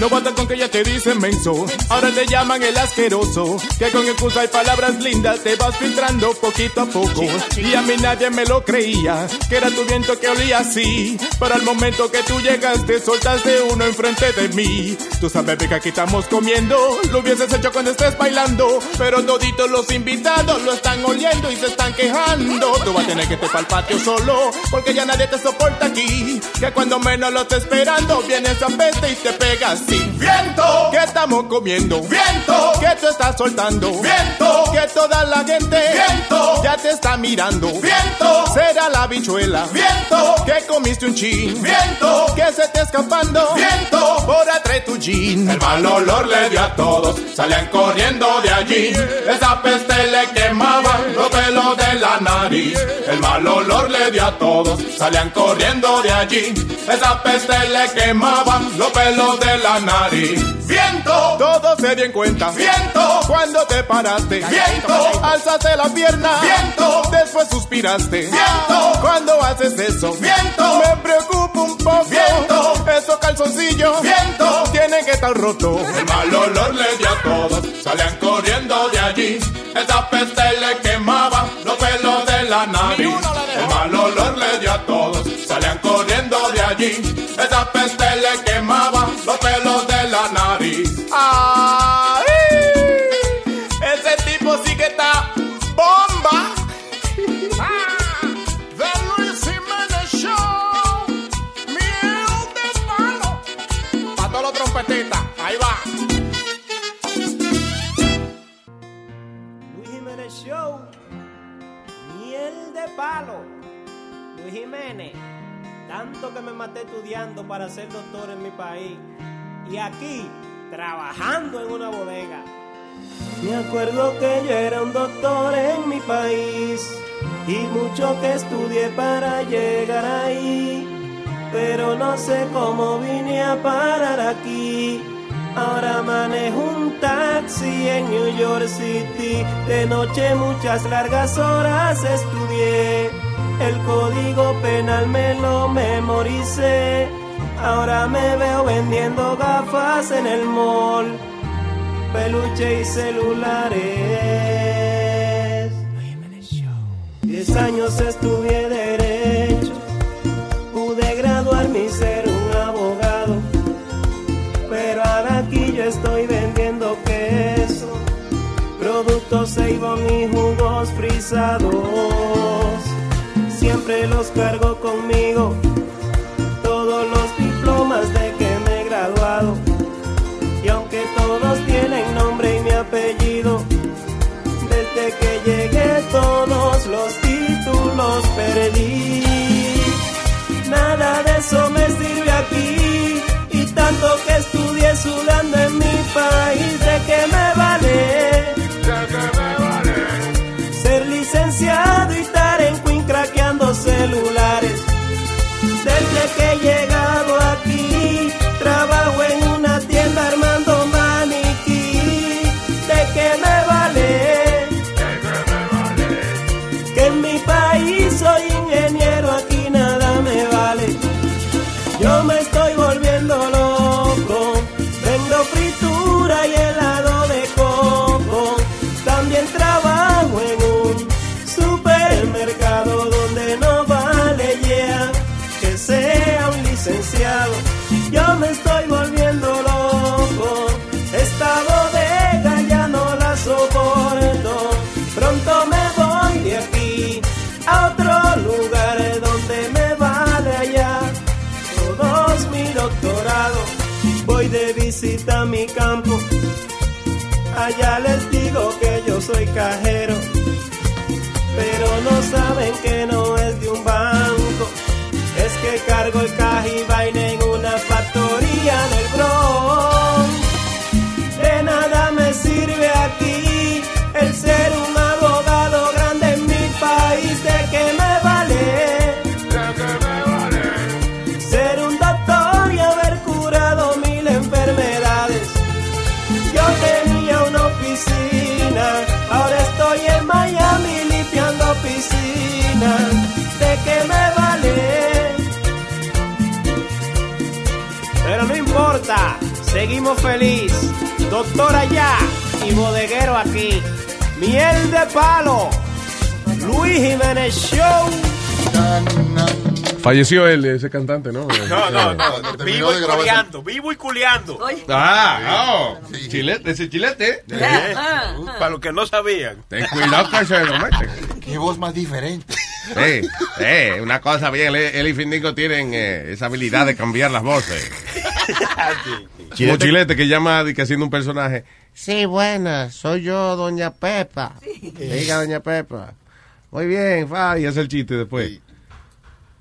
No basta con que ya te dicen menso, ahora te llaman el asqueroso. Que con excusa y palabras lindas te vas filtrando poquito a poco. Y a mí nadie me lo creía, que era tu viento que olía así. Pero al momento que tú llegaste, soltaste uno enfrente de mí. Tú sabes que aquí estamos comiendo, lo hubieses hecho cuando estés bailando. Pero toditos los invitados lo están oliendo y se están quejando. Tú vas a tener que para el patio solo, porque ya nadie te soporta aquí. Que cuando menos lo estés esperando, viene esa peste y te pega así. Viento, que estamos comiendo. Viento, que te estás soltando. Viento, que toda la gente. Viento, ya te está mirando. Viento, será la bichuela. Viento, que comiste un chin. Viento, que se te escapando. Viento, por atrás tu jean. El mal olor le dio a todos, salían corriendo de allí. Esa peste le quemaba los pelos de la nariz. El mal olor le dio a todos, salían corriendo de allí. Esa peste le quemaba los pelos de la nariz. Viento, todos se dieron cuenta. Viento, cuando te paraste. Viento, alzaste la pierna. Viento, después suspiraste. Viento, cuando haces eso. Viento, me preocupa un poco. Viento, esos calzoncillos. Viento, tienen que estar rotos. El mal olor le dio a todos, salían corriendo de allí. Esa peste le quemaba allí. Tanto que me maté estudiando para ser doctor en mi país. Y aquí, trabajando en una bodega. Me acuerdo que yo era un doctor en mi país. Y mucho que estudié para llegar ahí. Pero no sé cómo vine a parar aquí. Ahora manejo un taxi en New York City. De noche muchas largas horas estudié. El código penal me lo memoricé. Ahora me veo vendiendo gafas en el mall. Peluche y celulares. Diez años estudié derecho. Pude graduarme y ser un abogado. Pero ahora aquí yo estoy vendiendo queso, productos Avon y jugos frisados. Los cargo conmigo, todos los diplomas de que me he graduado. Y aunque todos tienen nombre y mi apellido, desde que llegué todos los títulos perdí. Nada de eso me sirve aquí. Y tanto que estudié cajero. Pero no saben que no feliz. Doctora allá y bodeguero aquí. Miel de palo. Luis Jiménez Show. Falleció él, ese cantante, ¿no? No, no, no. Terminó Vivo y culeando, vivo y culeando. Ah, oh, chilete, ese chilete. Eh, Para los que no sabían. Ten cuidado que se lo meten. Qué voz más diferente. Sí, sí, una cosa bien, él, él y Findico tienen eh, esa habilidad de cambiar las voces. Como Chilete que llama que haciendo un personaje. Sí, buenas, soy yo, Doña Pepa. Diga, Doña Pepa. Muy bien, fa, y hace el chiste después.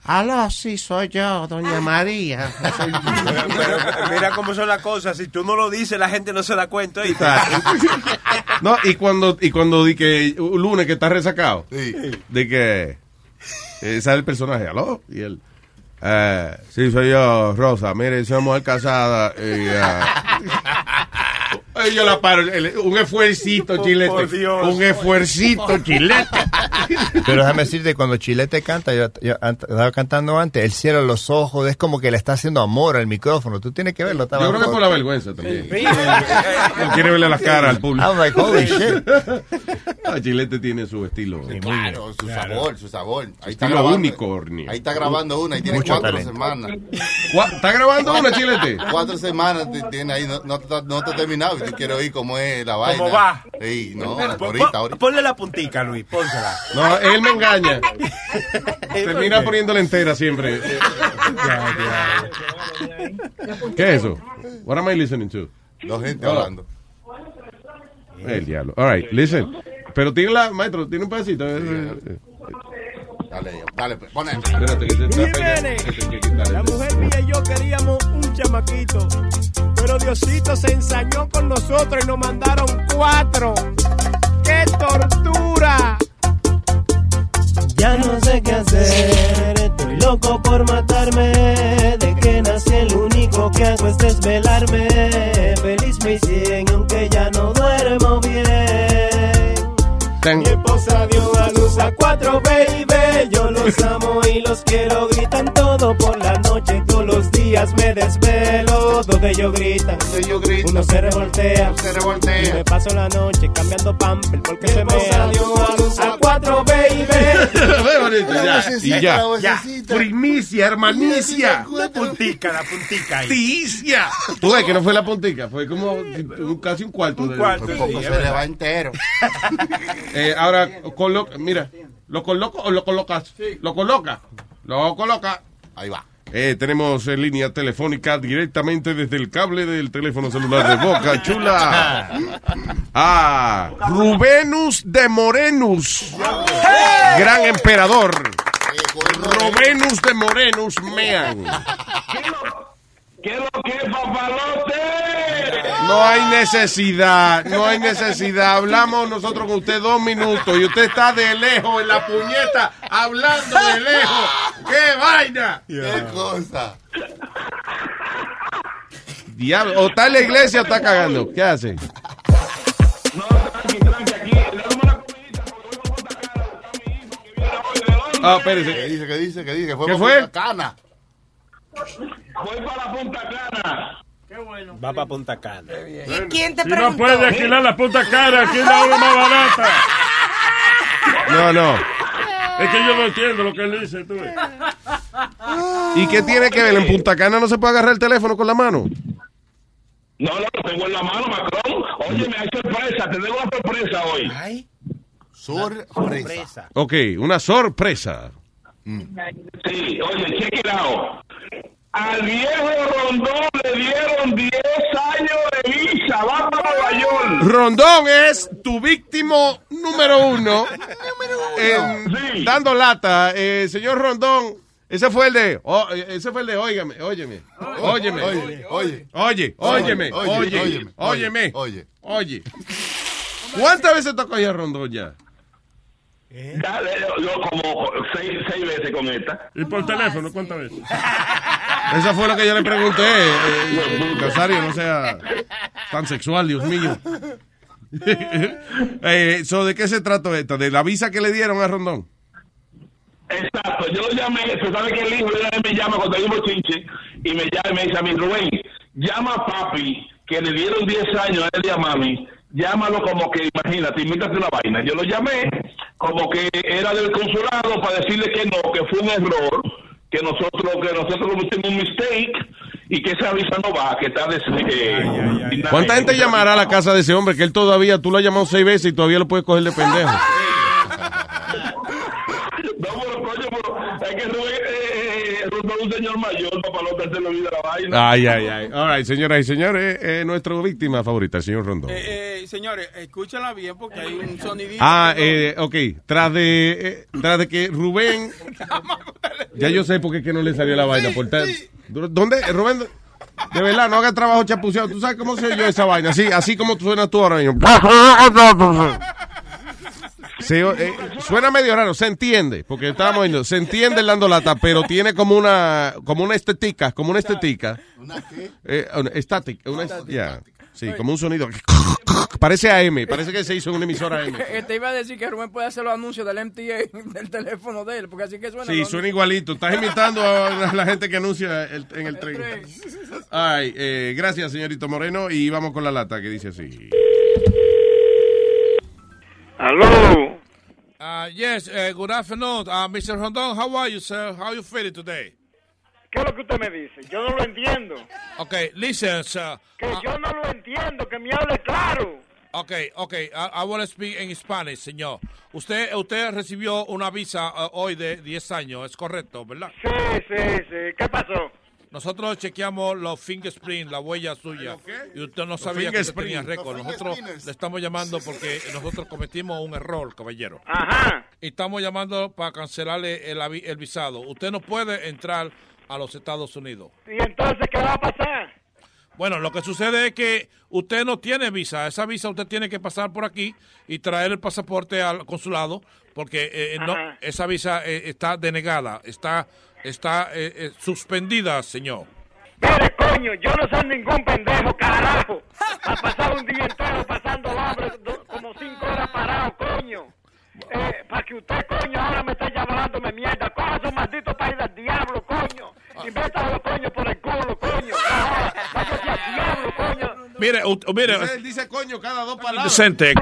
Aló, sí, soy yo, Doña María. Pero mira cómo son las cosas. Si tú no lo dices, la gente no se da cuenta. No, y cuando, y cuando di que un lunes que está resacado, de que eh, sale el personaje, aló, y él, eh, sí, soy yo, Rosa, mire, soy mujer casada, y, eh, yo la paro, un esfuercito chilete, por Dios. un esfuercito chilete. Pero déjame decirte, cuando Chilete canta, yo, estaba cantando antes, él cierra los ojos, es como que le está haciendo amor al micrófono. Tú tienes que verlo. estaba- Yo creo que es por la vergüenza también. Él quiere verle las caras al público. I'm like, holy shit. Ah, Chilete tiene su estilo. Claro, su sabor, su sabor. Ahí está Estilo grabando. unicornio. Ahí está grabando una y tiene Mucho cuatro talento. semanas. ¿Está grabando una, Chilete? Cuatro semanas tiene ahí, no, no, te- no te he terminado quieres oír cómo es la vaina. ¿Cómo va? Sí, no, ahorita, ahorita. Ponle la puntica, Luis, pónsela. No, él me engaña. Termina poniéndola entera siempre. ¿Qué es eso? What am I listening to? Dos gente Oh. hablando. El diablo. All right, listen. Pero tiene la, maestro, tiene un pedacito. Eh, eh, Dale, dale, pues, pone. Espérate, que está Jiménez. La mujer mía y yo queríamos un chamaquito. Pero Diosito se ensañó con nosotros y nos mandaron cuatro. ¡Qué tortura! Ya no sé qué hacer, estoy loco por matarme. De que nací el único que hago es desvelarme. Feliz me hicieron aunque ya no duermo bien. Ten- Mi esposa dio a luz a cuatro, baby. Yo los amo y los quiero. Gritan todo por la noche. Todos los días me desvelo. Dos de ellos gritan. Uno se revoltea. Y me paso la noche cambiando pamper porque se me dio a luz a cuatro, baby. Ya, y ya. Ya. Primicia, hermanicia. La puntica, la puntica ahí. Ticia. Tú ves que no fue la puntica, fue como un- casi un cuarto. de cuarto, se le va entero. Eh, ahora, mira, ¿lo coloco o lo colocas? Lo coloca. Lo coloca. Ahí va. Eh, tenemos en línea telefónica directamente desde el cable del teléfono celular de Boca Chula. Ah, Rubenus de Morenus. Gran emperador. Rubenus de Morenus Mean. ¿Qué es lo que es, papalote? No hay necesidad, no hay necesidad. Hablamos nosotros con usted dos minutos y usted está de lejos en la puñeta hablando de lejos. ¡Qué vaina! Qué cosa. Diablo, o está en la iglesia o está cagando. ¿Qué hace? Ah, espérese. ¿Qué dice? ¿Qué dice? ¿Qué dice? Que fue ¿Qué fue? Cana. Voy para Punta Cana. Va para Punta Cana. ¿Y quién te Si no preguntó? puede alquilar la puta cara, aquí es la hora más barata. No, no. Es que yo no entiendo lo que él dice, tú. ¿Y qué tiene que ver? ¿En Punta Cana no se puede agarrar el teléfono con la mano? No, no, lo tengo en la mano, Macron. Óyeme, hay sorpresa, te tengo una sorpresa hoy. Sorpresa. Ok, una sorpresa. Sí, oye, check it out. Al viejo Rondón le dieron 10 años de visa, va para Nueva York. Rondón es tu víctima número uno. en- Dando lata. Eh, señor Rondón, ese fue el de. oh, eh, ese fue el de. Óigame, óyeme. Óyeme. Oye, oye. Oye, óyeme, Oye, oye, óyeme, óyeme, oye. oye. ¿Cuántas veces tocó ya Rondón ya? Dale, yo, yo como seis, seis veces con esta. Y por teléfono, ¿cuántas veces? Esa fue lo que yo le pregunté. eh, Nazario, no sea tan sexual, Dios mío. eh, so, ¿De qué se trata esto? ¿De la visa que le dieron a Rondón? Exacto, yo lo llamé, se sabe que el hijo me llama cuando hay un bochinche y me llama y me dice a mí, Rubén, llama a papi, que le dieron 10 años a él y a mami, llámalo como que, imagínate, imítate una vaina. Yo lo llamé como que era del consulado para decirle que no, que fue un error, que nosotros que nosotros cometimos un mistake y que esa visa no va, que está des- eh, ¿Cuánta gente llamará a la casa de ese hombre que él todavía, tú lo has llamado seis veces y todavía lo puedes coger de pendejo? Es que Rubén, eh, eh, un señor mayor, no la vaina. Ay, ay, ay. All right, señoras y señores, eh, nuestra víctima favorita, el señor Rondón. Eh, eh, señores, escúchala bien porque hay un sonidito. Ah, que eh, ok. Tras de, eh, tras de que Rubén. Ya yo sé por qué que no le salió la vaina. Por tal- ¿Dónde, Rubén? De verdad, no haga trabajo chapuceado. ¿Tú sabes cómo se oyó esa vaina? Así, así como tú suenas tú ahora mismo. Eh, suena medio raro, se entiende, porque estábamos viendo, se entiende el dando lata, pero tiene como una, como una estética, como una estética. ¿Una qué? Eh, una estática, una sí, como un sonido. Parece AM, parece que se hizo en una emisora AM. Te iba a decir que Rubén puede hacer los anuncios del MTA del teléfono de él, porque así que suena. Sí, suena igualito. Estás imitando a la gente que anuncia el- en el tren. Ay, eh, gracias, señorito Moreno. Y vamos con la lata que dice así. Hello. Uh, yes, uh, good afternoon. Uh, Mr. Rondon, how are you, sir? How you feeling today? ¿Qué es lo que usted me dice? Yo no lo entiendo. Okay, listen, sir. Que yo no lo entiendo, que me hable claro. Okay, okay, I, I want to speak in Spanish, señor. Usted, usted recibió una visa uh, hoy de 10 años, ¿es correcto, verdad? Sí, sí, sí. ¿Qué pasó? Nosotros chequeamos los fingerprints, la huella suya. Y usted no Los sabía que tenía récord. Nosotros le estamos llamando porque nosotros cometimos un error, caballero. Ajá. Y estamos llamando para cancelarle el, el visado. Usted no puede entrar a los Estados Unidos. ¿Y entonces qué va a pasar? Bueno, lo que sucede es que usted no tiene visa. Esa visa usted tiene que pasar por aquí y traer el pasaporte al consulado porque eh, no, Ajá. esa visa eh, está denegada, está, está eh, eh, suspendida, señor. Mire, coño, yo no soy ningún pendejo, carajo. A pasar un día entero pasando hambre, do- como cinco horas parado, coño. Eh, para que usted, coño, ahora me esté llamándome mierda. Coja su maldito país del diablo, coño. Y métalo, coño, por el culo, coño. Váyase al diablo, coño. Mire, u- mire, Dice, él dice coño cada dos palabras. Indecente.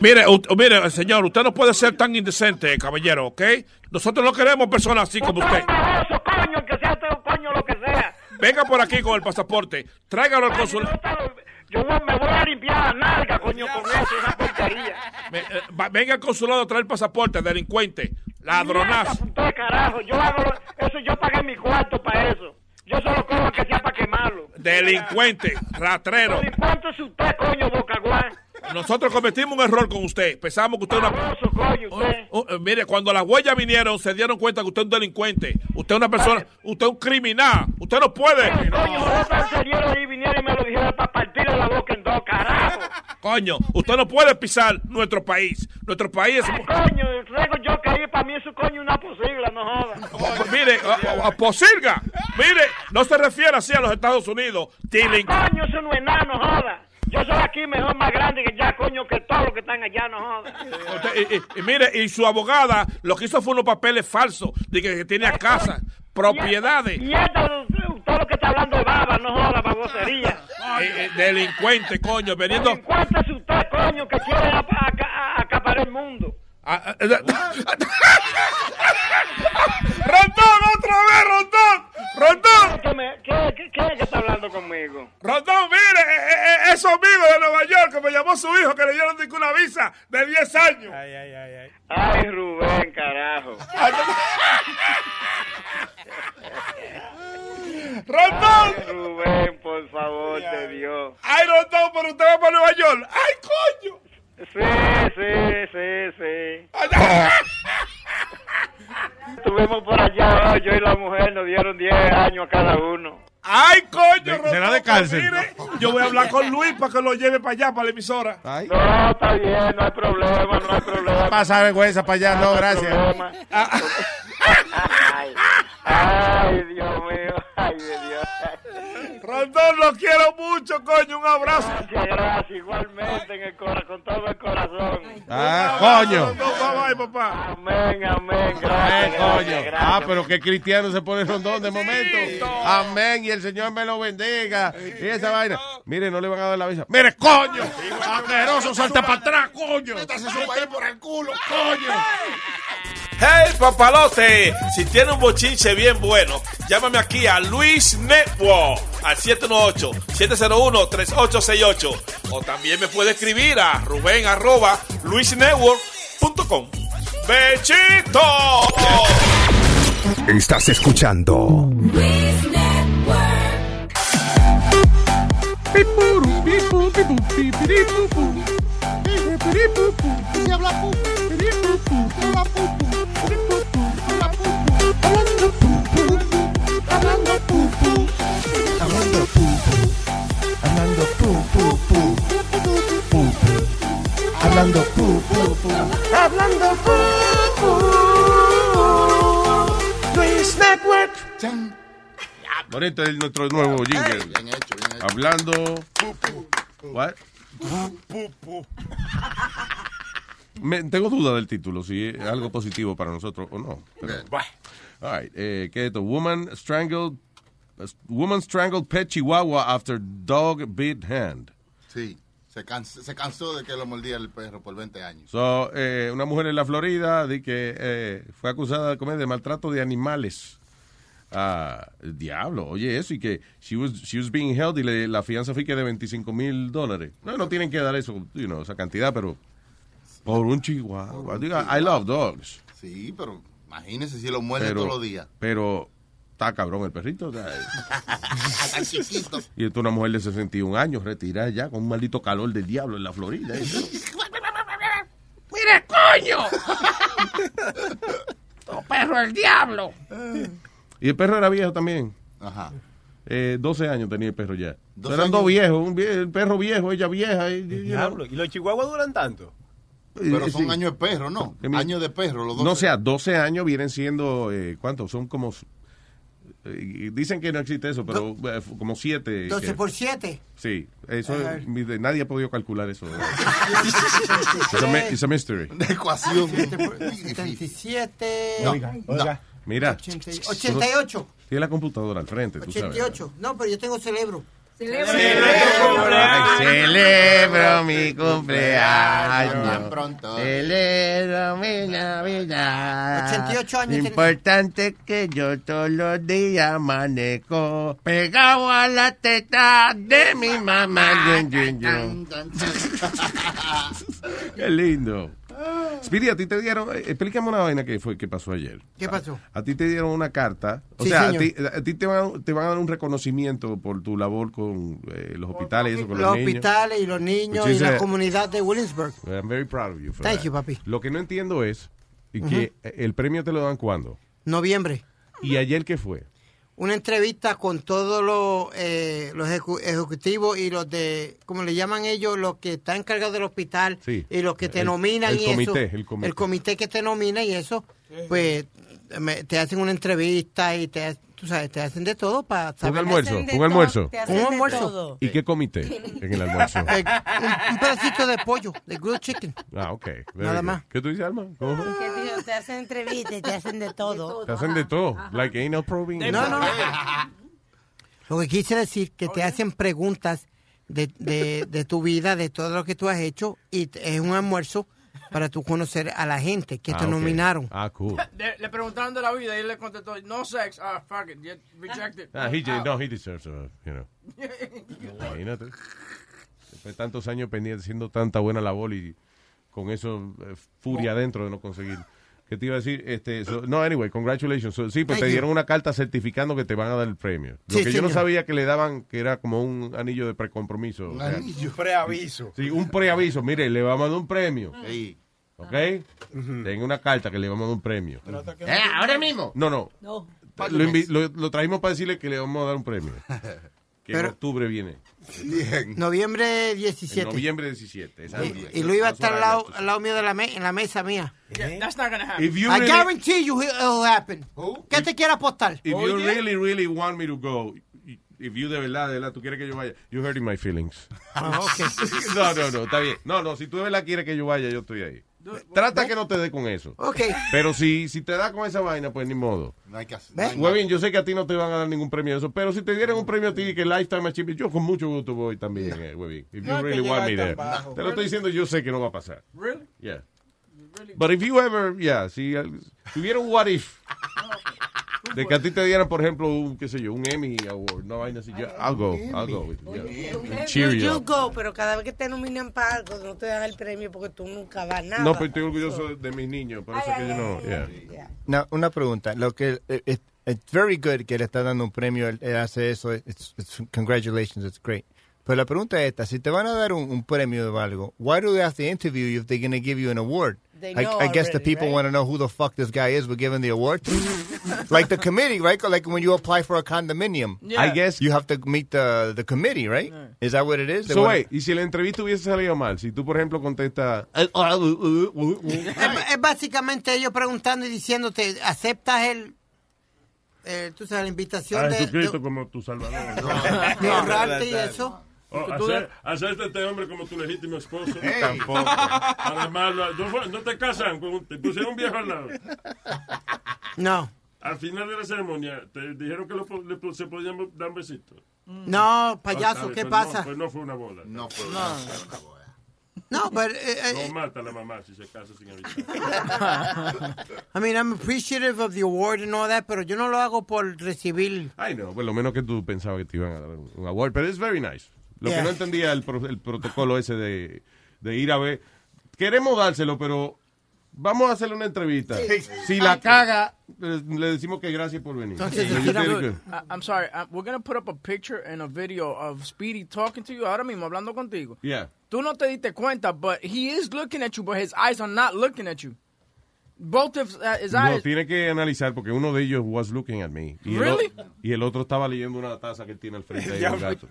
Mire, u- mire, señor, usted no puede ser tan indecente, caballero, ¿ok? Nosotros no queremos personas así como usted. Eso, coño, que sea usted un coño lo que sea. Venga por aquí con el pasaporte, tráigalo al consulado. Yo me voy a limpiar la nalga, coño, con eso, esa porquería. Me- eh, venga al consulado a traer el pasaporte, delincuente, ladronazo. Usted, carajo, yo hago lo- eso, yo pagué mi cuarto para eso. Yo solo cojo que sea para quemarlo. Delincuente, ratrero. ¿Cuánto es usted, coño, bocaguán? Nosotros cometimos un error con usted. Pensamos que usted era una... Oh, eh, mire, cuando las huellas vinieron, se dieron cuenta que usted es un delincuente. Usted es una persona... Usted es un criminal. Usted no puede... Coño, otra salieron y vinieron y me lo dijeron para partirle la boca en dos, carajo. Coño, usted no puede pisar nuestro país. Nuestro país es... Coño, luego yo caí para mí eso, coño, una posigla, no joda. Mire, a- posilga. Mire, no se refiere así a los Estados Unidos. Delinc- Coño, eso no es nada, no joda. Yo soy aquí mejor más grande que ya, coño, que todos los que están allá, no joda. Usted- y, y- y mire, y su abogada lo que hizo fue unos papeles falsos de que, que tenía casa, propiedades. Mierda, todo lo que está hablando de baba, no joda, babosería. Eh, eh, delincuente, coño, veniendo. ¿Cuánto es usted, coño, que quiere apa- aca- a- acaparar el mundo? Ah, ah, eh, ¡Rondón, otra vez, Rondón! ¡Rondón! ¿Qué, me- qué, qué, qué es que está hablando conmigo? Rondón, mire, eh, eh, esos amigos de Nueva York que me llamó su hijo que le dieron una visa de 10 años. Ay, ay, ay, ay. Ay, Rubén, carajo. ¡Rondón! Ay, Rubén, por favor, de Dios. ¡Ay, Rondón, pero usted va para Nueva York! ¡Ay, coño! Sí, sí, sí, sí. Estuvimos por allá, yo y la mujer nos dieron 10 años a cada uno. ¡Ay, coño, Rondón! será de cárcel. Mire, yo voy a hablar con Luis para que lo lleve para allá, para la emisora. No, está bien, no hay problema, no hay problema. Pasa vergüenza para allá, no, gracias. problema. Ay, ay, Dios mío, ay, de Dios. Rondón, lo quiero mucho, coño. Un abrazo. Gracias, gracias. Igualmente, en el cora- con todo el corazón. Ah, coño. Rondón, bye bye, papá. Amén, amén. Gracias, coño. gracias, gracias. Ah, pero que cristiano se pone rondón de momento. Amén. Y el Señor me lo bendiga. Y esa vaina. Mire, no le van a dar la visa. Mire, coño. Asqueroso, salta para atrás, coño. Métase su país por el culo. Coño. Hey, papalote, si tiene un bochinche bien bueno, llámame aquí a Luis Network al 718-701-3868. O también me puede escribir a Rubén arroba luisnetwork.com. ¡Bechito! Estás escuchando Hablando pu, pu, pu. Hablando pu, pu. Luis Network. Bonito es nuestro nuevo jingle. Hablando. What? Me- tengo duda del título, si es algo positivo para nosotros o no. Pero- All right, eh, ¿qué es esto? Woman strangled, woman strangled pet chihuahua after dog bit hand. Sí, se, cansa- se cansó de que lo mordía el perro por 20 años. So, eh, una mujer en la Florida di que eh, fue acusada de comer de maltrato de animales. Ah, el diablo, oye eso, y que she was, she was being held y le- la fianza fue que de 25 mil dólares. No, no tienen que dar eso, you know, esa cantidad, pero por un chihuahua. Diga, I love dogs. Sí, pero imagínese si lo muerde todos los días. pero está cabrón el perrito. o sea, Tan chiquito. y esto es una mujer de 61 años, retirada ya, con un maldito calor del diablo en la Florida. ¿eh? ¡Mire, coño! ¡Tu perro el diablo! Y el perro era viejo también. Ajá. Eh, 12 años tenía el perro ya. 12 Eran dos viejos, un vie- el perro viejo, ella vieja. Y. Diablo, ¿Y los chihuahuas duran tanto? Pero Eh, son sí. años de perro, ¿no? Años de perro, los dos. No, o sea, 12 años vienen siendo, eh, ¿cuántos? Son como, eh, dicen que no existe eso, pero eh, como 7. 12 por 7. Sí, eso, es- nadie ha podido calcular eso. It's a mystery. Una ecuación. 77. No. Oiga, oiga. Mira. 88. Tiene la computadora al frente, tú sabes. 88. No, pero yo tengo cerebro. Celebro mi cumpleaños. pronto. Celebro mi Navidad. 88 años Lo importante es que yo todos los días amanezco pegado a la teta de mi mamá. Yun, yun, yun. Qué lindo. Speedy, a ti te dieron, eh, explícame una vaina que fue que pasó ayer. ¿Qué pasó? A ti te dieron una carta, o Sí, sea, a ti, a ti te, van, te van a dar un reconocimiento por tu labor con eh, los hospitales eso, con los, Los niños. hospitales y los niños y la a- comunidad de Williamsburg. I'm very proud of you for Thank that. you, papi. Lo que no entiendo es que eh, el premio te lo dan cuándo. Noviembre. ¿Y ayer qué fue? Una entrevista con todos los, eh, los ejecu- ejecutivos y los de, ¿cómo le llaman ellos? Los que están encargados del hospital Sí. y los que te El- nominan el y comité, eso. el comité. comité que te nomina y eso, pues me- te hacen una entrevista y te, tú sabes, te hacen de todo para ¿Un saber. almuerzo? ¿Un almuerzo? Un almuerzo. ¿Y qué comité en el almuerzo? Eh, un, un pedacito de pollo, de grilled chicken. Ah, ok. very Nada good. más. ¿Qué tú dices, Alma? Te hacen entrevistas, te hacen de todo. Te hacen de todo. Like anal probing. No, no. Lo que quise decir que te hacen preguntas de, de, de tu vida, de todo lo que tú has hecho, y es un almuerzo para tú conocer a la gente que Ah, te ok. nominaron. Ah, cool. De- le preguntaron de la vida y él le contestó, no sex, ah, fuck it, rejected. Ah, he, no, he deserves a, you know. Imagínate. Después de tantos años pendiente, haciendo tanta buena labor y con eso eh, furia adentro de no conseguir. ¿Qué te iba a decir? Este, so- no, anyway, congratulations. So, sí, pues Thank te you. dieron una carta certificando que te van a dar el premio. Lo Sí, que yo no sabía que le daban, que era como un anillo de precompromiso. o sea, Preaviso. Sí, un preaviso. Mire, le vamos a dar un premio. ¿Ok? Tengo una carta que le vamos a dar un premio. Eh, ahora mismo. No, no. No. Lo, lo- lo traímos para decirle que le vamos a dar un premio. Que en Pero- octubre viene. Noviembre En 17. noviembre 17. esa Y, y lo iba a estar al lado, al lado mío de la me- en la mesa mía. Yeah, that's not gonna happen. If you I really- guarantee you it'll happen. ¿Qué te quiere apostar? If you really, really want me to go, if you de verdad, de verdad, tú quieres que yo vaya, you're hurting my feelings. Ah, ok. no, no, no, está bien. No, no, si tú de verdad quieres que yo vaya, yo estoy ahí. Trata que no te dé con eso. Ok. Pero si, si te da con esa vaina, pues ni modo. No hay que hacer. Huevín, yo sé que a ti no te van a dar ningún premio de eso, pero si te dieran un premio a ti que Lifetime Achievement, yo con mucho gusto voy también, eh, Huevín. If you No que really want me llegar there. tan bajo. Te lo estoy diciendo, yo sé que no va a pasar. Really? Yeah. But if you ever, yeah, si tuviera un what if, de que a ti te dieran, por ejemplo, un, qué sé yo, un Emmy Award, una vaina así, yo, I'll go, I'll go with you. yeah. Cheer you up. go, pero cada vez que te nominan para algo, no te dan el premio porque tú nunca vas nada. No, pero estoy orgulloso de, de mis niños, por eso que yo no, yeah. No, una pregunta. Lo que eh, it, it's very good que le está dando un premio, él, él hace eso. It's, it's- congratulations, it's great. Pero la pregunta es esta: si te van a dar un, un premio de algo, why do they have to interview you if they're going to give you an award? They I, know I guess the people right? want to know who the fuck this guy is we're giving the award to. like the committee, right? Like when you apply for a condominium, Yeah. I guess- you have to meet the the committee, right? Is that what it is? They So, wait, y si la entrevista hubiese salido mal, si tú, por ejemplo, contestas... Es, básicamente ellos preguntando y diciéndote, ¿aceptas el, eh, tú sabes, la invitación A de, Jesucristo de, como tu salvador. de honrarte y eso? Oh, hacer, hacerte este hombre como tu legítimo esposo. Hey. Tampoco. Además, no, no no te casan, con un- te pusieron un viejo al lado. No. Al final de la ceremonia, te dijeron que lo le se podían dar besitos. No, payaso, Ah, ¿qué pues pasa? No, pues no fue una boda. No fue una No, pero... eh, No mata a la mamá si se casa sin avisar. I mean, I'm appreciative of the award and all that, pero yo no lo hago por recibir... Ay, no, pues lo menos que tú pensabas que te iban a dar un un award, pero es very nice. Lo Yeah. que no entendía el, pro- el protocolo ese de, de ir a ver. Queremos dárselo, pero vamos a hacerle una entrevista. Sí. Si la caga, eh, le decimos que gracias por venir. Entonces. I- I'm sorry. uh, we're going to put up a picture and a video of Speedy talking to you ahora mismo, hablando contigo. Yeah. Tú no te diste cuenta, but he is looking at you, but his eyes are not looking at you. Both of uh, his No, eyes. tiene que analizar porque uno de ellos was looking at me. Y el, Really? y el otro estaba leyendo una taza que él tiene al frente ahí, el gato.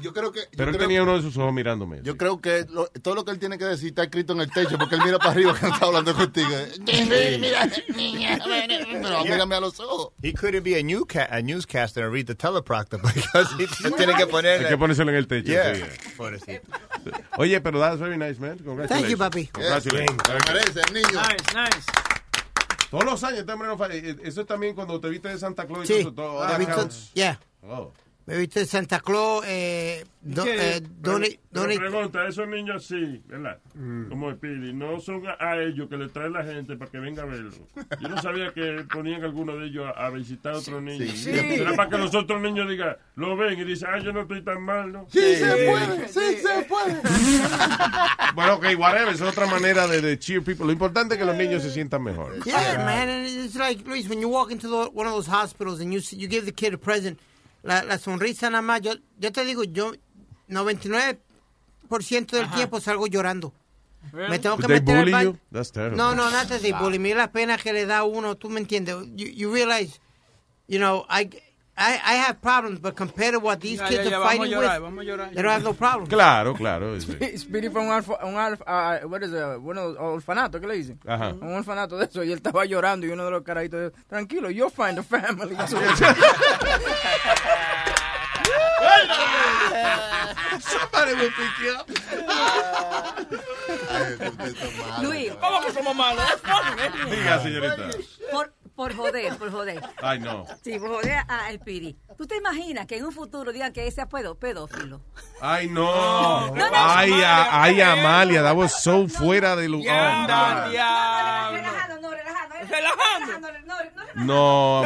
Yo creo que. yo Pero él creo- tenía uno de sus ojos mirándome. Yo creo que lo- todo lo que él tiene que decir está escrito en el techo porque él mira para arriba que no está hablando contigo. Mira, niña, pero mírame a los ojos. He couldn't be a, newca- a newscaster and read the teleprompter because he tiene que poner. Hay que ponérselo en el techo. Yeah. sí. Pobrecito. Oye, pero that's very nice, man. Congratulations. Thank you, papi. Congratulations. El niño. Nice, nice. Todos los años, este hombre no falla. Eh, Eso es también cuando te viste de Santa Claus y Sí. todo, todo, Me that he visto- counts. yeah. Oh. Me viste Santa Claus, eh, do- ¿Qué? eh, Donny- Pero Donny- pregunta, esos niños sí, ¿verdad? Mm. Como Speedy, no son a, ellos que le trae la gente para que venga a verlo. Yo no sabía que ponían algunos de ellos a, a visitar a otros niños. sí. Era para que los otros niños digan, lo ven y dicen, ah, yo no estoy tan mal, ¿no? Sí, se puede, sí, se puede. Bueno, ok, whatever. Es otra manera de, de cheer people. Lo importante es que los niños se sientan mejor. Yeah, man, and it's like Luis, when you walk into the, one of those hospitals and you see- you give the kid a present, la, la sonrisa nada más. Yo, yo te digo, yo 99% del tiempo salgo llorando. Me tengo que They meter al baño. No, no, nada de bullying. Mira la pena que le da a uno, tú me entiendes. You, you realize, you know, I, I, I have problems, but compared to what these Ya, kids ya, ya, are fighting llorar, with, they don't have no problem. Claro, claro. Speedy fue un, alfa, un alfa, uh, what is it, bueno, orfanato, ¿qué le dicen? Ajá. Un orfanato de eso, y él estaba llorando, y uno de los carajitos, dijo, tranquilo, you'll find a family. Somebody will pick you up. Luis, ¿Cómo que somos malos? Diga, señorita. por, por joder, por joder. Ay, no. Sí, por joder a Speedy. ¿Tú te imaginas que en un futuro digan que ese es pedófilo? Ay, no. No, no, Ay, Amalia, a- ay. Amalia. That was so fuera de lugar. Relajando, no, relajando. Relajando. No,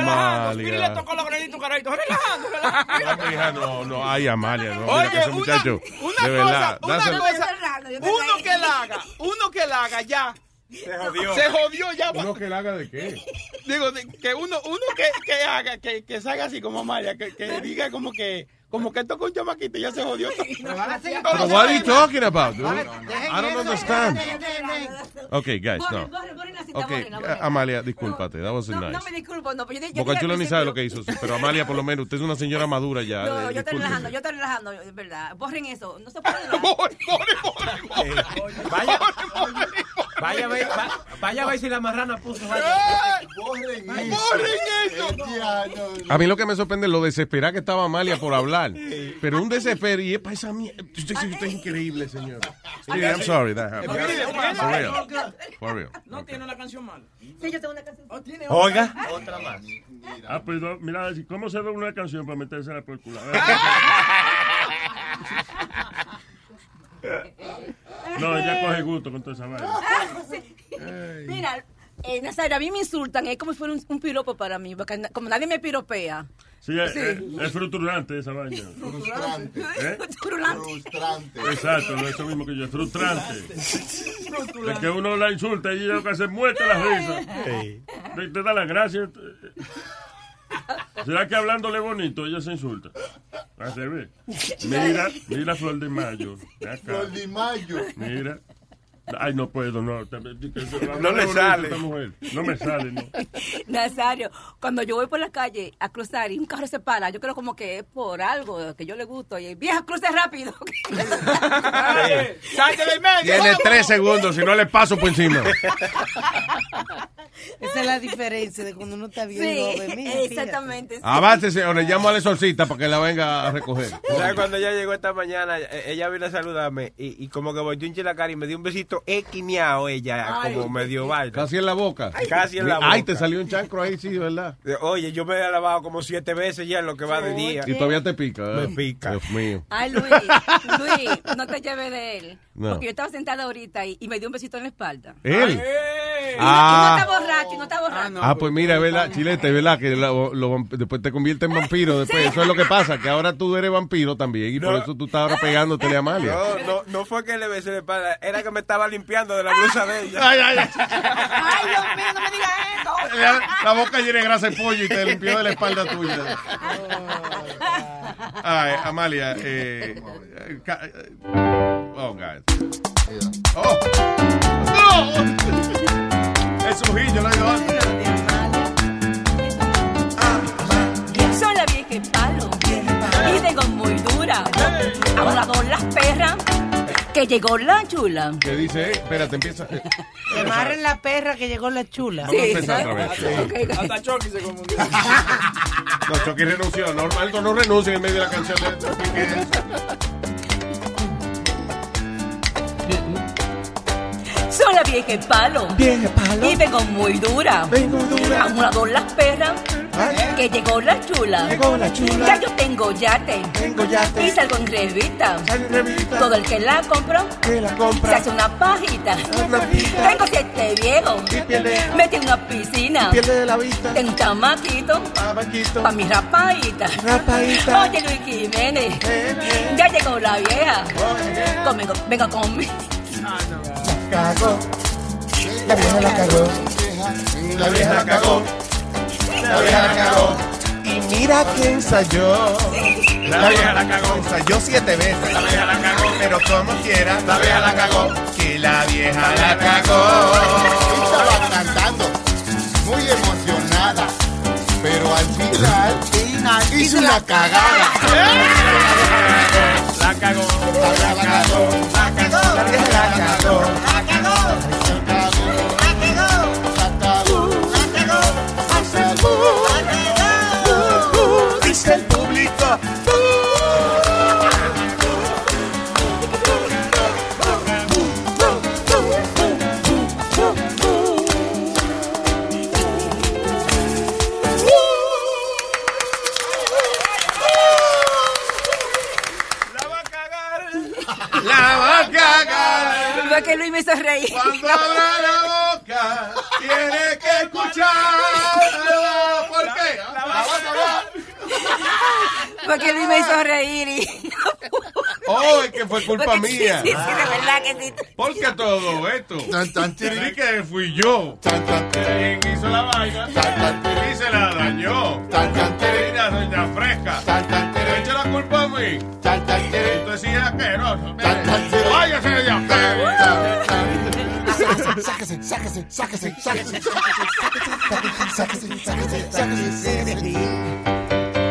Speedy le Amalia. tocó un carajito, relajando, relajando. No, no, no. Ay, Amalia, no. Oye, ese una- muchacho. una de verdad. cosa, that's una cosa. Uno que la haga, uno que la haga ya. Se jodió. Se jodió ya. ¿Uno que la haga de qué? Digo, de- que uno, uno que, que haga, que, que se haga así como Maya, que, que diga como que, como que toca un chamaquito y ya se jodió. But what are you talking about, dude? I don't understand. Okay, guys, no. Okay, Amalia, discúlpate. That wasn't No, no nice. me disculpo, no, pero yo, yo Boca dije Chula al ni sabe lo que hizo, sí, pero Amalia, por lo menos, usted es una señora madura ya. No, eh, yo estoy relajando, yo estoy relajando, es verdad. Borren eso, no se puede. Vaya. Vaya a ver, va- vaya a ver si la marrana puso. Vaya. A mí lo que me sorprende es lo desesperada que estaba Amalia por hablar. Pero un desespero y es para esa mierda. Usted, usted es increíble, señor. Sí, I'm sorry that happened. For real. For real. No tiene una canción mala. Sí, yo tengo una canción. tiene Oiga. Otra más. Ah, pues mira, ¿cómo se da una canción para metérsela por el culo? No, ella coge gusto con toda esa vaina. Ah, sí. Mira, eh, Nazario, a mí me insultan, es como si fuera un, un piropo para mí, porque na- como nadie me piropea. Sí, es, Sí. es- es frustrante esa vaina. Frustrante. ¿Eh? Frustrante. Exacto, no es eso mismo que yo, es frustrante. Es que uno la insulta y ella que se muerte la risa. Te, te da las gracias. ¿Será que hablándole bonito ella se insulta? A. Mira, mira Flor de Mayo. Acá. Flor de Mayo. Mira. Ay, no puedo, no. No le sale. No me sale, no. Nazario, cuando yo voy por la calle a cruzar y un carro se para, yo creo como que es por algo que yo le gusto. Y vieja, cruce rápido. ¡Salte del medio! Tiene tres segundos, si no le paso por encima. Esa es la diferencia de cuando uno está bien Sí, exactamente. Aváncese o le llamo a la exorcista para que la venga a recoger. ¿Sabes cuando ella llegó esta mañana? eh, Ella vino a saludarme y, y como que volteó un la cara y me dio un besito equineado ella, Ay. como medio vaina. Casi en la boca. Casi en la boca. Ay, te salió un chancro ahí, sí, ¿verdad? Eh, Oye, yo me he lavado como siete veces ya en lo que va de día. Y todavía te pica. ¿verdad? Me pica. Dios mío. Ay, Luis, Luis, no te lleves de él. No. Porque yo estaba sentada ahorita y, y me dio un besito en la espalda. ¿Él? Y, Ah. y no está borracho, y no está borracho. Ah, pues mira, ¿verdad? Chilete, ¿verdad? Que lo- lo vamp- después te convierte en vampiro. Después. Eso es lo que pasa, que ahora tú eres vampiro también. Y por eso tú estás ahora pegándote a Amalia. No, no, no fue que le besé la espalda, era que me estaba limpiando de la blusa de ella. Ay, ay, ay. Ay, Dios mío, no me digas eso. La, la boca llena de grasa de pollo y te limpió de la espalda tuya. Ay, Amalia, eh, eh, oh, God. Oh. No. Es un yo lo digo antes. Soy la vieja en palo y tengo muy dura. Ahora con las perras que llegó la chula. ¿Qué dice? Eh, Espérate, empieza. eh, Que amarren la perra que llegó la chula. Vamos a empezar otra vez. Sí. Hasta Chucky se confundió. No, Chucky renunció. No, Aldo no renuncia en medio de la canción. Soy la vieja en palo. Y vengo muy dura. Vengo dura. A un lado las perras. Que llegó la chula. Llegó la chula. Ya yo tengo yate. Tengo yate. Y salgo en revista. Todo el que la compra. Se hace una pajita. Tengo siete viejos. Metí en una piscina. Pierde la vista. Tengo un chamaquito. Pa' mi rapaita. Rapaíta. Oye Luis Jiménez. Ya llegó la vieja. Conmigo, venga conmigo. Cagó. La vieja la cagó. La vieja la cagó. La vieja la cagó. Y mira quién ensayó. La vieja la cagó. Ensayó siete veces. La vieja la cagó. Pero como quiera. La vieja la cagó. Que la vieja la cagó. Estaba cantando, muy emocionada, pero al final hizo una cagada. La cagó. La cagó. La cagó. La cagó. La cagó. Me hizo reír. Cuando abra la tiene que escuchar. ¿Por qué? La va a cagar. Fue que Luis me hizo reír y... Oh, es que fue culpa Porque sí, mía. Sí, sí, de verdad que sí. ¿Por qué todo esto? Sí que fui yo. ¿Quién hizo la vaina? Y se la dañó. Mira, doña fresca. ¿Me echa la culpa a mí? Entonces sí es asqueroso. Váyase de allá. Sáquese, sáquese, sáquese, sáquese, sáquese, sáquese, sáquese, sáquese.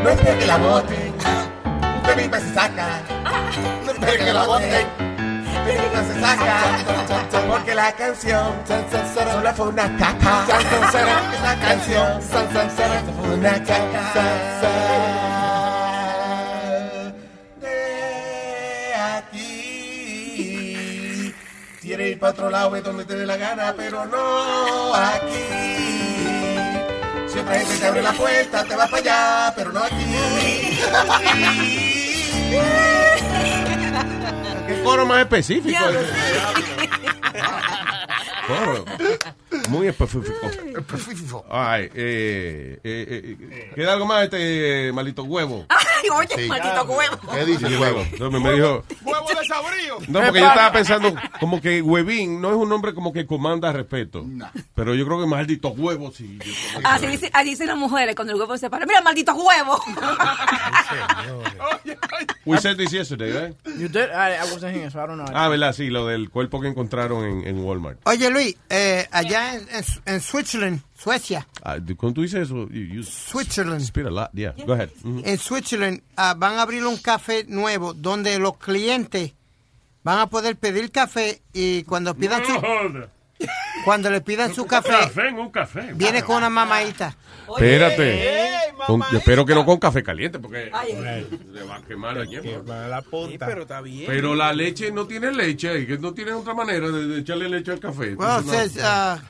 No espere que la bote. Se saca. No la bote. se saca. Porque la canción solo fue una caca. Esa canción solo fue una caca. Quiere ir para otro lado, es donde te dé la gana, pero no aquí. Siempre hay gente te abre la puerta, te vas para allá, pero no aquí. ¿Qué coro más específico? Muy específico. Específico. Ay, eh, eh, eh, ¿Queda algo más este maldito huevo? Ay, oye, Sí. maldito huevo. ¿Qué dice el huevo? Me dijo, Huevo de sabrío. no, porque yo estaba pensando como que huevín no es un nombre como que comanda respeto. Pero yo creo que maldito huevo sí. Así dice- así dicen las mujeres cuando el huevo se para. Mira, maldito huevo. We said this yesterday, right? You did? I, I wasn't here, so I don't know. Ah, verdad, sí, lo del cuerpo que encontraron en, en Walmart. Oye, Luis, eh, allá en, en, en Switzerland, Suecia, Ah, cuando tú dices eso, you, you Switzerland. spit a lot. Yeah, go ahead. Mhm. en Switzerland ah, van a abrir un café nuevo donde los clientes van a poder pedir café y cuando pidan su cuando le pidan su café, Café en un café. viene con una mamadita. Espérate. Con- espero que no con café caliente porque le va a quemar la yema. la punta. pero está bien. Pero la leche no tiene leche, y que no tiene otra manera de, de echarle leche al café. Well, it Entonces, says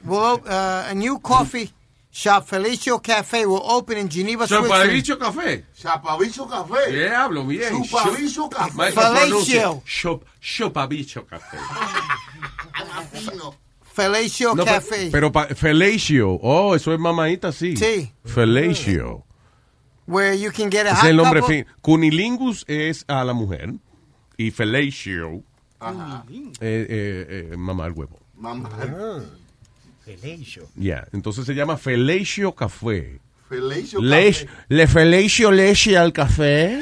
no- uh, well, uh, a new coffee shop, Felicio Cafe, will open in Geneva, Switzerland. Chapabicho café. Chapabicho café. ¿Qué hablo? Bien. Chupabicho café. Maestro, pronuncia. Chopabicho café. Felicio No, pero- Cafe. Pero, pa- felatio. Oh, eso es mamadita, sí. Sí. Felatio. where you can get a hot es el nombre fin. Cunilingus es a la mujer. Y felatio eh, eh, eh, mamá al huevo. Mamá. Felicio. Ya, entonces se llama felatio café. Felicio le felatio leche al café.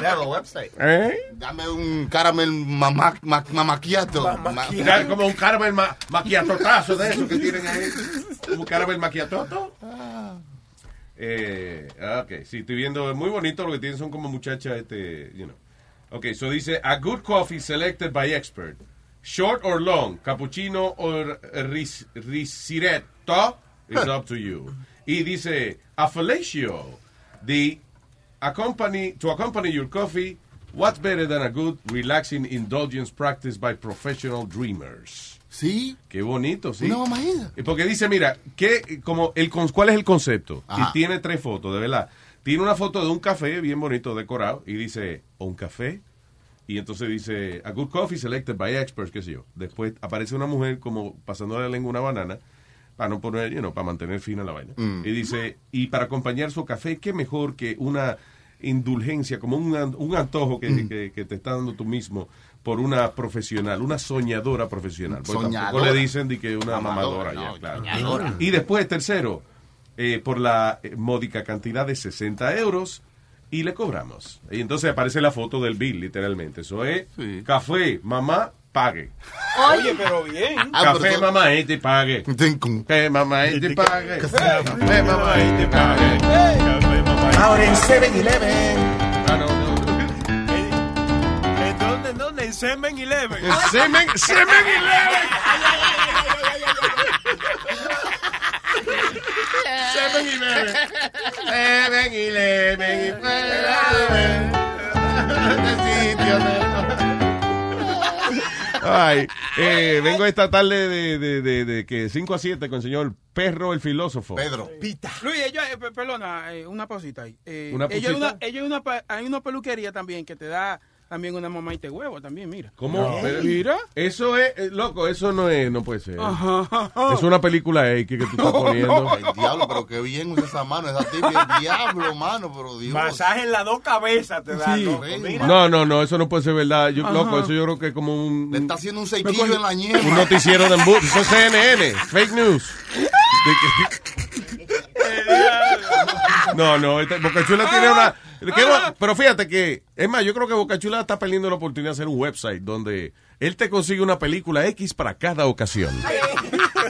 Dame website. ¿Eh? Dame un caramel mamá, ma- mamaquiato. Ma- Como un caramel ma maquiatotazo de eso que tienen ahí. Un caramel maquiatoto. Eh, ok, sí, estoy viendo, es muy bonito lo que tienen, son como muchachas, este, you know. Ok, so dice, a good coffee selected by expert. Short or long, cappuccino or ris risiretto, is up to you. Y dice, a fellatio, the accompany, to accompany your coffee, what's better than a good, relaxing indulgence practiced by professional dreamers? Sí. Qué bonito, sí. Una mamadita. Y Porque dice, mira, ¿qué, como el, ¿cuál es el concepto? Ajá. Y tiene tres fotos, de verdad. Tiene una foto de un café bien bonito, decorado, y dice, un café. Y entonces dice, a good coffee selected by experts, qué sé yo. Después aparece una mujer como pasando la lengua una banana, para no poner, you know, para mantener fina la vaina. Mm. Y dice, y para acompañar su café, qué mejor que una indulgencia, como un, un antojo que, Mm. que- que te está dando tú mismo por una profesional, una soñadora profesional. Porque tampoco Soñadora. le dicen de que una Mamadora, mamadora, ya, claro. soñadora. Y después, tercero, eh, por la eh, módica cantidad de 60 euros y le cobramos. Y entonces aparece la foto del bill, literalmente. Eso es café, mamá, pague. Oye, pero bien. Café mamá y te pague. Café mamá y te pague. Café mamá y te pague. Ahora en 7-Eleven. ¿Dónde? Ah, ¿Dónde? En 7-Eleven. 7-Eleven. 7-Eleven. 7-Eleven. 7-Eleven. Ay, eh, vengo esta tarde de, de, de, de que 5 a 7 con el señor Perro el filósofo. Pedro. Pita. Luis, ella, eh, pe- perdona, eh, una pausita ahí. Eh, ¿Una ella una, ella una, pa- hay una peluquería también que te da también una mamá y te huevo también, mira. ¿Cómo? Pero- Mira. Eso es, eh, loco, eso no es, no puede ser. Ajá. Es una película X que tú estás poniendo. Ay, diablo, pero qué bien usa esa mano. Esa tibia diablo, mano, pero Dios. Masaje en las dos cabezas te da, Sí. loco. Mira. No, no, no, eso no puede ser verdad. Yo, Ajá. loco, eso yo creo que es como un... Le está haciendo un sequillo en la ñema. Un noticiero de embuste. Eso es CNN, fake news. Que- No, no, esta- Bocachula tiene una... que no- pero fíjate que, es más, yo creo que Bocachula está perdiendo la oportunidad de hacer un website donde él te consigue una película X para cada ocasión.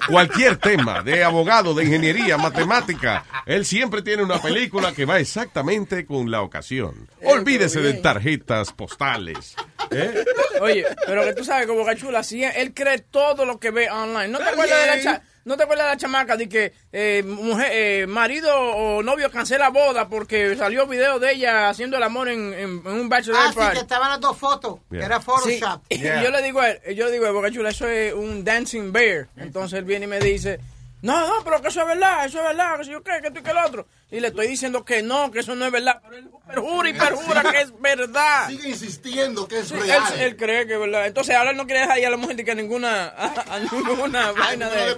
Cualquier tema, de abogado, de ingeniería, matemática, él siempre tiene una película que va exactamente con la ocasión. Olvídese de tarjetas postales, ¿Eh? Oye, pero que tú sabes, como Cachula, sí, él cree todo lo que ve online. ¿No te acuerdas de la cha- ¿No te acuerdas de la chamaca de que eh, mujer, eh, marido o novio cancela boda porque salió video de ella haciendo el amor en, en- en un bachelor Ah, sí, party? que estaban las dos fotos. Que era Photoshop. Sí. Y yo le digo a él, yo le digo Boca Chula, eso es un dancing bear. Entonces él viene y me dice, no, no, pero que eso es verdad, eso es verdad, que si yo qué, que tú y que el otro. Y le estoy diciendo que no, que eso no es verdad. Pero él perjura y perjura que es verdad. Sigue insistiendo que es Sí, real. Él, él cree que es verdad. Entonces ahora él no quiere dejar ir a la mujer de que a ninguna, a, a ninguna vaina de...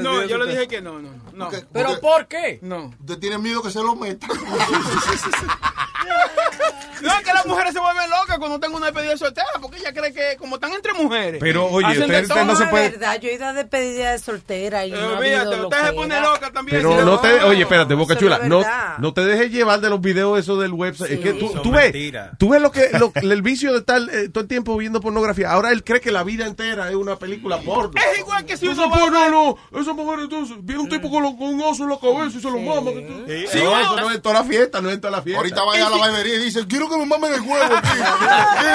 No, yo le dije que no, no, no. ¿Pero por qué? No. Usted tiene miedo que se lo meta. No, es que las mujeres se vuelven locas cuando tengo una despedida soltera porque ella cree que como están entre mujeres. Pero, oye, hacen de usted- no se puede- Es verdad, yo he ido a despedida de soltera y no ha habido usted se pone loca también. Pero si no te, oye, espérate, Boca eso no Chula, no, no te dejes llevar de los videos esos del website. es que tú, tú ves, tú ves lo que, lo- el vicio de estar eh, todo el tiempo viendo pornografía. Ahora él cree que la vida entera es una película porno. Es igual que si Eso uno va porno, ver- no, esa mujer entonces, viene un tipo con, lo- con un oso en la cabeza y se lo mama. Sí. no, eso no es en toda la fiesta, no es en toda la fiesta. Ahorita vaya a la barbería y dice, quiero que me mamen el huevo.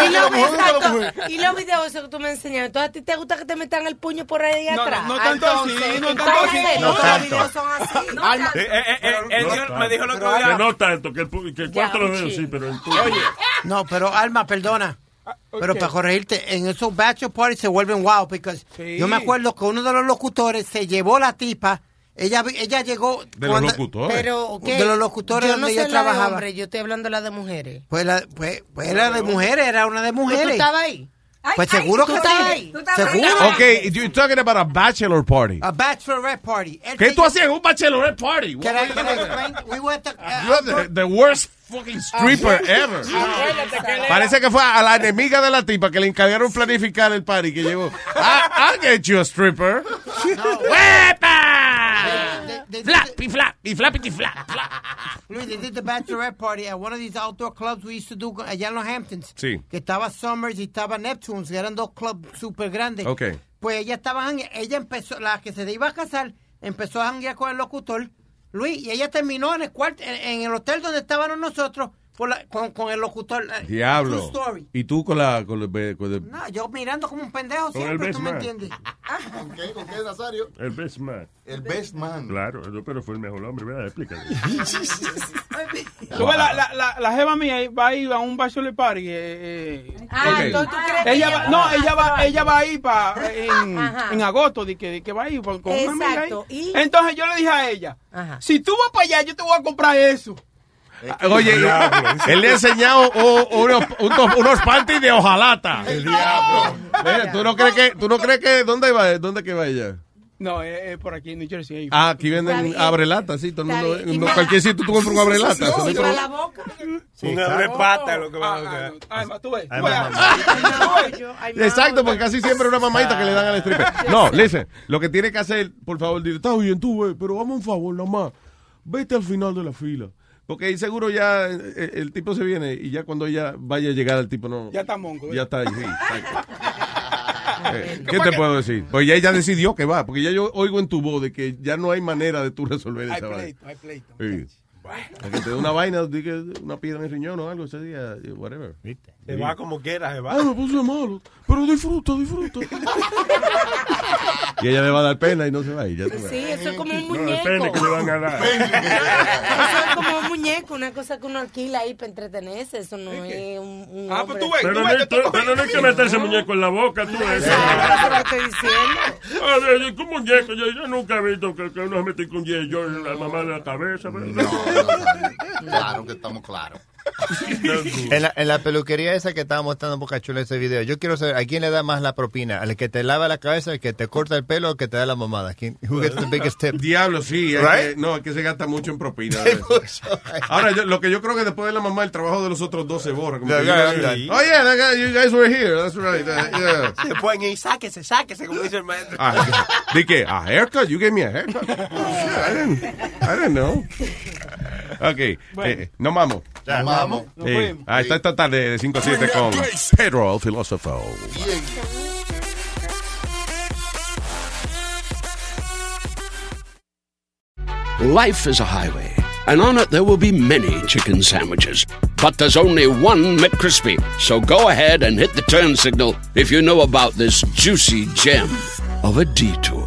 Mujer. y los videos esos que tú me enseñas, entonces a ti te gusta que te metan el puño por ahí No, atrás. no Ah, tanto así, no tanto así. no No todos los tanto. videos son así. No me dijo el otro Que día. no que el, pu- que el cuarto lo veo, sí, pero el tuyo. No, pero Alma, perdona. Pero ok. para corregirte, en esos bachelor parties se vuelven wow, porque Sí. yo me acuerdo que uno de los locutores se llevó la tipa, ella ella llegó De los locutores. Pero, ¿qué? de los locutores yo no donde sé ella la de trabajaba. hombres, yo estoy hablando de la de mujeres. Pues la pues, pues era de mujeres, era una de ¿Tú mujeres. estabas ahí? Pues seguro ¿Tú que sí. Seguro. Ok, you're talking about a bachelor party. A bachelorette party. ¿Qué tú hacías en un bachelorette party? Can I, can I explain? We went to, uh, You're the, the worst fucking stripper ever. Él era- Parece que fue a la enemiga de la tipa que le encargaron planificar el party que llegó. I, I'll get you a stripper. ¡Wepa! they- they- Flap y flap flap. Luis, they did the bachelorette party at one of these outdoor clubs we used to do allá en los Hamptons. Sí. Que estaba Summers y estaba Neptunes, que eran dos clubs súper grandes. Ok. Pues ella estaba, ella empezó, la que se iba a casar, empezó a janguear con el locutor, Luis, y ella terminó en el cuarto, en, en el hotel donde estábamos nosotros, por la- con, con el locutor. eh, Diablo. story. Y tú con la con el, con el- No, yo mirando como un pendejo Con siempre, best tú me entiendes. ¿Con qué? ¿Con qué, Nazario? El best man. El best man. Claro, pero fue el mejor hombre, ¿verdad? Explícale. Ves, la, la, la, la jeva mía va a ir a un bachelor party. eh, eh, Ah, Ok. entonces tú crees que ella va, no, ella va, ella va a ir pa, en, agosto, de que, de que va a ir con con una amiga ahí. Exacto, y- Entonces yo le dije a ella, Ajá. si tú vas para allá, yo te voy a comprar eso. Oye, él le ha enseñado unos, unos, unos panties de hojalata. El diablo. Mira, ¿Tú no crees que, tú no crees que, dónde va, dónde que va ella? No, es es por aquí en New Jersey. ahí. Ah, aquí venden abrelata, sí, todo el mundo, no, me- cualquier sitio tú compras un abrelata. No, para la boca. Un abre pata lo que va a Ah, buscar. no. Ay, ma, tú ves. Ves. Exacto, porque casi siempre una mamadita que le dan al stripper. No, listen, lo que tiene que hacer, por favor, dile, está bien tú, güey, pero vamos un favor, nada más, vete al final de la fila. Porque ahí seguro ya eh, eh, el, tipo se viene y ya cuando ella vaya a llegar el tipo no... Ya está monco. Ya está ahí, sí. Eh, ¿Qué te puedo decir? Pues ya ella decidió que va, porque ya yo oigo en tu voz de que ya no hay manera de tú resolver Hay esa vaina. pleito, hay pleito. Sí. O que te dé una vaina, una piedra en el riñón o algo ese día, whatever. Se va como quiera, se va. Ah, me puse malo, pero disfruta, disfruta. y ella le va a dar pena y no se va a ir, ya tú ves. Sí, eso es como un No, muñeco. depende que le van a dar. Eso es como un muñeco, una cosa que uno alquila ahí para entretenerse. Eso no es un, un Ah, pues tú ves, Pero tú no, ves. hay, pero no hay que meterse muñeco en la boca, tú ves. Eso es lo que estoy diciendo. A ver, ¿qué muñeco? Yo, yo nunca he visto que, que uno se mete con yo en la mamá de la cabeza. pero- No, no, claro que estamos claros. En la, en la peluquería esa que estaba mostrando Boca Chula ese video, yo quiero saber, ¿a quién le da más la propina? ¿Al que te lava la cabeza, al que te corta el pelo o al que te da la mamada? ¿Quién, who gets the biggest tip? Diablo, sí, es Right? que, no, es que se gasta mucho en propina. Ahora, yo- lo que yo creo que después de la mamá, el trabajo de los otros dos se borra. Como que. Oh, yeah, that guy- you guys were here, that's right. uh, yeah. Se pueden ir, sáquese, sáquese, como dice el maestro. Ah, ¿De qué? ¿A haircut? You gave me a haircut? Oh, shit, I didn't, I didn't know. Ok, eh, nos vamos. Ya, vamos. Nos Sí. fuimos. Ah, está esta tarde de 5 a 7 con Pedro, el filósofo. Bien. Life is a highway, and on it there will be many chicken sandwiches. But there's only one McCrispy. So go ahead and hit the turn signal if you know about this juicy gem of a detour.